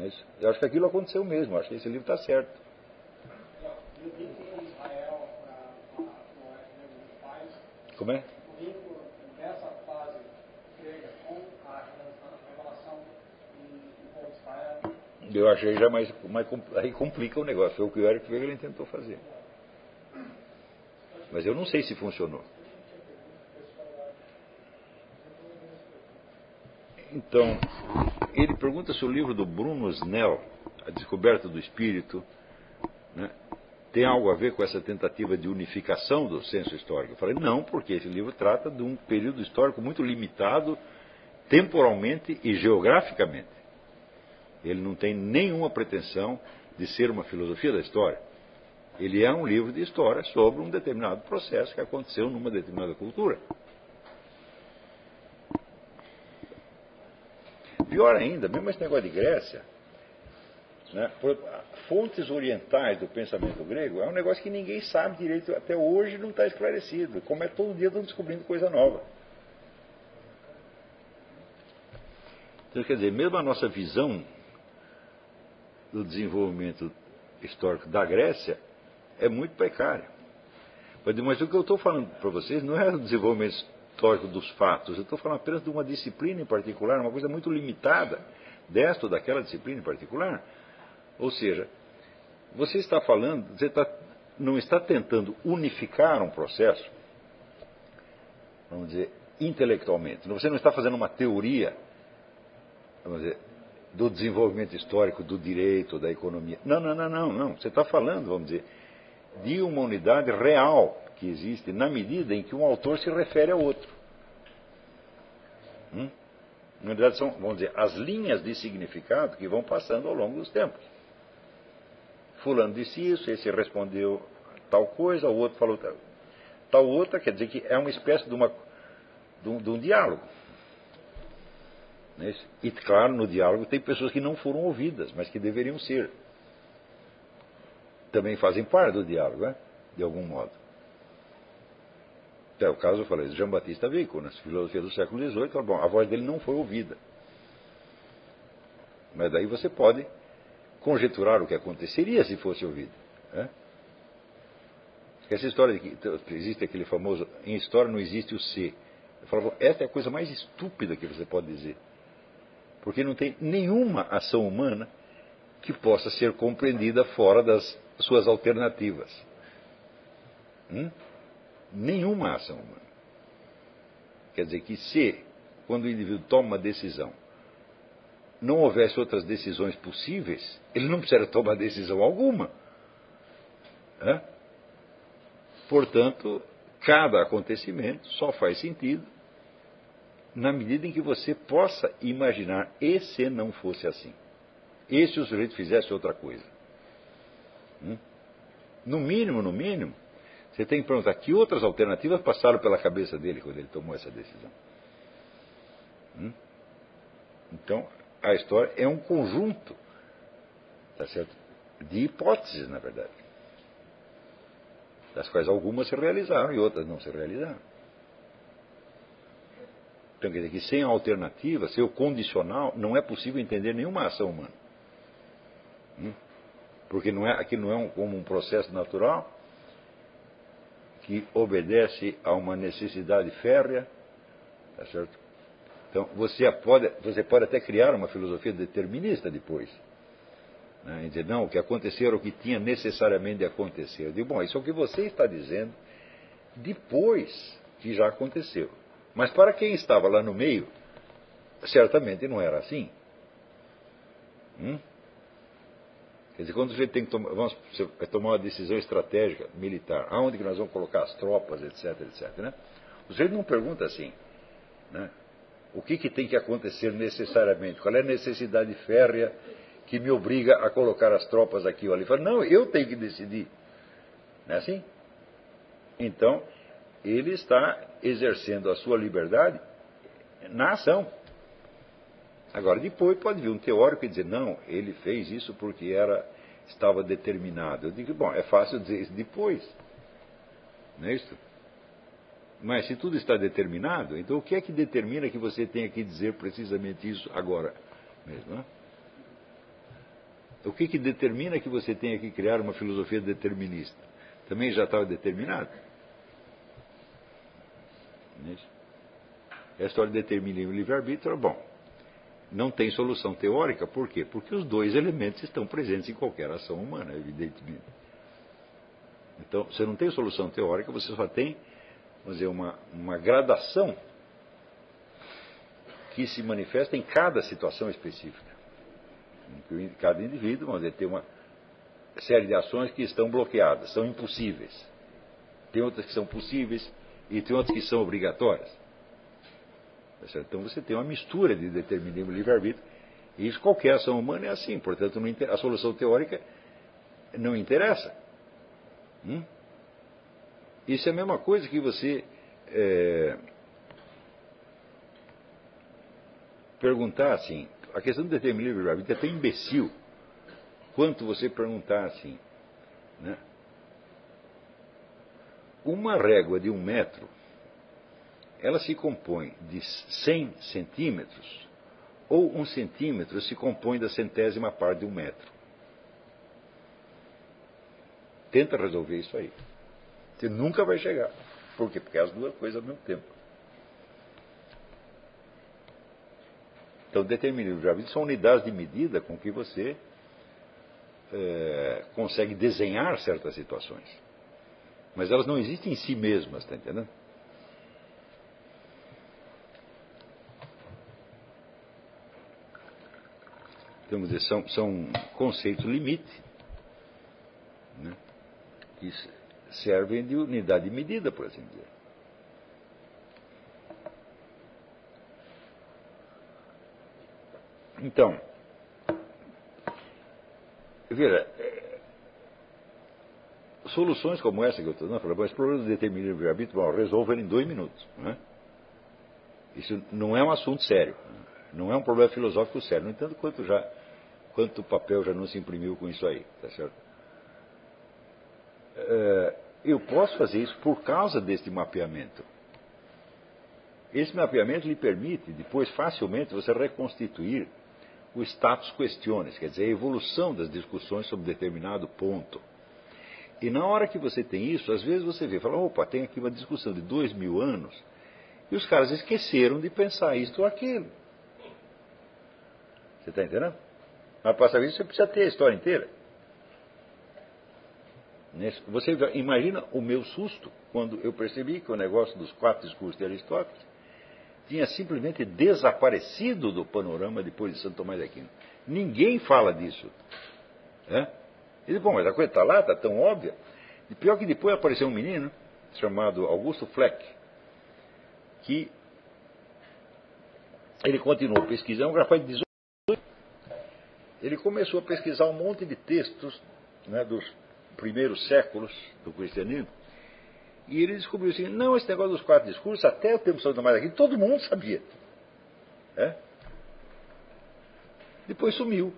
É Eu acho que aquilo aconteceu mesmo, acho que esse livro está certo. Como é? Eu achei já mais, mais aí complica o negócio. Foi o que o Eric Wegelin tentou fazer. Mas eu não sei se funcionou. Então, ele pergunta se o livro do Bruno Snell, A Descoberta do Espírito, né, tem algo a ver com essa tentativa de unificação do senso histórico. Eu falei, não, porque esse livro trata de um período histórico muito limitado, temporalmente e geograficamente. Ele não tem nenhuma pretensão de ser uma filosofia da história. Ele é um livro de história sobre um determinado processo que aconteceu numa determinada cultura. Pior ainda, mesmo esse negócio de Grécia, né, fontes orientais do pensamento grego é um negócio que ninguém sabe direito, até hoje não está esclarecido. Como é todo dia estão descobrindo coisa nova. Então, quer dizer, mesmo a nossa visão do desenvolvimento histórico da Grécia é muito precária. Mas o que eu estou falando para vocês não é o desenvolvimento histórico dos fatos. Eu estou falando apenas de uma disciplina em particular, uma coisa muito limitada desta ou daquela disciplina em particular. Ou seja, você está falando, você está, não está tentando unificar um processo, vamos dizer, intelectualmente. Você não está fazendo uma teoria, vamos dizer, do desenvolvimento histórico do direito, da economia. Não, não, não, não, não. Você está falando, vamos dizer, de uma unidade real que existe na medida em que um autor se refere ao outro. Hum? Na verdade, são, vamos dizer, as linhas de significado que vão passando ao longo dos tempos. Fulano disse isso, esse respondeu tal coisa, o outro falou tal, tal outra, quer dizer que é uma espécie de, uma, de, um, de um diálogo. É e, claro, no diálogo tem pessoas que não foram ouvidas, mas que deveriam ser. Também fazem parte do diálogo, né? de algum modo. É o caso, eu falei, Jean Batista Vico, na filosofia do século XVIII, bom, a voz dele não foi ouvida. Mas daí você pode conjecturar o que aconteceria se fosse ouvido. Né? Essa história de que existe aquele famoso, em história não existe o ser. Eu falo, essa é a coisa mais estúpida que você pode dizer. Porque não tem nenhuma ação humana que possa ser compreendida fora das suas alternativas. Hum? Nenhuma ação humana. Quer dizer que se, quando o indivíduo toma uma decisão, não houvesse outras decisões possíveis, ele não precisaria tomar decisão alguma. É? Portanto, cada acontecimento só faz sentido na medida em que você possa imaginar, e se não fosse assim? E se o sujeito fizesse outra coisa? Hum? No mínimo, no mínimo, você tem que perguntar que outras alternativas passaram pela cabeça dele quando ele tomou essa decisão. Hum? Então, a história é um conjunto tá certo? de hipóteses, na verdade. Das quais algumas se realizaram e outras não se realizaram. Então, quer dizer que sem a alternativa, sem o condicional, não é possível entender nenhuma ação humana. Hum? Porque não é, aqui não é um, como um processo natural que obedece a uma necessidade férrea, tá certo? Então, você pode, você pode até criar uma filosofia determinista depois. Né? E dizer, não, o que aconteceu era o que tinha necessariamente de acontecer. Eu digo, bom, isso é o que você está dizendo depois que já aconteceu. Mas para quem estava lá no meio, certamente não era assim. Hum? Quer dizer, quando a gente tem que tomar, vamos tomar uma decisão estratégica militar, aonde que nós vamos colocar as tropas, etc, etc, né? O sujeito não pergunta assim, né? O que, que tem que acontecer necessariamente? Qual é a necessidade férrea que me obriga a colocar as tropas aqui ou ali? Fala, não, eu tenho que decidir. Não é assim? Então, ele está exercendo a sua liberdade na ação. Agora, depois pode vir um teórico e dizer, não, ele fez isso porque era, estava determinado. Eu digo, bom, é fácil dizer isso depois. Não é isso? Mas se tudo está determinado, então o que é que determina que você tenha que dizer precisamente isso agora mesmo? Né? O que, que determina que você tenha que criar uma filosofia determinista? Também já estava determinado? A história determina o livre-arbítrio, bom, não tem solução teórica, por quê? Porque os dois elementos estão presentes em qualquer ação humana, evidentemente. Então, você não tem solução teórica, você só tem vamos dizer, uma, uma gradação que se manifesta em cada situação específica. Cada indivíduo, vamos dizer, tem uma série de ações que estão bloqueadas, são impossíveis. Tem outras que são possíveis e tem outras que são obrigatórias. Tá então você tem uma mistura de determinismo e livre-arbítrio. E isso, qualquer ação humana é assim. Portanto, a solução teórica não interessa. Hum? Isso é a mesma coisa que você é, perguntar assim. A questão do determinismo livre-arbítrio é tão imbecil quanto você perguntar assim. Né? Uma régua de um metro, ela se compõe de 100 centímetros, ou um centímetro se compõe da centésima parte de um metro. Tenta resolver isso aí. Você nunca vai chegar. Por quê? Porque é as duas coisas ao mesmo tempo. Então, determinismo já vi são unidades de medida com que você é, consegue desenhar certas situações. Mas elas não existem em si mesmas, está entendendo? Então, dizer, são, são conceitos limite né, que servem de unidade de medida, por assim dizer. Então, veja, é, soluções como essa que eu estou dando, falando, esse problema do determinismo de arbítrio, ele em dois minutos. Né? Isso não é um assunto sério, não é um problema filosófico sério, no entanto, quanto já quanto papel já não se imprimiu com isso aí, tá certo? É, eu posso fazer isso por causa deste mapeamento. Esse mapeamento lhe permite, depois, facilmente, você reconstituir o status questiones, quer dizer, a evolução das discussões sobre determinado ponto. E na hora que você tem isso, às vezes você vê, fala, opa, tem aqui uma discussão de dois mil anos, e os caras esqueceram de pensar isto ou aquilo. Você está entendendo? Mas para saber isso, você precisa ter a história inteira. Você imagina o meu susto quando eu percebi que o negócio dos quatro discursos de Aristóteles tinha simplesmente desaparecido do panorama depois de Santo Tomás de Aquino. Ninguém fala disso. Né? E bom, mas a coisa está lá, está tão óbvia. E pior que depois apareceu um menino chamado Augusto Fleck, que ele continuou pesquisando, um rapaz de 18 ele começou a pesquisar um monte de textos né, dos primeiros séculos do cristianismo e ele descobriu assim, não, esse negócio dos quatro discursos, até o tempo São Tomás aqui, todo mundo sabia. É? Depois sumiu.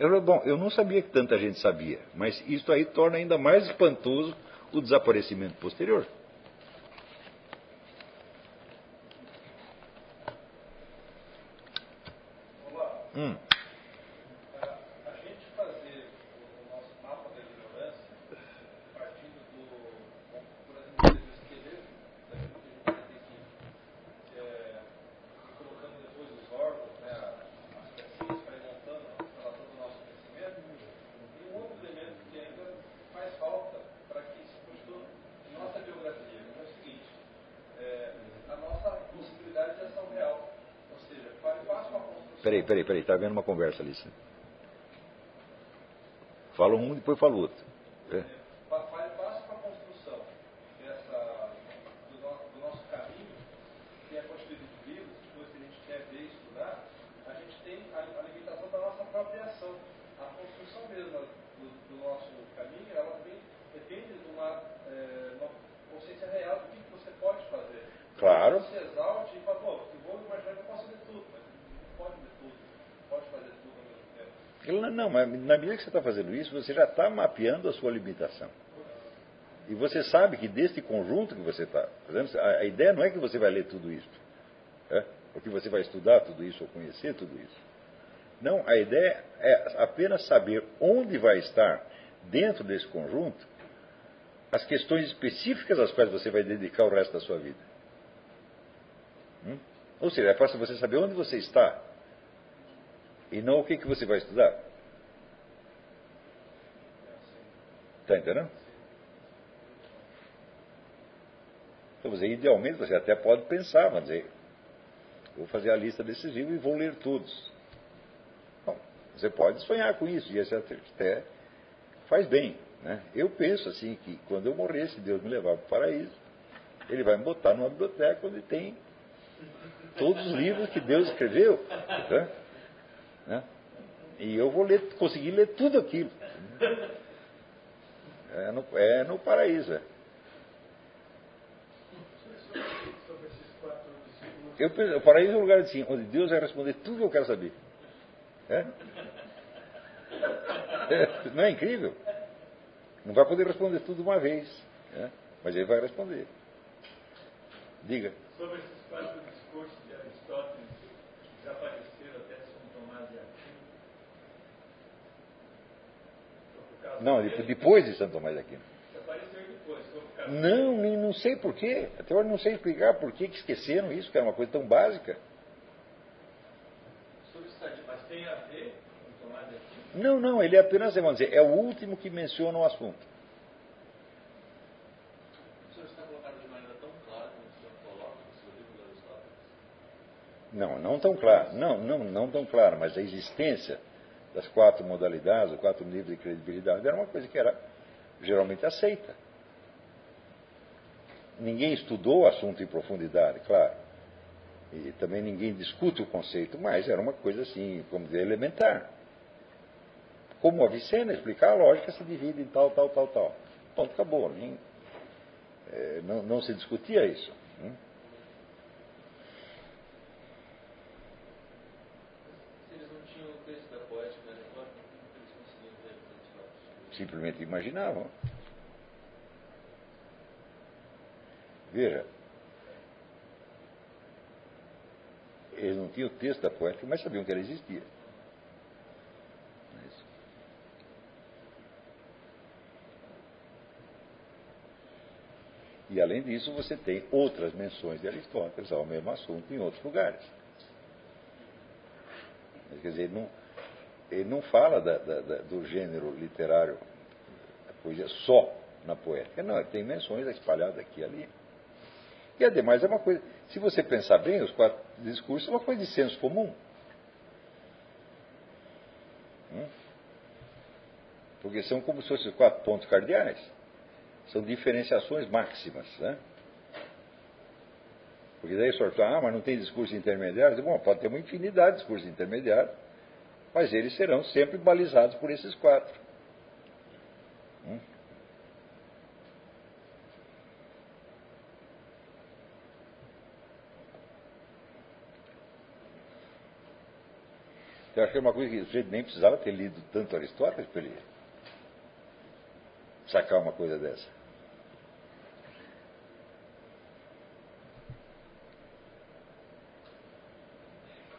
Eu falei, bom, eu não sabia que tanta gente sabia, mas isso aí torna ainda mais espantoso o desaparecimento posterior. Hum. Peraí, peraí, está vendo uma conversa ali. Fala um, depois fala o outro. É. Fale passo para a construção dessa, do, do, nosso caminho, que é constituído de livros, depois que a gente quer ver e estudar, a gente tem a, a limitação da nossa própria ação. A construção mesmo do, do nosso caminho, ela também depende de uma, é, uma consciência real do que, que você pode fazer. Claro. Você exalte e fala, pô, eu vou imaginar que eu posso fazer tudo, mas não pode fazer tudo. Pode fazer tudo ao mesmo tempo. Ele, não, mas na que você está fazendo isso, você já está mapeando a sua limitação. E você sabe que deste conjunto que você está fazendo, a, a, ideia não é que você vai ler tudo isso, é? ou que você vai estudar tudo isso, ou conhecer tudo isso. Não, a ideia é apenas saber onde vai estar, dentro desse conjunto, as questões específicas às quais você vai dedicar o resto da sua vida. Hum? Ou seja, é fácil você saber onde você está e não o que, que você vai estudar. Está entendendo? Então, você, idealmente, você até pode pensar, mas dizer, vou fazer a lista desses livros e vou ler todos. Bom, você pode sonhar com isso, e esse até faz bem. Né? Eu penso assim que quando eu morrer, se Deus me levar para o paraíso, ele vai me botar numa biblioteca onde tem todos os livros que Deus escreveu. Né? E eu vou ler, conseguir ler tudo aquilo. É no, é no paraíso. É. Eu, o paraíso é um lugar assim, onde Deus vai responder tudo que eu quero saber. É? É, não é incrível? Não vai poder responder tudo de uma vez, é? mas ele vai responder. Diga. Sobre esses quatro Não, depois de Santo Tomás de Aquino. Não, não sei porquê. Até hoje não sei explicar por que esqueceram isso, que era uma coisa tão básica. Mas tem a ver com Tomás de Aquino? Não, não, ele é apenas, vamos dizer, é o último que menciona o assunto. Não, não tão claro. Não, não, não tão claro, mas a existência das quatro modalidades, os quatro níveis de credibilidade, era uma coisa que era geralmente aceita. Ninguém estudou o assunto em profundidade, claro. E também ninguém discute o conceito, mas era uma coisa assim, como dizer, elementar. Como a Vicena explicar a lógica se divide em tal, tal, tal, tal. Ponto, acabou. Nem, é, não, não, se discutia isso. Hum? Se eles não tinham o texto da poética na retórica, como eles conseguiam representar Simplesmente imaginavam. Veja, eles não tinham o texto da poética, mas sabiam que ela existia. E além disso, você tem outras menções de Aristóteles ao mesmo assunto em outros lugares. Quer dizer, ele não, ele não fala da, da, da, do gênero literário, poesia, só na poética. Não, tem menções espalhadas aqui e ali. E ademais é uma coisa, se você pensar bem, os quatro discursos é uma coisa de senso comum. Hum? Porque são como se fossem quatro pontos cardeais. São diferenciações máximas. Né? Porque daí o senhor fala, ah, mas não tem discurso intermediário? Bom, pode ter uma infinidade de discursos intermediários, mas eles serão sempre balizados por esses quatro. Eu acho que é uma coisa que o sujeito nem precisava ter lido tanto Aristóteles para ele sacar uma coisa dessa.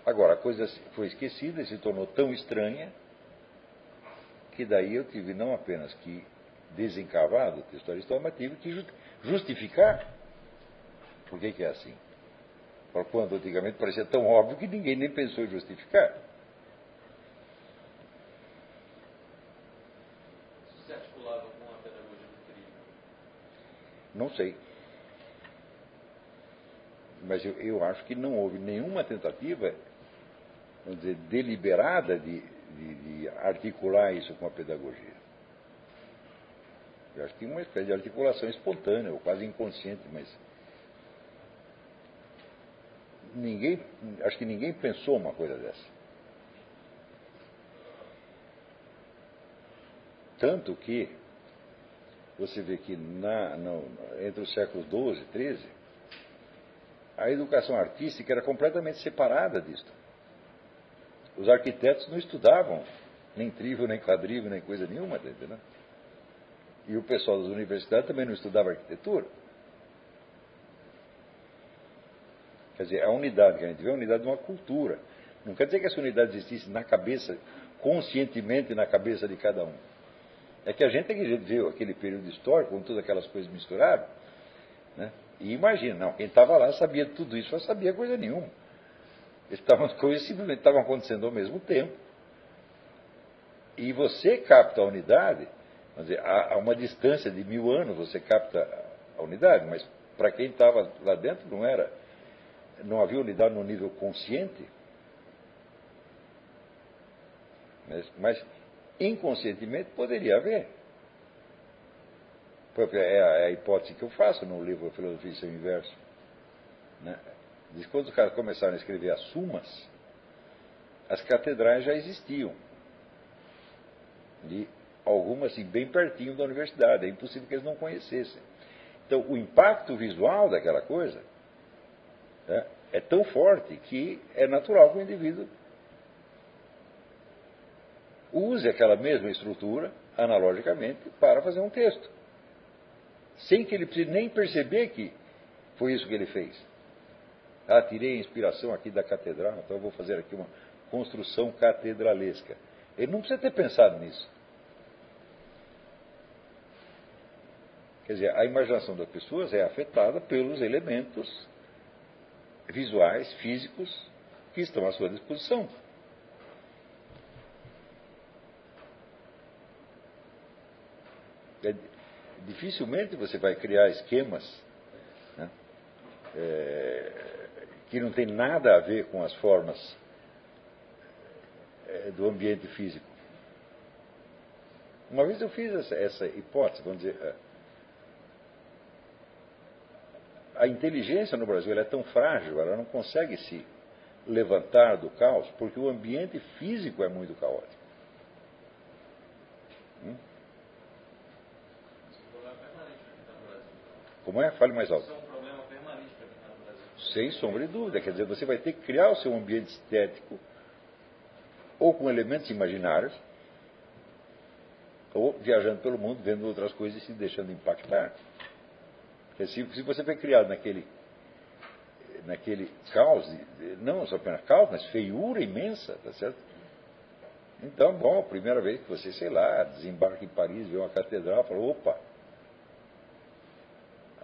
Agora, a coisa foi esquecida e se tornou tão estranha que daí eu tive não apenas que desencavar do texto aristóteles, mas tive que justificar por que, que é assim. Quando antigamente parecia tão óbvio que ninguém nem pensou em justificar. Não sei. Mas eu, eu acho que não houve nenhuma tentativa, vamos dizer, deliberada de, de, de articular isso com a pedagogia. Eu acho que uma espécie de articulação espontânea, ou quase inconsciente, mas ninguém, acho que ninguém pensou uma coisa dessa. Tanto que você vê que na, no, entre os séculos XII e XIII, a educação artística era completamente separada disto. Os arquitetos não estudavam nem trível, nem quadrível, nem coisa nenhuma, entendeu? E o pessoal das universidades também não estudava arquitetura. Quer dizer, a unidade que a gente vê é a unidade de uma cultura. Não quer dizer que essa unidade existisse na cabeça, conscientemente na cabeça de cada um. É que a gente tem que ver aquele período histórico, com todas aquelas coisas misturadas, né? e imagina, não, quem estava lá sabia tudo isso, mas sabia coisa nenhuma. Estavam, coisas simplesmente estavam acontecendo ao mesmo tempo. E você capta a unidade, dizer, a, a uma distância de mil anos você capta a unidade, mas para quem estava lá dentro não era, não havia unidade no nível consciente. Mas, mas inconscientemente poderia haver. É a, é a hipótese que eu faço no livro Filosofia e seu Inverso. Né? Diz que quando os caras começaram a escrever as sumas, as catedrais já existiam. E algumas assim, bem pertinho da universidade. É impossível que eles não conhecessem. Então, o impacto visual daquela coisa né, é tão forte que é natural que o indivíduo use aquela mesma estrutura, analogicamente, para fazer um texto. Sem que ele precise nem perceber que foi isso que ele fez. Ah, tirei a inspiração aqui da catedral, então eu vou fazer aqui uma construção catedralesca. Ele não precisa ter pensado nisso. Quer dizer, a imaginação das pessoas é afetada pelos elementos visuais, físicos, que estão à sua disposição. Dificilmente você vai criar esquemas né, é, que não tem nada a ver com as formas é, do ambiente físico. Uma vez eu fiz essa, essa hipótese, vamos dizer, é, a inteligência no Brasil é tão frágil, ela não consegue se levantar do caos, porque o ambiente físico é muito caótico. Como é? Fale mais alto. Isso é um problema permanente no Brasil. Sem sombra de dúvida. Quer dizer, você vai ter que criar o seu ambiente estético, ou com elementos imaginários, ou viajando pelo mundo, vendo outras coisas e se deixando impactar. Porque se, se você foi criado naquele, naquele caos, não só apenas caos, mas feiura imensa, tá certo? Então, bom, a primeira vez que você, sei lá, desembarca em Paris, vê uma catedral, fala, opa,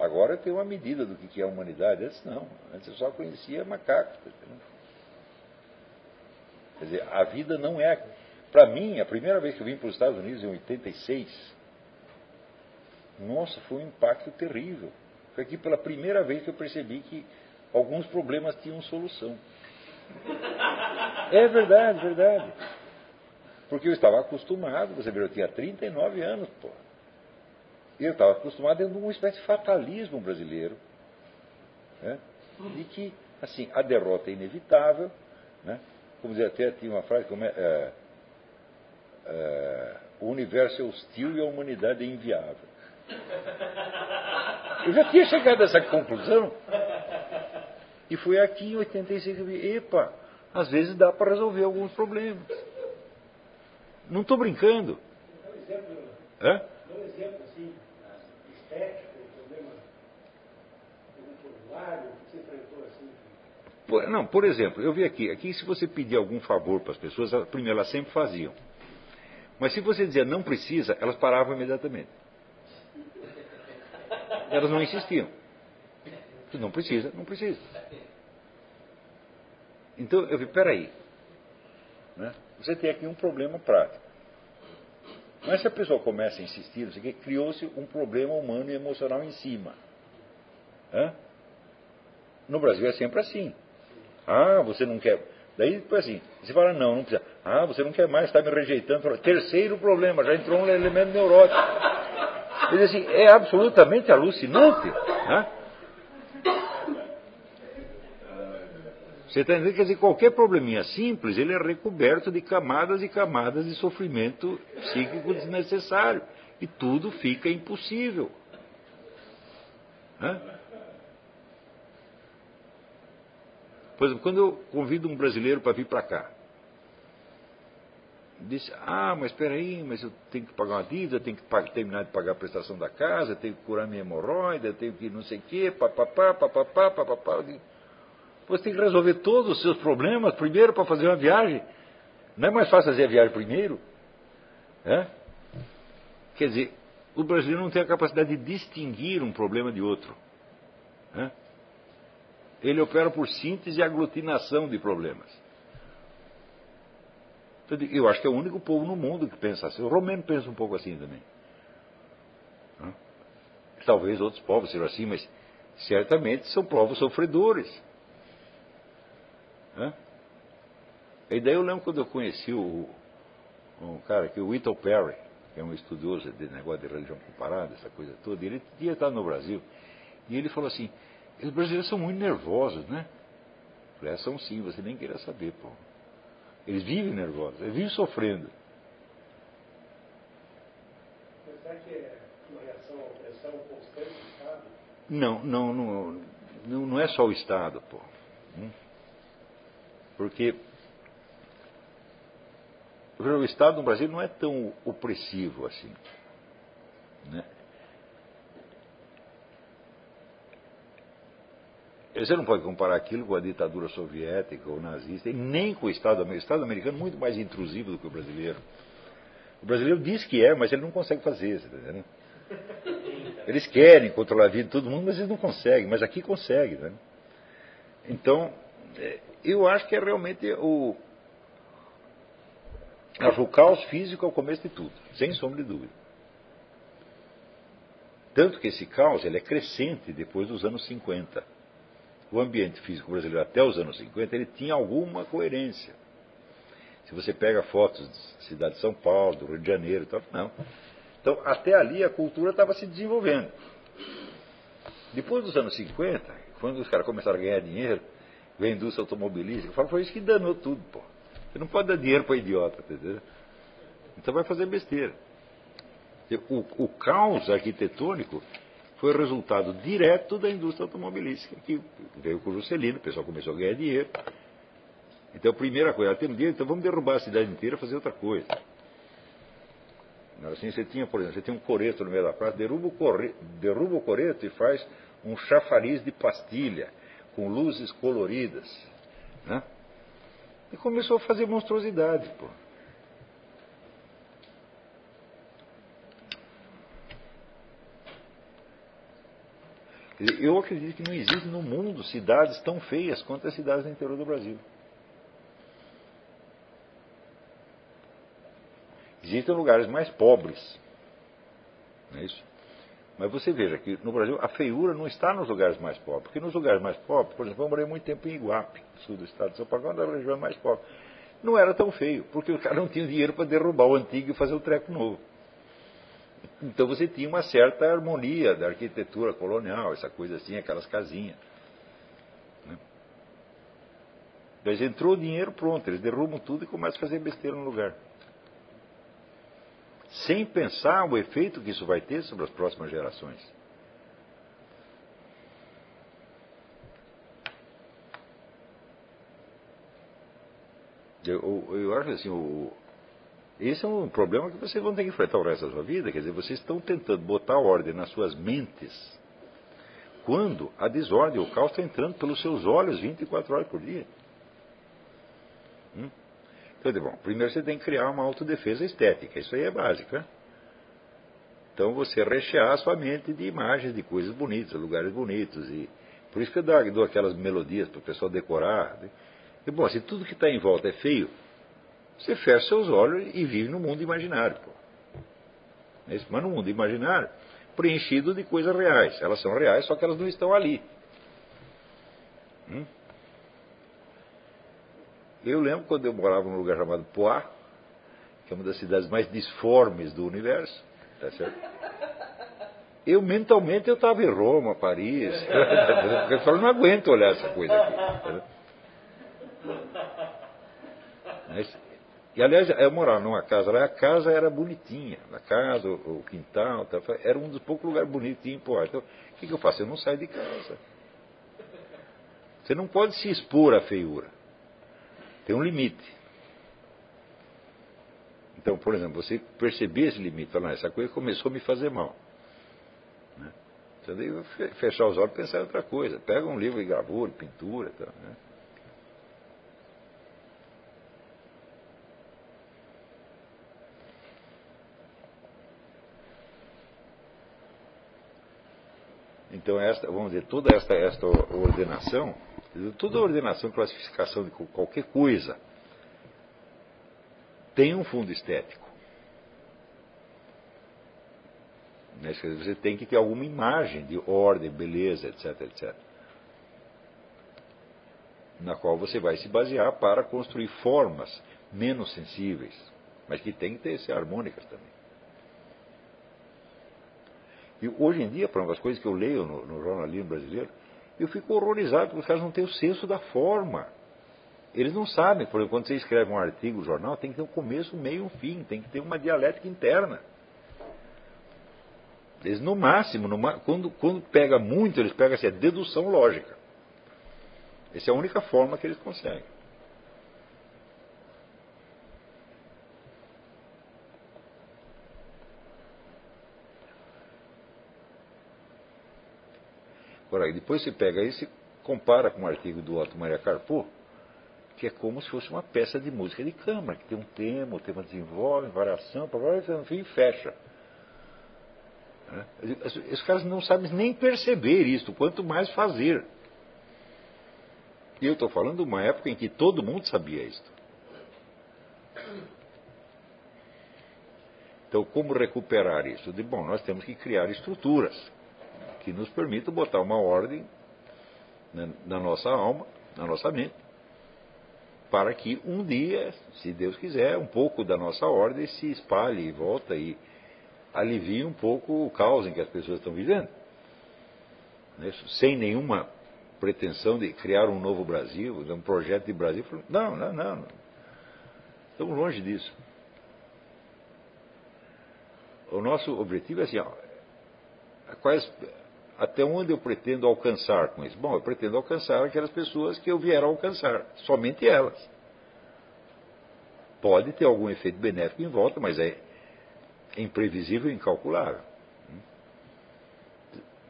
agora tenho uma medida do que é a humanidade. Antes não, antes eu só conhecia macacos. Tá Quer dizer, a vida não é. Para mim, a primeira vez que eu vim para os Estados Unidos, em 86, nossa, foi um impacto terrível. Foi aqui pela primeira vez que eu percebi que alguns problemas tinham solução. É verdade, verdade. Porque eu estava acostumado, você viu, eu tinha 39 anos, pô. E eu estava acostumado dentro de uma espécie de fatalismo brasileiro. Né? De que, assim, a derrota é inevitável. Né? Como dizia até, tinha uma frase, como é, é, é, o universo é hostil e a humanidade é inviável. Eu já tinha chegado a essa conclusão. E foi aqui em 86 que eu vi, epa, às vezes dá para resolver alguns problemas. Não estou brincando. Dá um exemplo, Hã? dá um exemplo assim, estético, um problema, assim. Por- Não, por exemplo, eu vi aqui, aqui se você pedir algum favor para as pessoas, primeiro elas sempre faziam. Mas se você dizia não precisa, elas paravam imediatamente. Elas não insistiam. Não precisa, não precisa. Então eu vi, peraí. Né? Você tem aqui um problema prático. Mas se a pessoa começa a insistir, criou-se um problema humano e emocional em cima. Hã? No Brasil é sempre assim. Ah, você não quer. Daí depois assim, você fala, não, não precisa. Ah, você não quer mais, está me rejeitando. Terceiro problema, já entrou um elemento neurótico. Dizer assim, é absolutamente alucinante. Né? Você está entendendo? Quer dizer, qualquer probleminha simples, ele é recoberto de camadas e camadas de sofrimento psíquico desnecessário. E tudo fica impossível. Hã? Por exemplo, quando eu convido um brasileiro para vir para cá, disse, ah, mas espera aí, mas eu tenho que pagar uma dívida, tenho que terminar de pagar a prestação da casa, tenho que curar minha hemorroida, tenho que não sei o quê, papapá, papapá, papapá. Você tem que resolver todos os seus problemas primeiro para fazer uma viagem. Não é mais fácil fazer a viagem primeiro? É? Quer dizer, o brasileiro não tem a capacidade de distinguir um problema de outro. É? Ele opera por síntese e aglutinação de problemas. Então, eu acho que é o único povo no mundo que pensa assim. O romeno pensa um pouco assim também. Talvez outros povos sejam assim, mas certamente são povos sofredores. E daí eu lembro quando eu conheci o, um cara aqui, o Whittle Perry, que é um estudioso de negócio de religião comparada, essa coisa toda, ele tinha estado no Brasil, e ele falou assim, os brasileiros são muito nervosos, né? "É, são sim, você nem queira saber, pô. Eles vivem nervosos, eles vivem sofrendo. Será que é uma reação à opressão constante do Estado? Não, não, não, não, não é só o Estado, pô. Hum? Porque o Estado no Brasil não é tão opressivo assim. Né? Você não pode comparar aquilo com a ditadura soviética ou nazista, e nem com o Estado americano. O Estado americano é muito mais intrusivo do que o brasileiro. O brasileiro diz que é, mas ele não consegue fazer. Você tá? Eles querem controlar a vida de todo mundo, mas eles não conseguem. Mas aqui consegue. Né? Então, é, eu acho que é realmente o. Acho o caos físico é o começo de tudo, sem sombra de dúvida. Tanto que esse caos ele é crescente depois dos anos 50. O ambiente físico brasileiro até os anos 50 ele tinha alguma coerência. Se você pega fotos da cidade de São Paulo, do Rio de Janeiro, tal, não. Então, até ali a cultura estava se desenvolvendo. Depois dos anos 50, quando os caras começaram a ganhar dinheiro, veio a indústria automobilística, falo, foi isso que danou tudo, pô. Você não pode dar dinheiro para idiota, entendeu? Então vai fazer besteira. O, o caos arquitetônico foi resultado direto da indústria automobilística, que veio com o Juscelino, o pessoal começou a ganhar dinheiro. Então, a primeira coisa, temos dinheiro, então vamos derrubar a cidade inteira e fazer outra coisa. Assim, você tinha, por exemplo, você tem um coreto no meio da praça, derruba o, corre, derruba o coreto e faz um chafariz de pastilha, com luzes coloridas. Né? E começou a fazer monstruosidade, pô. Eu acredito que não existe no mundo cidades tão feias quanto as cidades do interior do Brasil. Existem lugares mais pobres. Não é isso? Mas você veja que no Brasil a feiura não está nos lugares mais pobres. Porque nos lugares mais pobres, por exemplo, eu morei muito tempo em Iguape, sul do estado de São Paulo, uma das regiões mais pobres. Não era tão feio, porque os caras não tinham dinheiro para derrubar o antigo e fazer o treco novo. Então você tinha uma certa harmonia da arquitetura colonial, essa coisa assim, aquelas casinhas. Né? Mas entrou o dinheiro, pronto, eles derrubam tudo e começam a fazer besteira no lugar. Sem pensar o efeito que isso vai ter sobre as próximas gerações. Eu, eu, eu acho assim, o, esse é um problema que vocês vão ter que enfrentar o resto da sua vida. Quer dizer, vocês estão tentando botar ordem nas suas mentes quando a desordem, o caos está entrando pelos seus olhos 24 horas por dia. Hum? Então, bom, primeiro você tem que criar uma autodefesa estética. Isso aí é básico, né? Então você rechear a sua mente de imagens de coisas bonitas, lugares bonitos. E por isso que eu dou, aquelas melodias para o pessoal decorar. Né? E, bom, se tudo que está em volta é feio, você fecha seus olhos e vive no mundo imaginário. Pô. Mas no mundo imaginário, preenchido de coisas reais. Elas são reais, só que elas não estão ali. Hum? Eu lembro quando eu morava num lugar chamado Poá, que é uma das cidades mais disformes do universo. Tá certo? Eu mentalmente eu estava em Roma, Paris. eu falo, não aguento olhar essa coisa aqui. Mas, e aliás, eu morava numa casa lá, a casa era bonitinha. A casa, o, o quintal, tá, era um dos poucos lugares bonitinhos. Pô, então, o que, que eu faço? Eu não saio de casa. Você não pode se expor à feiura. Tem um limite. Então, por exemplo, você perceber esse limite, falar, essa coisa começou a me fazer mal. Né? Você deve fechar os olhos e pensar em outra coisa. Pega um livro de gravura, pintura, tá, né? Então, esta, vamos dizer, toda esta, esta ordenação, toda ordenação, classificação de qualquer coisa, tem um fundo estético. Né? Você tem que ter alguma imagem de ordem, beleza, etc, etc. Na qual você vai se basear para construir formas menos sensíveis, mas que tem que ser harmônicas também. E hoje em dia, para as coisas que eu leio no, no jornalismo brasileiro, eu fico horrorizado porque os caras não têm o senso da forma. Eles não sabem, por exemplo, quando você escreve um artigo, um jornal, tem que ter um começo, um meio e um fim, tem que ter uma dialética interna. Eles, no máximo, no, quando, quando pega muito, eles pegam assim, a dedução lógica. Essa é a única forma que eles conseguem. Depois você pega isso e compara com um artigo do Otto Maria Carpo, que é como se fosse uma peça de música de câmara, que tem um tema, o tema desenvolve, variação, no fecha. Né? Esses caras não sabem nem perceber isso, quanto mais fazer. E eu estou falando de uma época em que todo mundo sabia isso. Então, como recuperar isso? De, bom, nós temos que criar estruturas que nos permitam botar uma ordem na, na nossa alma, na nossa mente, para que um dia, se Deus quiser, um pouco da nossa ordem se espalhe e volta e alivie um pouco o caos em que as pessoas estão vivendo. Sem nenhuma pretensão de criar um novo Brasil, um projeto de Brasil. Não, não, não. Estamos longe disso. O nosso objetivo é assim, ó, quais, até onde eu pretendo alcançar com isso? Bom, eu pretendo alcançar aquelas pessoas que eu vier a alcançar, somente elas. Pode ter algum efeito benéfico em volta, mas é imprevisível e incalculável.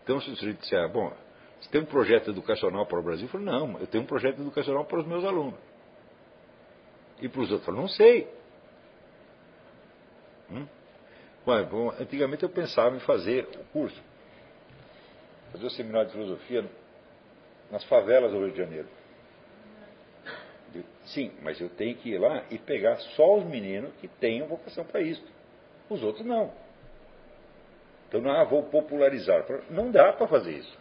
Então, se você disser, ah, bom, você tem um projeto educacional para o Brasil? Eu falo, não, eu tenho um projeto educacional para os meus alunos. E para os outros? Eu falo, não sei. Hum? Bom, antigamente eu pensava em fazer o curso, fazer o seminário de filosofia nas favelas do Rio de Janeiro. Sim, mas eu tenho que ir lá e pegar só os meninos que tenham vocação para isso. Os outros não. Então, não, ah, vou popularizar. Não dá para fazer isso.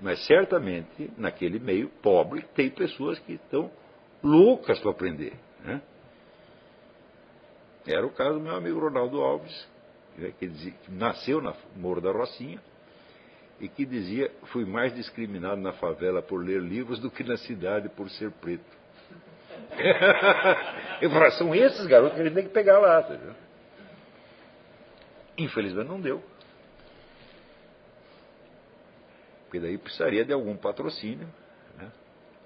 Mas certamente, naquele meio pobre, tem pessoas que estão loucas para aprender. Né? Era o caso do meu amigo Ronaldo Alves, né, que, dizia, que nasceu na Morro da Rocinha e que dizia: fui mais discriminado na favela por ler livros do que na cidade por ser preto. Eu falava, são esses garotos que a gente tem que pegar lá. Tá Infelizmente não deu. Porque daí precisaria de algum patrocínio né,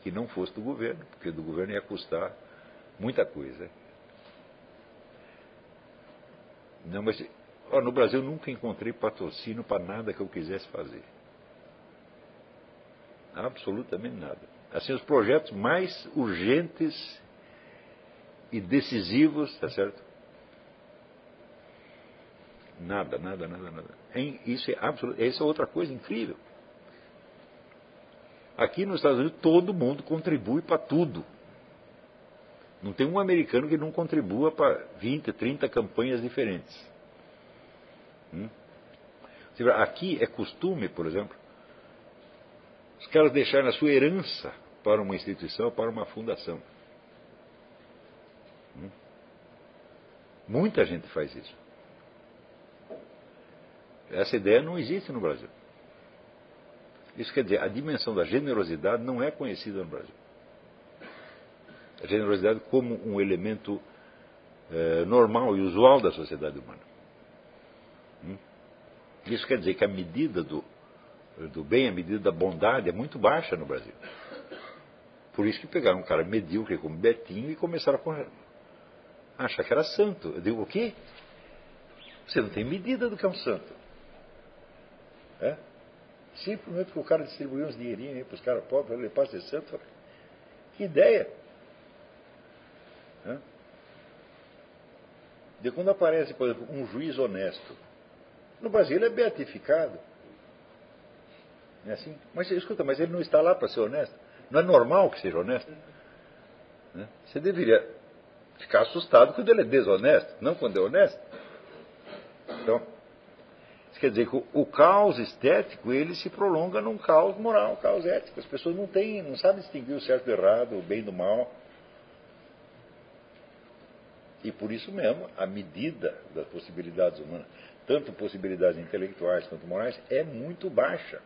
que não fosse do governo, porque do governo ia custar muita coisa. Não, mas ó, no Brasil nunca encontrei patrocínio para nada que eu quisesse fazer. Absolutamente nada. Assim, os projetos mais urgentes e decisivos, tá certo? Nada, nada, nada, nada. Isso é absoluto, essa é outra coisa incrível. Aqui nos Estados Unidos todo mundo contribui para tudo. Não tem um americano que não contribua para 20, 30 campanhas diferentes. Hum? Aqui é costume, por exemplo, os caras deixarem a sua herança para uma instituição, para uma fundação. Hum? Muita gente faz isso. Essa ideia não existe no Brasil. Isso quer dizer, a dimensão da generosidade não é conhecida no Brasil. A generosidade como um elemento é, normal e usual da sociedade humana. Isso quer dizer que a medida do, do bem, a medida da bondade é muito baixa no Brasil. Por isso que pegaram um cara medíocre como Betinho e começaram a achar que era santo. Eu digo, o quê? Você não tem medida do que é um santo. É? Simplesmente porque o cara distribuiu uns dinheirinhos para os caras pobres, ele passa de santo. Que ideia! É? De quando aparece, por exemplo, um juiz honesto. No Brasil ele é beatificado. É assim? Mas escuta, mas ele não está lá para ser honesto. Não é normal que seja honesto. Né? Você deveria ficar assustado quando ele é desonesto, não quando é honesto. Então, isso quer dizer que o, o caos estético ele se prolonga num caos moral, caos ético. As pessoas não têm, não sabem distinguir o certo do errado, o bem do mal. E por isso mesmo, a medida das possibilidades humanas, tanto possibilidades intelectuais quanto morais, é muito baixa.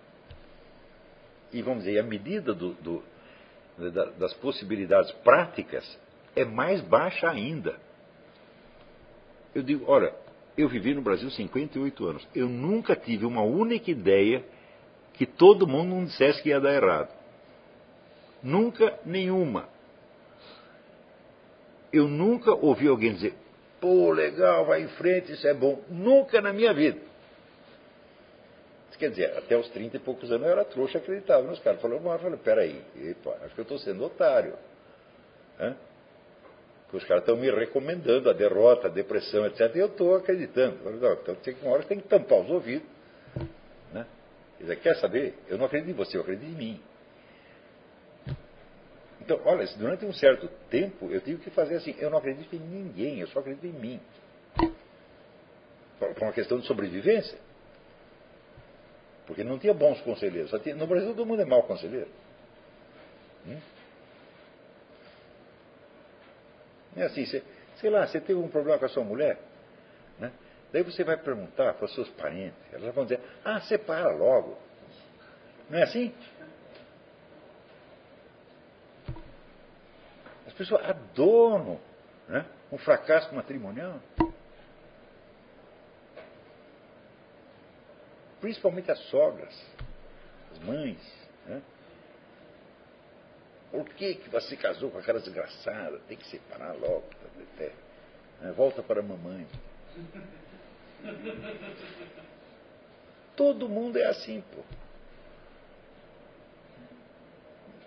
E vamos dizer, a medida do, do, das possibilidades práticas é mais baixa ainda. Eu digo, olha, eu vivi no Brasil 58 anos. Eu nunca tive uma única ideia que todo mundo não dissesse que ia dar errado. Nunca nenhuma. Eu nunca ouvi alguém dizer, pô, legal, vai em frente, isso é bom. Nunca na minha vida. Quer dizer, até os 30 e poucos anos eu era trouxa, acreditava nos caras. Falei, mas falei, peraí, epa, acho que eu estou sendo otário. Hã? Porque os caras estão me recomendando a derrota, a depressão, etc. E eu estou acreditando. Então tem uma hora que tem que tampar os ouvidos. Né? Quer, quer saber? Eu não acredito em você, eu acredito em mim. Então, olha, durante um certo tempo eu tive que fazer assim, eu não acredito em ninguém, eu só acredito em mim. por uma questão de sobrevivência. Porque não tinha bons conselheiros. Tinha, no Brasil todo mundo é mau conselheiro. Hum? É assim, você, sei lá, você teve um problema com a sua mulher, né? daí você vai perguntar para os seus parentes, elas vão dizer, ah, separa logo. Não é assim? As pessoas adoram né? um fracasso matrimonial. Principalmente as sogras, as mães. Né? Por que, que você casou com aquela desgraçada? Tem que separar logo. Até, né? Volta para a mamãe. Todo mundo é assim, pô.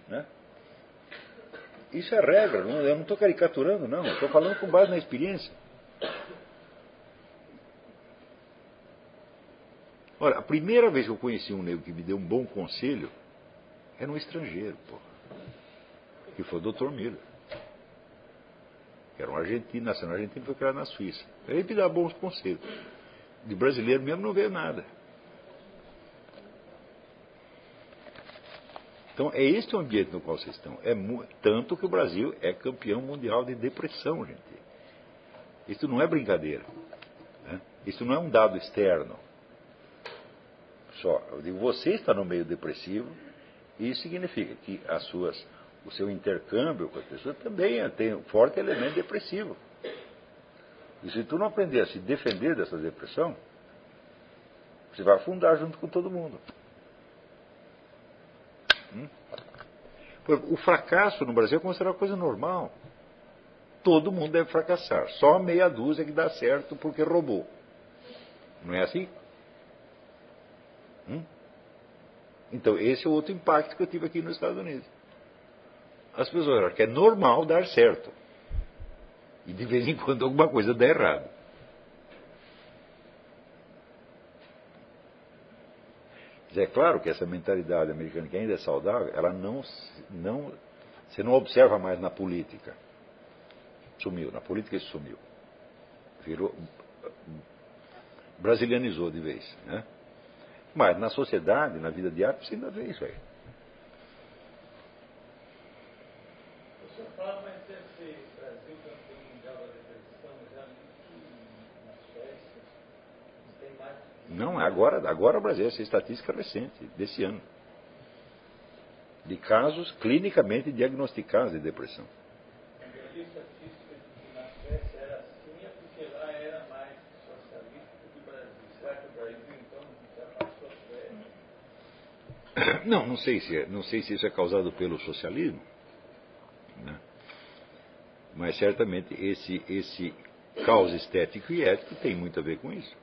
Né? Isso é regra, não, eu não estou caricaturando, não. Estou falando com base na experiência. Olha, a primeira vez que eu conheci um negro que me deu um bom conselho era um estrangeiro, pô. Que foi o Dr. Miller. Era um argentino, nacional argentino, foi criado na Suíça. Ele me dá bons conselhos. De brasileiro mesmo não veio nada. Então, é este o ambiente no qual vocês estão. É tanto que o Brasil é campeão mundial de depressão, gente. Isso não é brincadeira. Né? Isso não é um dado externo. Só, eu digo, você está no meio depressivo, e isso significa que as suas, o seu intercâmbio com as pessoas também tem um forte elemento depressivo. E se tu não aprender a se defender dessa depressão, você vai afundar junto com todo mundo. Hum? O fracasso no Brasil é considerado coisa normal. Todo mundo deve fracassar. Só meia dúzia que dá certo porque roubou. Não é assim? Hum? Então, esse é outro impacto que eu tive aqui nos Estados Unidos. As pessoas acham que é normal dar certo. E de vez em quando alguma coisa dá errado. É claro que essa mentalidade americana, que ainda é saudável, ela não, não. Você não observa mais na política. Sumiu, na política isso sumiu. Virou. Brasilianizou de vez. Né? Mas na sociedade, na vida diária, você ainda vê isso aí. Não, agora, agora o Brasil, essa estatística recente, desse ano. De casos clinicamente diagnosticados de depressão. Não, não sei se, é, não sei se isso é causado pelo socialismo, né? mas certamente esse, esse caos estético e ético tem muito a ver com isso.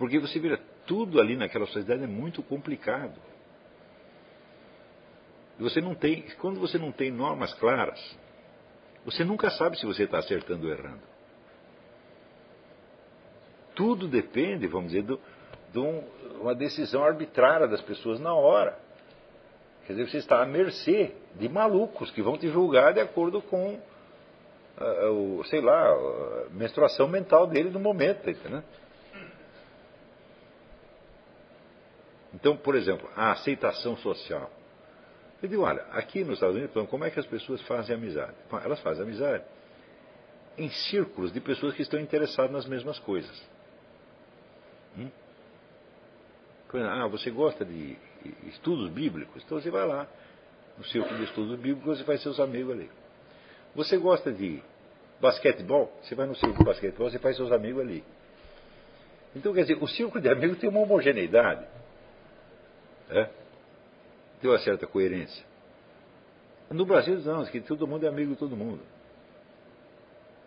Porque você vira, tudo ali naquela sociedade é muito complicado. Você não tem, quando você não tem normas claras, você nunca sabe se você está acertando ou errando. Tudo depende, vamos dizer, de um, uma decisão arbitrária das pessoas na hora. Quer dizer, você está à mercê de malucos que vão te julgar de acordo com, uh, o, sei lá, a menstruação mental dele no momento, tá entendeu? Então, por exemplo, a aceitação social. Eu digo, olha, aqui nos Estados Unidos, como é que as pessoas fazem amizade? Elas fazem amizade em círculos de pessoas que estão interessadas nas mesmas coisas. Hum? Ah, você gosta de estudos bíblicos? Então você vai lá, no círculo de estudos bíblicos, você faz seus amigos ali. Você gosta de basquetebol? Você vai no círculo de basquetebol, você faz seus amigos ali. Então, quer dizer, o círculo de amigos tem uma homogeneidade. É? Uma certa coerência. No Brasil, não, que todo mundo é amigo de todo mundo.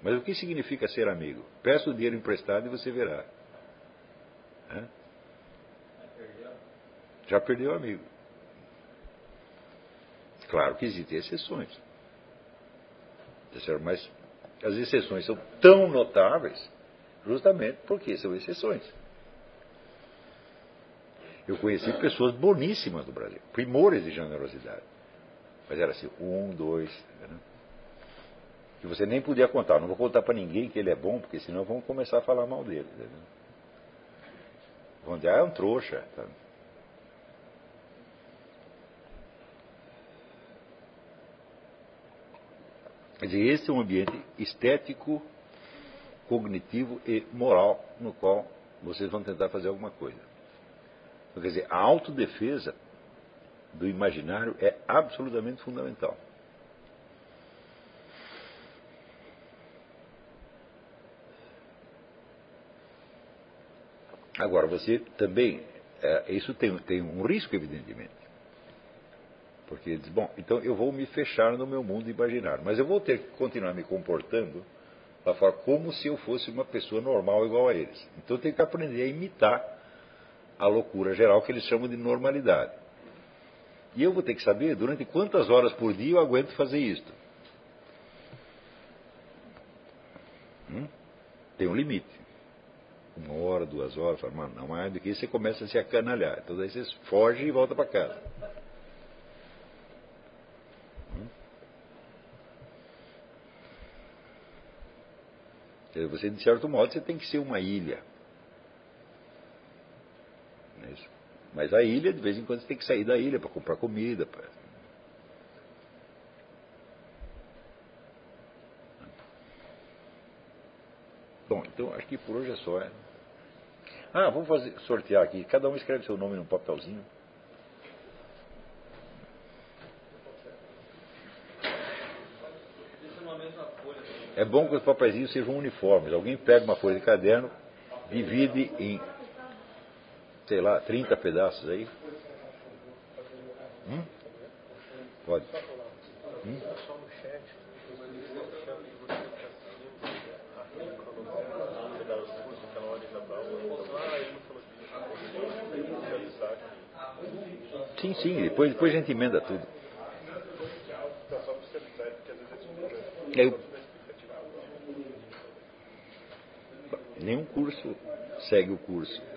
Mas o que significa ser amigo? Peça o dinheiro emprestado e você verá. É? Já perdeu o amigo. Claro que existem exceções. Mas as exceções são tão notáveis justamente porque são exceções. Eu conheci pessoas boníssimas do Brasil, primores de generosidade. Mas era assim, um, dois. Né? Que você nem podia contar. Não vou contar para ninguém que ele é bom, porque senão vão começar a falar mal dele. Entendeu? Vão dizer, ah, é um trouxa. Tá? Quer dizer, esse é um ambiente estético, cognitivo e moral no qual vocês vão tentar fazer alguma coisa. Quer dizer, a autodefesa do imaginário é absolutamente fundamental. Agora, você também, é, isso tem, tem um risco, evidentemente. Porque diz, bom, então eu vou me fechar no meu mundo imaginário, mas eu vou ter que continuar me comportando da forma como se eu fosse uma pessoa normal igual a eles. Então eu tenho que aprender a imitar a loucura geral que eles chamam de normalidade. E eu vou ter que saber durante quantas horas por dia eu aguento fazer isto. Hum? Tem um limite uma hora, duas horas, mano, não mais do que isso, você começa a se acanalhar. Então daí você foge e volta para casa. Hum? Você, de certo modo, você tem que ser uma ilha. É Mas a ilha, de vez em quando, você tem que sair da ilha para comprar comida. Pra... Bom, então acho que por hoje é só. É? Ah, vamos fazer, sortear aqui. Cada um escreve seu nome num papelzinho. É bom que os papeizinhos sejam uniformes. Alguém pega uma folha de caderno, divide em, sei lá, 30 pedaços aí. Hum? Pode. Hum? Sim, sim, depois, depois a gente emenda tudo. Eu, nenhum curso segue o curso.